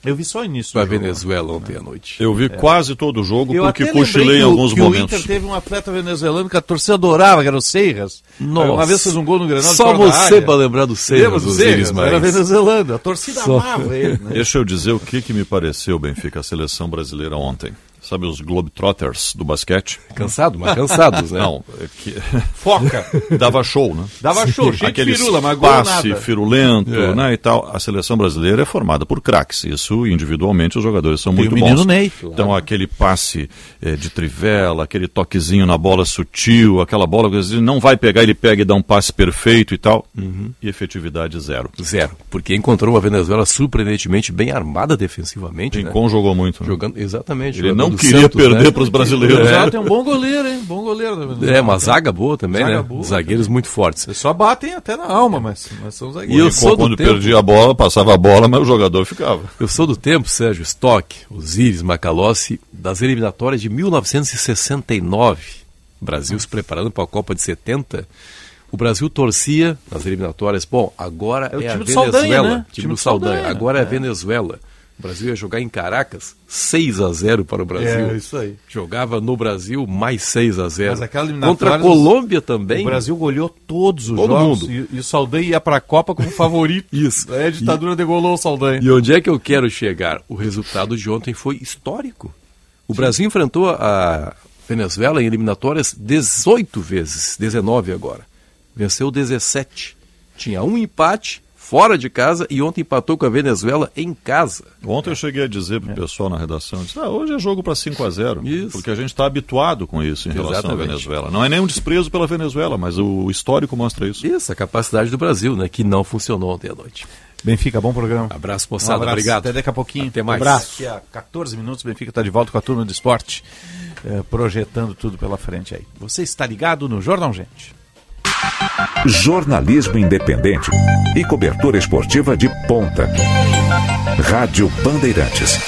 Eu vi só o início. com a do jogo, Venezuela ontem à noite. Eu vi quase todo o jogo Eu porque cochilei em alguns que momentos. O Inter teve um atleta venezuelano que a torcida adorava, que era o Seiras. Nossa. Uma vez fez um gol no Grenal. de Só você pra lembrar do Seiras, Lembra do Seiras? Era Marins. venezuelano. A torcida Só- amava ele. Né? Deixa eu dizer o que, que me pareceu, Benfica, a seleção brasileira ontem. Sabe os Globetrotters do basquete? Cansado, mas cansados, né? Não, é que... Foca. Dava show, né? Dava show, cheio de Aquele firula, mas passe nada. firulento, É. né, e tal. A seleção brasileira é formada por craques. Isso, individualmente, os jogadores são Tem muito o menino bons. Ney. Então, aquele passe eh, de trivela, aquele toquezinho na bola sutil, aquela bola que às vezes não vai pegar, ele pega e dá um passe perfeito e tal. E efetividade zero. Zero. Porque encontrou uma Venezuela surpreendentemente bem armada defensivamente. O né? Rincon jogou muito. né? Jogando, exatamente. Ele não queria Santos, perder né? para os brasileiros. É. Já tem um bom goleiro, hein? Bom goleiro. É, uma zaga boa também, Zaga né? boa, Zagueiros muito fortes. Eles só batem até na alma, mas, mas são E zagueiros. eu O sou Rincon, do quando tempo- perdia a bola, passava a bola, mas o jogador ficava. Eu sou do tempo, Sérgio Stock, Osiris, Macalossi, das eliminatórias de 1969. Brasil se preparando para a Copa de 70. O Brasil torcia nas eliminatórias. Bom, agora É o é, a time do Venezuela. Saldanha, né? Time, do Saldanha. Saldanha. Agora é a É. Venezuela. O Brasil ia jogar em Caracas 6 a 0 para o Brasil. É, isso aí. Jogava no Brasil mais 6 a 0. Mas aquela Contra a Colômbia também. O Brasil goleou todos os Todo jogos mundo. E, e o Saldanha ia pra Copa como favorito. Isso. Aí a ditadura degolou o Saldanha. E onde é que eu quero chegar? O resultado de ontem foi histórico. O Brasil enfrentou a Venezuela em eliminatórias 18 vezes, 19 agora. Venceu 17. Tinha um empate fora de casa e ontem empatou com a Venezuela em casa. Ontem eu cheguei a dizer pro pessoal na redação, disse, ah, hoje é jogo para 5 a 0 Isso. porque a gente está habituado com isso em relação à. Venezuela. Não é nenhum desprezo pela Venezuela, mas o histórico mostra isso. Isso, a capacidade do Brasil, né? Que não funcionou ontem à noite. Benfica, bom programa. Abraço, Um moçada. abraço. Obrigado. Até daqui a pouquinho. Até mais. Daqui a 14 minutos, o Benfica está de volta com a turma do esporte, eh, projetando tudo pela frente aí. Você está ligado no Jornal Gente. Jornalismo independente e cobertura esportiva de ponta. Rádio Bandeirantes.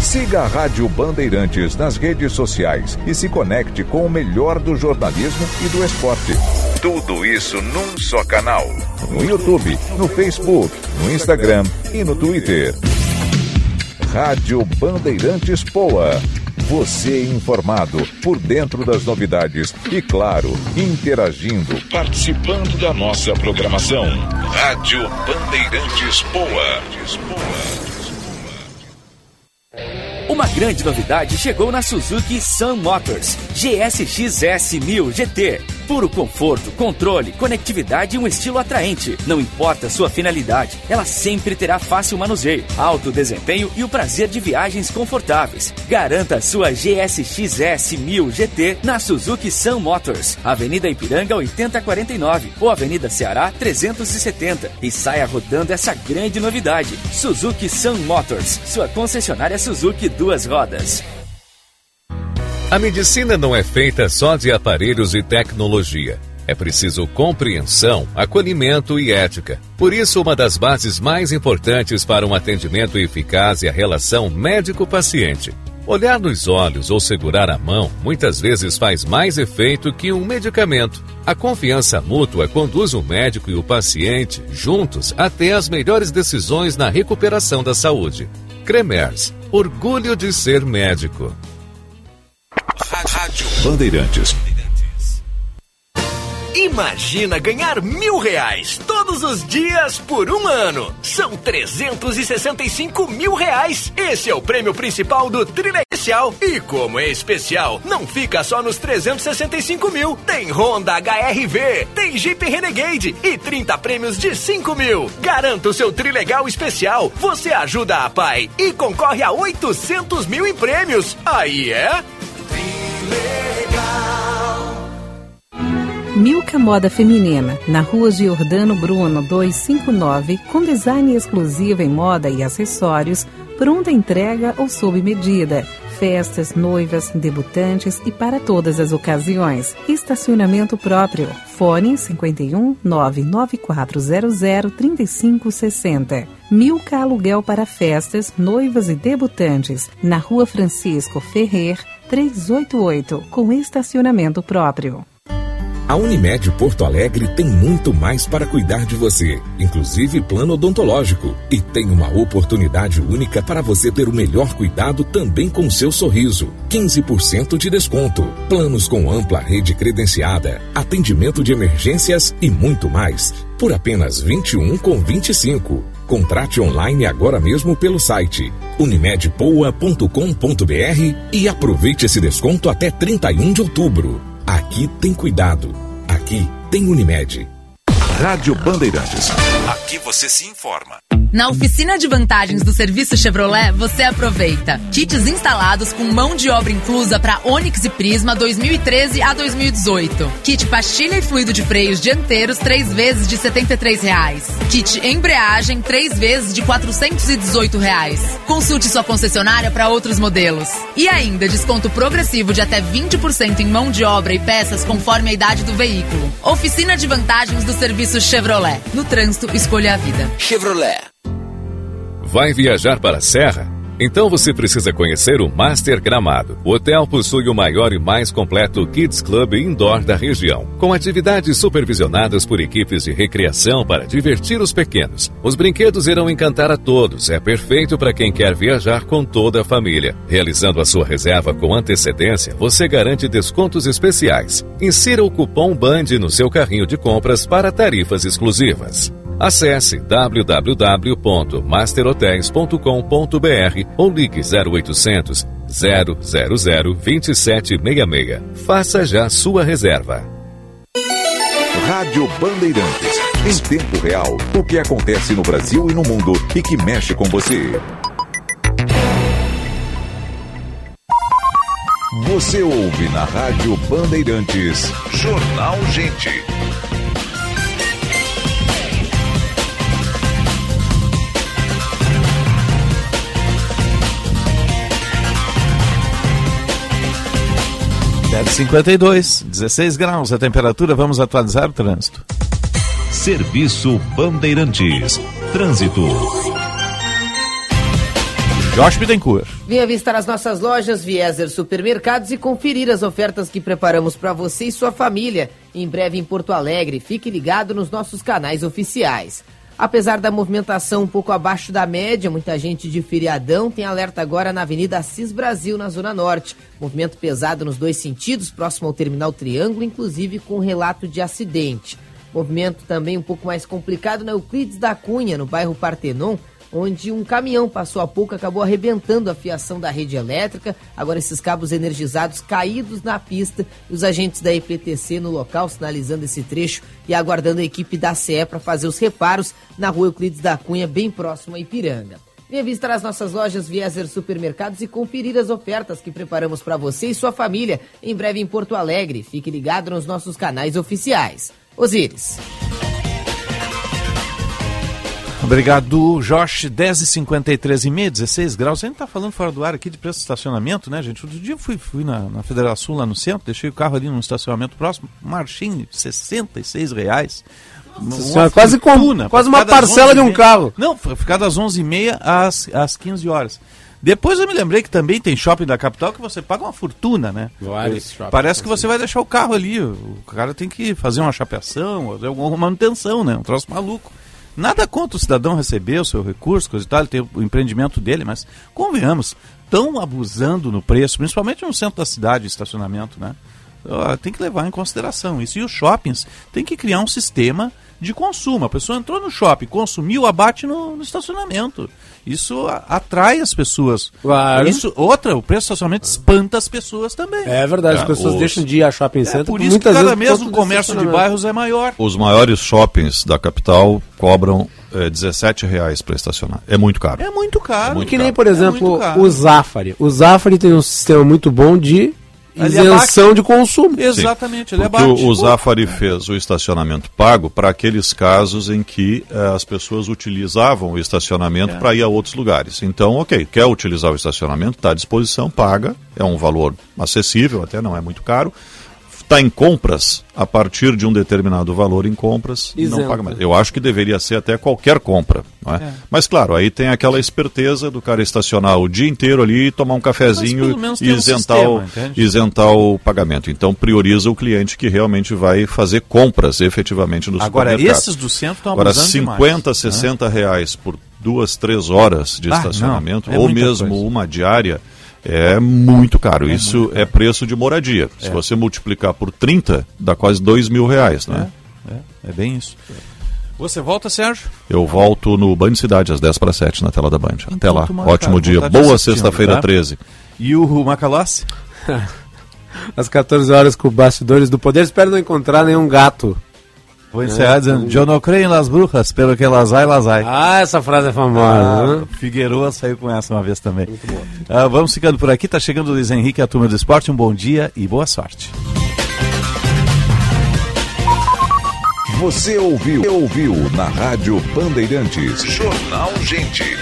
Siga a Rádio Bandeirantes nas redes sociais e se conecte com o melhor do jornalismo e do esporte. Tudo isso num só canal. No YouTube, no Facebook, no Instagram e no Twitter. Rádio Bandeirantes Poa. Você informado por dentro das novidades e, claro, interagindo, participando da nossa programação. Rádio Bandeirantes Poa. Uma grande novidade chegou na Suzuki Sun Motors GSX-S 1000 GT. Puro conforto, controle, conectividade e um estilo atraente. Não importa sua finalidade, ela sempre terá fácil manuseio, alto desempenho e o prazer de viagens confortáveis. Garanta sua GSX-S 1000 GT na Suzuki Sun Motors, Avenida Ipiranga 8049 ou Avenida Ceará 370 e saia rodando essa grande novidade. Suzuki Sun Motors, sua concessionária Suzuki duas rodas. A medicina não é feita só de aparelhos e tecnologia. É preciso compreensão, acolhimento e ética. Por isso, uma das bases mais importantes para um atendimento eficaz é a relação médico-paciente. Olhar nos olhos ou segurar a mão muitas vezes faz mais efeito que um medicamento. A confiança mútua conduz o médico e o paciente juntos até as melhores decisões na recuperação da saúde. Cremers, orgulho de ser médico. Bandeirantes. Imagina ganhar mil reais todos os dias por um ano. São 365 mil reais. Esse é o prêmio principal do Trilha Especial. E como é especial, não fica só nos 365 mil. Tem Honda HRV, tem Jeep Renegade e 30 prêmios de 5 mil. Garanta o seu Trilegal especial. Você ajuda a pai e concorre a 800 mil em prêmios. Aí é... Milka Moda Feminina, na rua Giordano Bruno 259, com design exclusivo em moda e acessórios, pronta entrega ou sob medida. Festas, noivas, debutantes e para todas as ocasiões. Estacionamento próprio. Fone 51 99400 3560. Milka Aluguel para festas, noivas e debutantes, na rua Francisco Ferrer 388, com estacionamento próprio. A Unimed Porto Alegre tem muito mais para cuidar de você, inclusive plano odontológico. E tem uma oportunidade única para você ter o melhor cuidado também com seu sorriso. 15% de desconto. Planos com ampla rede credenciada, atendimento de emergências e muito mais. Por apenas 21 com 25. Contrate online agora mesmo pelo site unimedpoa.com.br e aproveite esse desconto até 31 de outubro. Aqui tem cuidado. Aqui tem Unimed. Rádio Bandeirantes. Aqui você se informa. Na oficina de vantagens do serviço Chevrolet, você aproveita kits instalados com mão de obra inclusa para Onix e Prisma 2013 a 2018. Kit pastilha e fluido de freios dianteiros três vezes de 73 reais. Kit embreagem três vezes de 418 reais. Consulte sua concessionária para outros modelos. E ainda desconto progressivo de até 20% em mão de obra e peças conforme a idade do veículo. Oficina de vantagens do serviço Chevrolet. No trânsito, escolha a vida. Chevrolet. Vai viajar para a Serra? Então você precisa conhecer o Master Gramado. O hotel possui o maior e mais completo Kids Club Indoor da região, com atividades supervisionadas por equipes de recreação para divertir os pequenos. Os brinquedos irão encantar a todos. É perfeito para quem quer viajar com toda a família. Realizando a sua reserva com antecedência, você garante descontos especiais. Insira o cupom BAND no seu carrinho de compras para tarifas exclusivas. Acesse www.masterhotels.com.br ou ligue 0800 000 2766. Faça já sua reserva. Rádio Bandeirantes. Em tempo real, o que acontece no Brasil e no mundo e que mexe com você. Você ouve na Rádio Bandeirantes. Jornal Gente. Deve 52, 16 graus a temperatura. Vamos atualizar o trânsito. Serviço Bandeirantes. Trânsito. Josh Bittencourt. Venha visitar as nossas lojas Vieser Supermercados e conferir as ofertas que preparamos para você e sua família. Em breve em Porto Alegre. Fique ligado nos nossos canais oficiais. Apesar da movimentação um pouco abaixo da média, muita gente de feriadão tem alerta agora na Avenida Assis Brasil, na Zona Norte. Movimento pesado nos dois sentidos, próximo ao Terminal Triângulo, inclusive com relato de acidente. Movimento também um pouco mais complicado na Euclides da Cunha, no bairro Partenon, onde um caminhão passou há pouco, acabou arrebentando a fiação da rede elétrica. Agora esses cabos energizados caídos na pista e os agentes da EPTC no local sinalizando esse trecho e aguardando a equipe da CE para fazer os reparos na rua Euclides da Cunha, bem próximo a Ipiranga. Venha visitar as nossas lojas Vieser Supermercados e conferir as ofertas que preparamos para você e sua família em breve em Porto Alegre. Fique ligado nos nossos canais oficiais. Osíris. Obrigado, Josh. 10h53 e meia, 16 graus. A gente tá falando fora do ar aqui de preço de estacionamento, né, gente? Outro dia eu fui, fui na, na Federação lá no centro, deixei o carro ali num estacionamento próximo, marchinho, 66 reais. Uma Senhora, quase fortuna, quase uma parcela de um 11h30. carro. Não, foi ficar das 11h30 às, às 15 horas. Depois eu me lembrei que também tem shopping da capital que você paga uma fortuna, né? Vários shoppings, Parece que você vai deixar o carro ali. O o cara tem que fazer uma chapeação, fazer alguma manutenção, né? Um troço maluco. Nada contra o cidadão receber o seu recurso, coisa e tal, ele tem o empreendimento dele, mas convenhamos, estão abusando no preço, principalmente no centro da cidade, estacionamento, né? Tem que levar em consideração isso. E os shoppings têm que criar um sistema de consumo. A pessoa entrou no shopping, consumiu, abate no, no estacionamento. Isso atrai as pessoas. Claro. Isso, outra, o preço do estacionamento espanta as pessoas também. É verdade, as É, pessoas os- deixam de ir a shopping É center. por isso que muitas cada vezes mês por o comércio de bairros é maior. Os maiores shoppings da capital cobram é, 17 reais para estacionar. É muito caro. É muito caro. Muito Que nem, caro. por É exemplo, caro. o Zafari. O Zafari tem um sistema muito bom de isenção abate. de consumo. Exatamente, ele Porque abate. o, o Zafari fez o estacionamento pago para aqueles casos em que eh, as pessoas utilizavam o estacionamento É. para ir a outros lugares. Então, ok, quer utilizar o estacionamento, está à disposição, paga, é um valor acessível, até não é muito caro. Está em compras, a partir de um determinado valor em compras, Isento. não paga mais. Eu acho que deveria ser até qualquer compra. Não é? É. Mas claro, aí tem aquela esperteza do cara estacionar o dia inteiro ali, tomar um cafezinho e tem um isentar, sistema, o, isentar o pagamento. Então prioriza o cliente que realmente vai fazer compras efetivamente no Agora, supermercado. esses do centro estão Agora, abusando 50, demais, né? 60 reais por duas, três horas de Ah, estacionamento, não, é ou mesmo coisa. uma diária, é muito caro. Isso é preço de moradia. Se você multiplicar por 30, dá quase 2 mil reais. Né? É, é bem isso. Você volta, Sérgio? Eu volto no Band Cidade às 10 para 7 na tela da Band. Até Então, lá. tomara, Ótimo dia. Boa sexta-feira tá? 13. E o Macalossi? Às 14 horas com bastidores do poder. Espero não encontrar nenhum gato. Vou encerrar dizendo, eu não creio nas bruxas, pelo que elas vai, elas vai. Ah, essa frase é famosa. Ah, né? Figueroa saiu com essa uma vez também. Ah, vamos ficando por aqui, tá chegando o Luiz Henrique, a turma do esporte. Um bom dia e boa sorte. Você ouviu, ouviu na Rádio Bandeirantes. Jornal Gente.